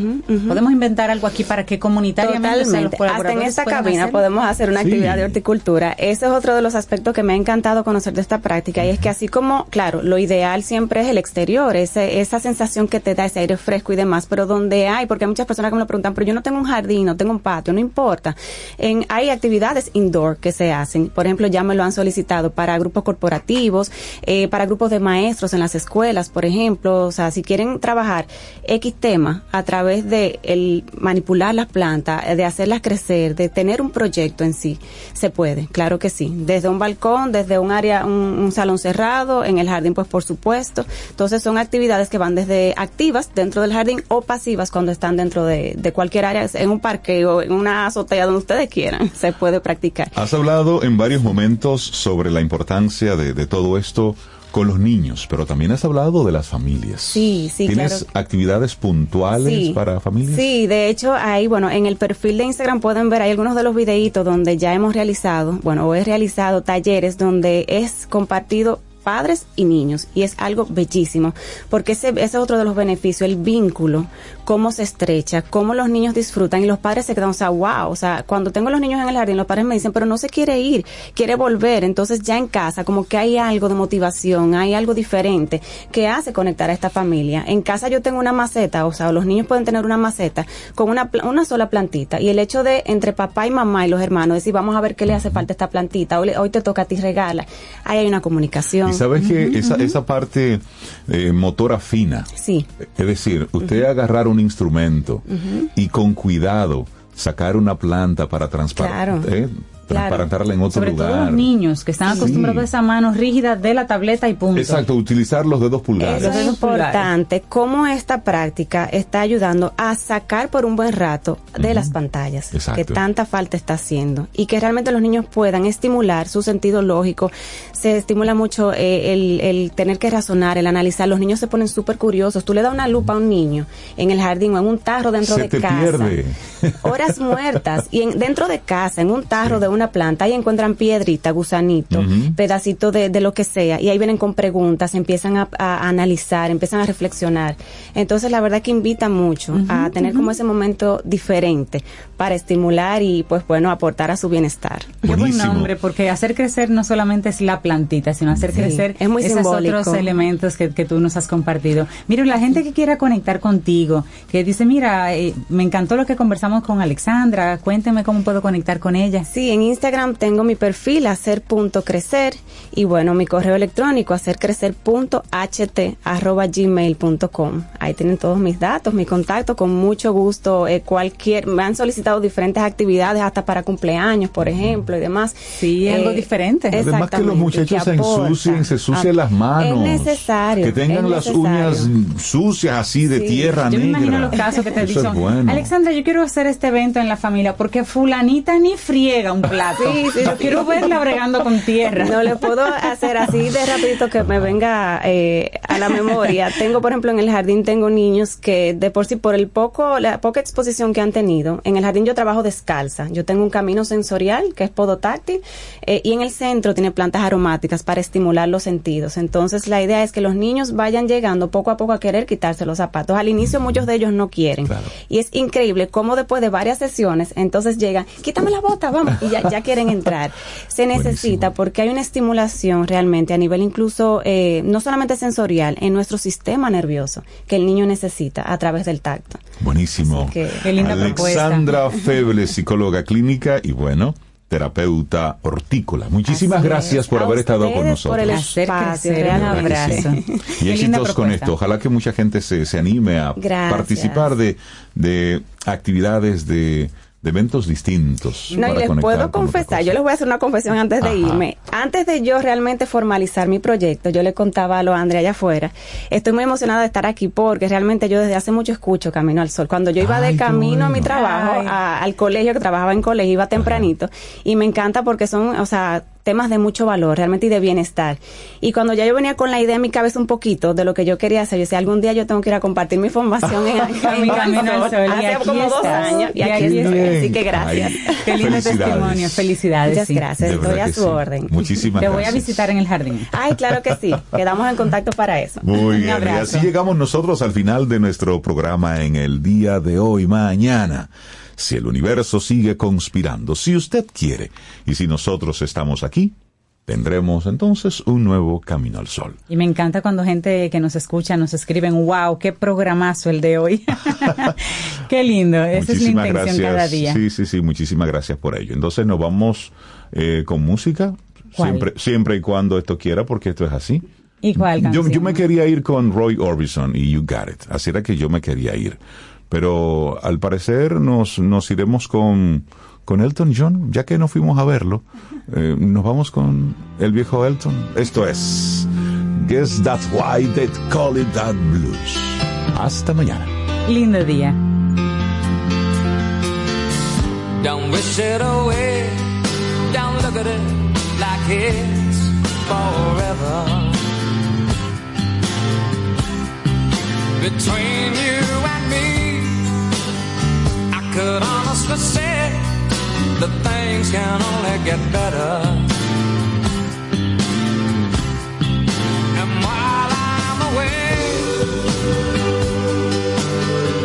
D: podemos inventar algo aquí para que comunitariamente o sea, los.
R: Hasta en esta cabina podemos hacer una
D: Sí.
R: actividad de horticultura. Ese es otro de los aspectos que me ha encantado conocer de esta práctica y es que así como, claro, lo ideal siempre es el exterior, ese, esa sensación que te da ese aire fresco y demás, pero donde hay, porque hay muchas personas que me lo preguntan, pero yo no tengo un jardín, no tengo un patio, no importa. En, hay actividades indoor que se hacen. Por ejemplo, ya me lo han solicitado para grupos corporativos, eh, para grupos de maestros en las escuelas, por ejemplo. O sea, si quieren trabajar X tema a través de el manipular las plantas, de hacerlas crecer, de tener un proyecto en sí, se puede, claro que sí. Desde un balcón, desde un área, un, salón cerrado, en el jardín, pues por supuesto. Entonces son actividades que van desde activas dentro del jardín o pasivas cuando están dentro de, de cualquier área, en un parque o en una azotea donde ustedes quieran, se puede practicar.
B: Has hablado en varios momentos sobre la importancia de, de todo esto con los niños, pero también has hablado de las familias.
R: Sí, sí,
B: ¿Tienes
R: claro.
B: actividades puntuales
R: Sí.
B: para familias?
R: Sí, de hecho, ahí, bueno, en el perfil de Instagram pueden ver ahí algunos de los videitos donde ya hemos realizado, bueno, o he realizado talleres donde es compartido padres y niños y es algo bellísimo porque ese, ese es otro de los beneficios el vínculo cómo se estrecha cómo los niños disfrutan y los padres se quedan o sea wow o sea cuando tengo los niños en el jardín los padres me dicen pero no se quiere ir quiere volver entonces ya en casa como que hay algo de motivación hay algo diferente que hace conectar a esta familia. En casa yo tengo una maceta o sea los niños pueden tener una maceta con una una sola plantita y el hecho de entre papá y mamá y los hermanos decir vamos a ver qué le hace falta esta plantita hoy, hoy te toca a ti regala ahí hay una comunicación
B: sabes que esa, esa parte eh, motora fina,
R: sí.
B: Es decir, usted agarrar un instrumento y con cuidado sacar una planta para transpar-
D: Claro.
B: eh,
D: Claro.
B: transplantarla en otro
D: Sobre todo
B: lugar.
D: los niños que están
B: Sí.
D: acostumbrados a esa mano rígida de la tableta y punto.
B: Exacto, utilizar los dedos pulgares.
R: Eso es importante, cómo esta práctica está ayudando a sacar por un buen rato de las pantallas,
B: Exacto.
R: que tanta falta está haciendo, y que realmente los niños puedan estimular su sentido lógico. Se estimula mucho eh, el, el tener que razonar, el analizar. Los niños se ponen súper curiosos. Tú le das una lupa a un niño en el jardín o en un tarro dentro
B: Se
R: de
B: te
R: casa
B: pierde.
R: horas muertas y en, dentro de casa, en un tarro de una planta, ahí encuentran piedrita, gusanito,
B: Ujú.
R: pedacito de, de lo que sea, y ahí vienen con preguntas, empiezan a, a analizar, empiezan a reflexionar. Entonces, la verdad que invita mucho a tener como ese momento diferente para estimular y, pues bueno, aportar a su bienestar.
D: Qué buen nombre, porque hacer crecer no solamente es la plantita, sino hacer
R: Sí,
D: crecer
R: es muy
D: esos
R: simbólico.
D: otros elementos que, que tú nos has compartido. Mira, la gente que quiera conectar contigo, que dice, mira, eh, me encantó lo que conversamos con Alexandra, cuénteme cómo puedo conectar con ella.
R: Sí, en Instagram tengo mi perfil hacer.crecer y bueno, mi correo electrónico hacercrecer.ht@gmail.com. Ahí tienen todos mis datos, mi contacto, con mucho gusto eh, cualquier me han solicitado diferentes actividades hasta para cumpleaños, por ejemplo, y demás.
D: Sí, algo diferente.
B: Además que los muchachos se ensucien, se ensucian
R: Ah,
B: las manos.
R: Es necesario.
B: Que tengan las uñas sucias así de
R: Sí.
B: tierra
D: Yo me imagino los casos que te dicen,
B: bueno.
D: Alexandra, yo quiero hacer este evento en la familia porque fulanita ni friega un plato.
R: Sí, sí,
D: yo quiero verla bregando con tierra.
R: No le puedo hacer así de rapidito que me venga eh, a la memoria. Tengo, por ejemplo, en el jardín tengo niños que de por sí por el poco la poca exposición que han tenido, en el jardín yo trabajo descalza. Yo tengo un camino sensorial que es podotáctil eh, y en el centro tiene plantas aromáticas para estimular los sentidos. Entonces la idea es que los niños vayan llegando poco a poco a querer quitarse los zapatos. Al inicio muchos de ellos no quieren. Y es increíble cómo después de varias sesiones entonces llegan, quítame la bota, vamos, y ya, ya quieren entrar. Se necesita porque hay una estimulación realmente a nivel incluso eh, no solamente sensorial, en nuestro sistema nervioso que el niño necesita a través del tacto.
B: Buenísimo.
R: que- Qué linda
B: Alexandra Feble, psicóloga clínica y bueno, terapeuta hortícola. Muchísimas
R: Así
B: gracias
R: es.
B: por
R: A
B: haber estado con
R: ustedes por el
B: nosotros.
R: espacio,
D: un
R: abrazo.
B: Y éxitos con esto. Ojalá que mucha gente se, se anime a
R: Gracias.
B: participar de, de actividades, de, de eventos distintos.
R: No, y les puedo confesar, yo les voy a hacer una confesión antes de
B: Ajá.
R: irme. Antes de yo realmente formalizar mi proyecto, yo le contaba a lo Andrea allá afuera, estoy muy emocionada de estar aquí porque realmente yo desde hace mucho escucho Camino al Sol. Cuando yo iba de camino a mi trabajo, a- al colegio, que trabajaba en colegio, iba tempranito, y me encanta porque son, o sea, temas de mucho valor, realmente y de bienestar. Y cuando ya yo venía con la idea en mi cabeza un poquito de lo que yo quería hacer, yo decía, algún día yo tengo que ir a compartir mi formación en, en mi camino al sol.
D: Y
R: Hace
D: aquí
R: como dos años y
D: Y
R: aquí
D: aquí
R: estoy.
D: estás.
R: Así que gracias.
B: Ay,
D: Qué lindo testimonio, felicidades.
R: Muchas
D: sí.
R: gracias, estoy a su
B: sí.
R: orden.
B: Muchísimas
D: Te voy a
B: gracias.
D: visitar en el jardín.
R: Ay, claro que sí. Quedamos en contacto para eso.
B: Muy
R: Un
B: bien, y así llegamos nosotros al final de nuestro programa en el día de hoy, mañana. Si el universo sigue conspirando, si usted quiere, y si nosotros estamos aquí, tendremos entonces un nuevo camino al sol.
D: Y me encanta cuando gente que nos escucha nos escriben, wow, qué programazo el de hoy. qué lindo, esa es la
B: Muchísimas
D: intención
B: gracias.
D: cada día.
B: Sí, sí, sí, muchísimas gracias por ello. Entonces nos vamos eh, con música,
D: ¿Cuál?
B: siempre, siempre y cuando esto quiera, porque esto es así.
D: ¿Y cuál
B: Yo, yo me quería ir con Roy Orbison y You Got It. Así era que yo me quería ir. Pero al parecer nos, nos iremos con, con Elton John, ya que no fuimos a verlo. eh, nos vamos con el viejo Elton. Esto es Guess That's Why They Call It That Blues. Hasta mañana.
D: Lindo día.
S: Don't wish it away. Don't look at it like it's forever. Between you and me, could honestly say that things can only get better. And while I'm away,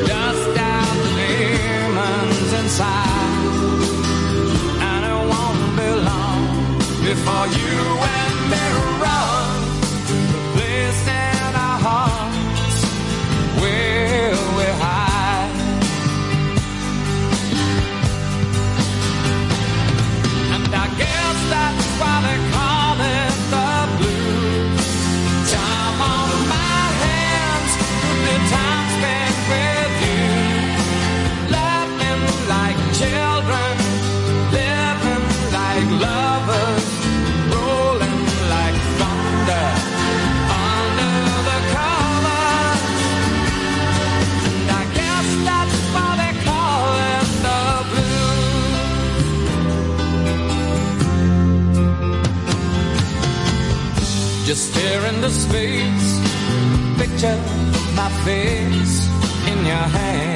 S: dust out the inside. And it won't be long before you and me run picture my face in your hand.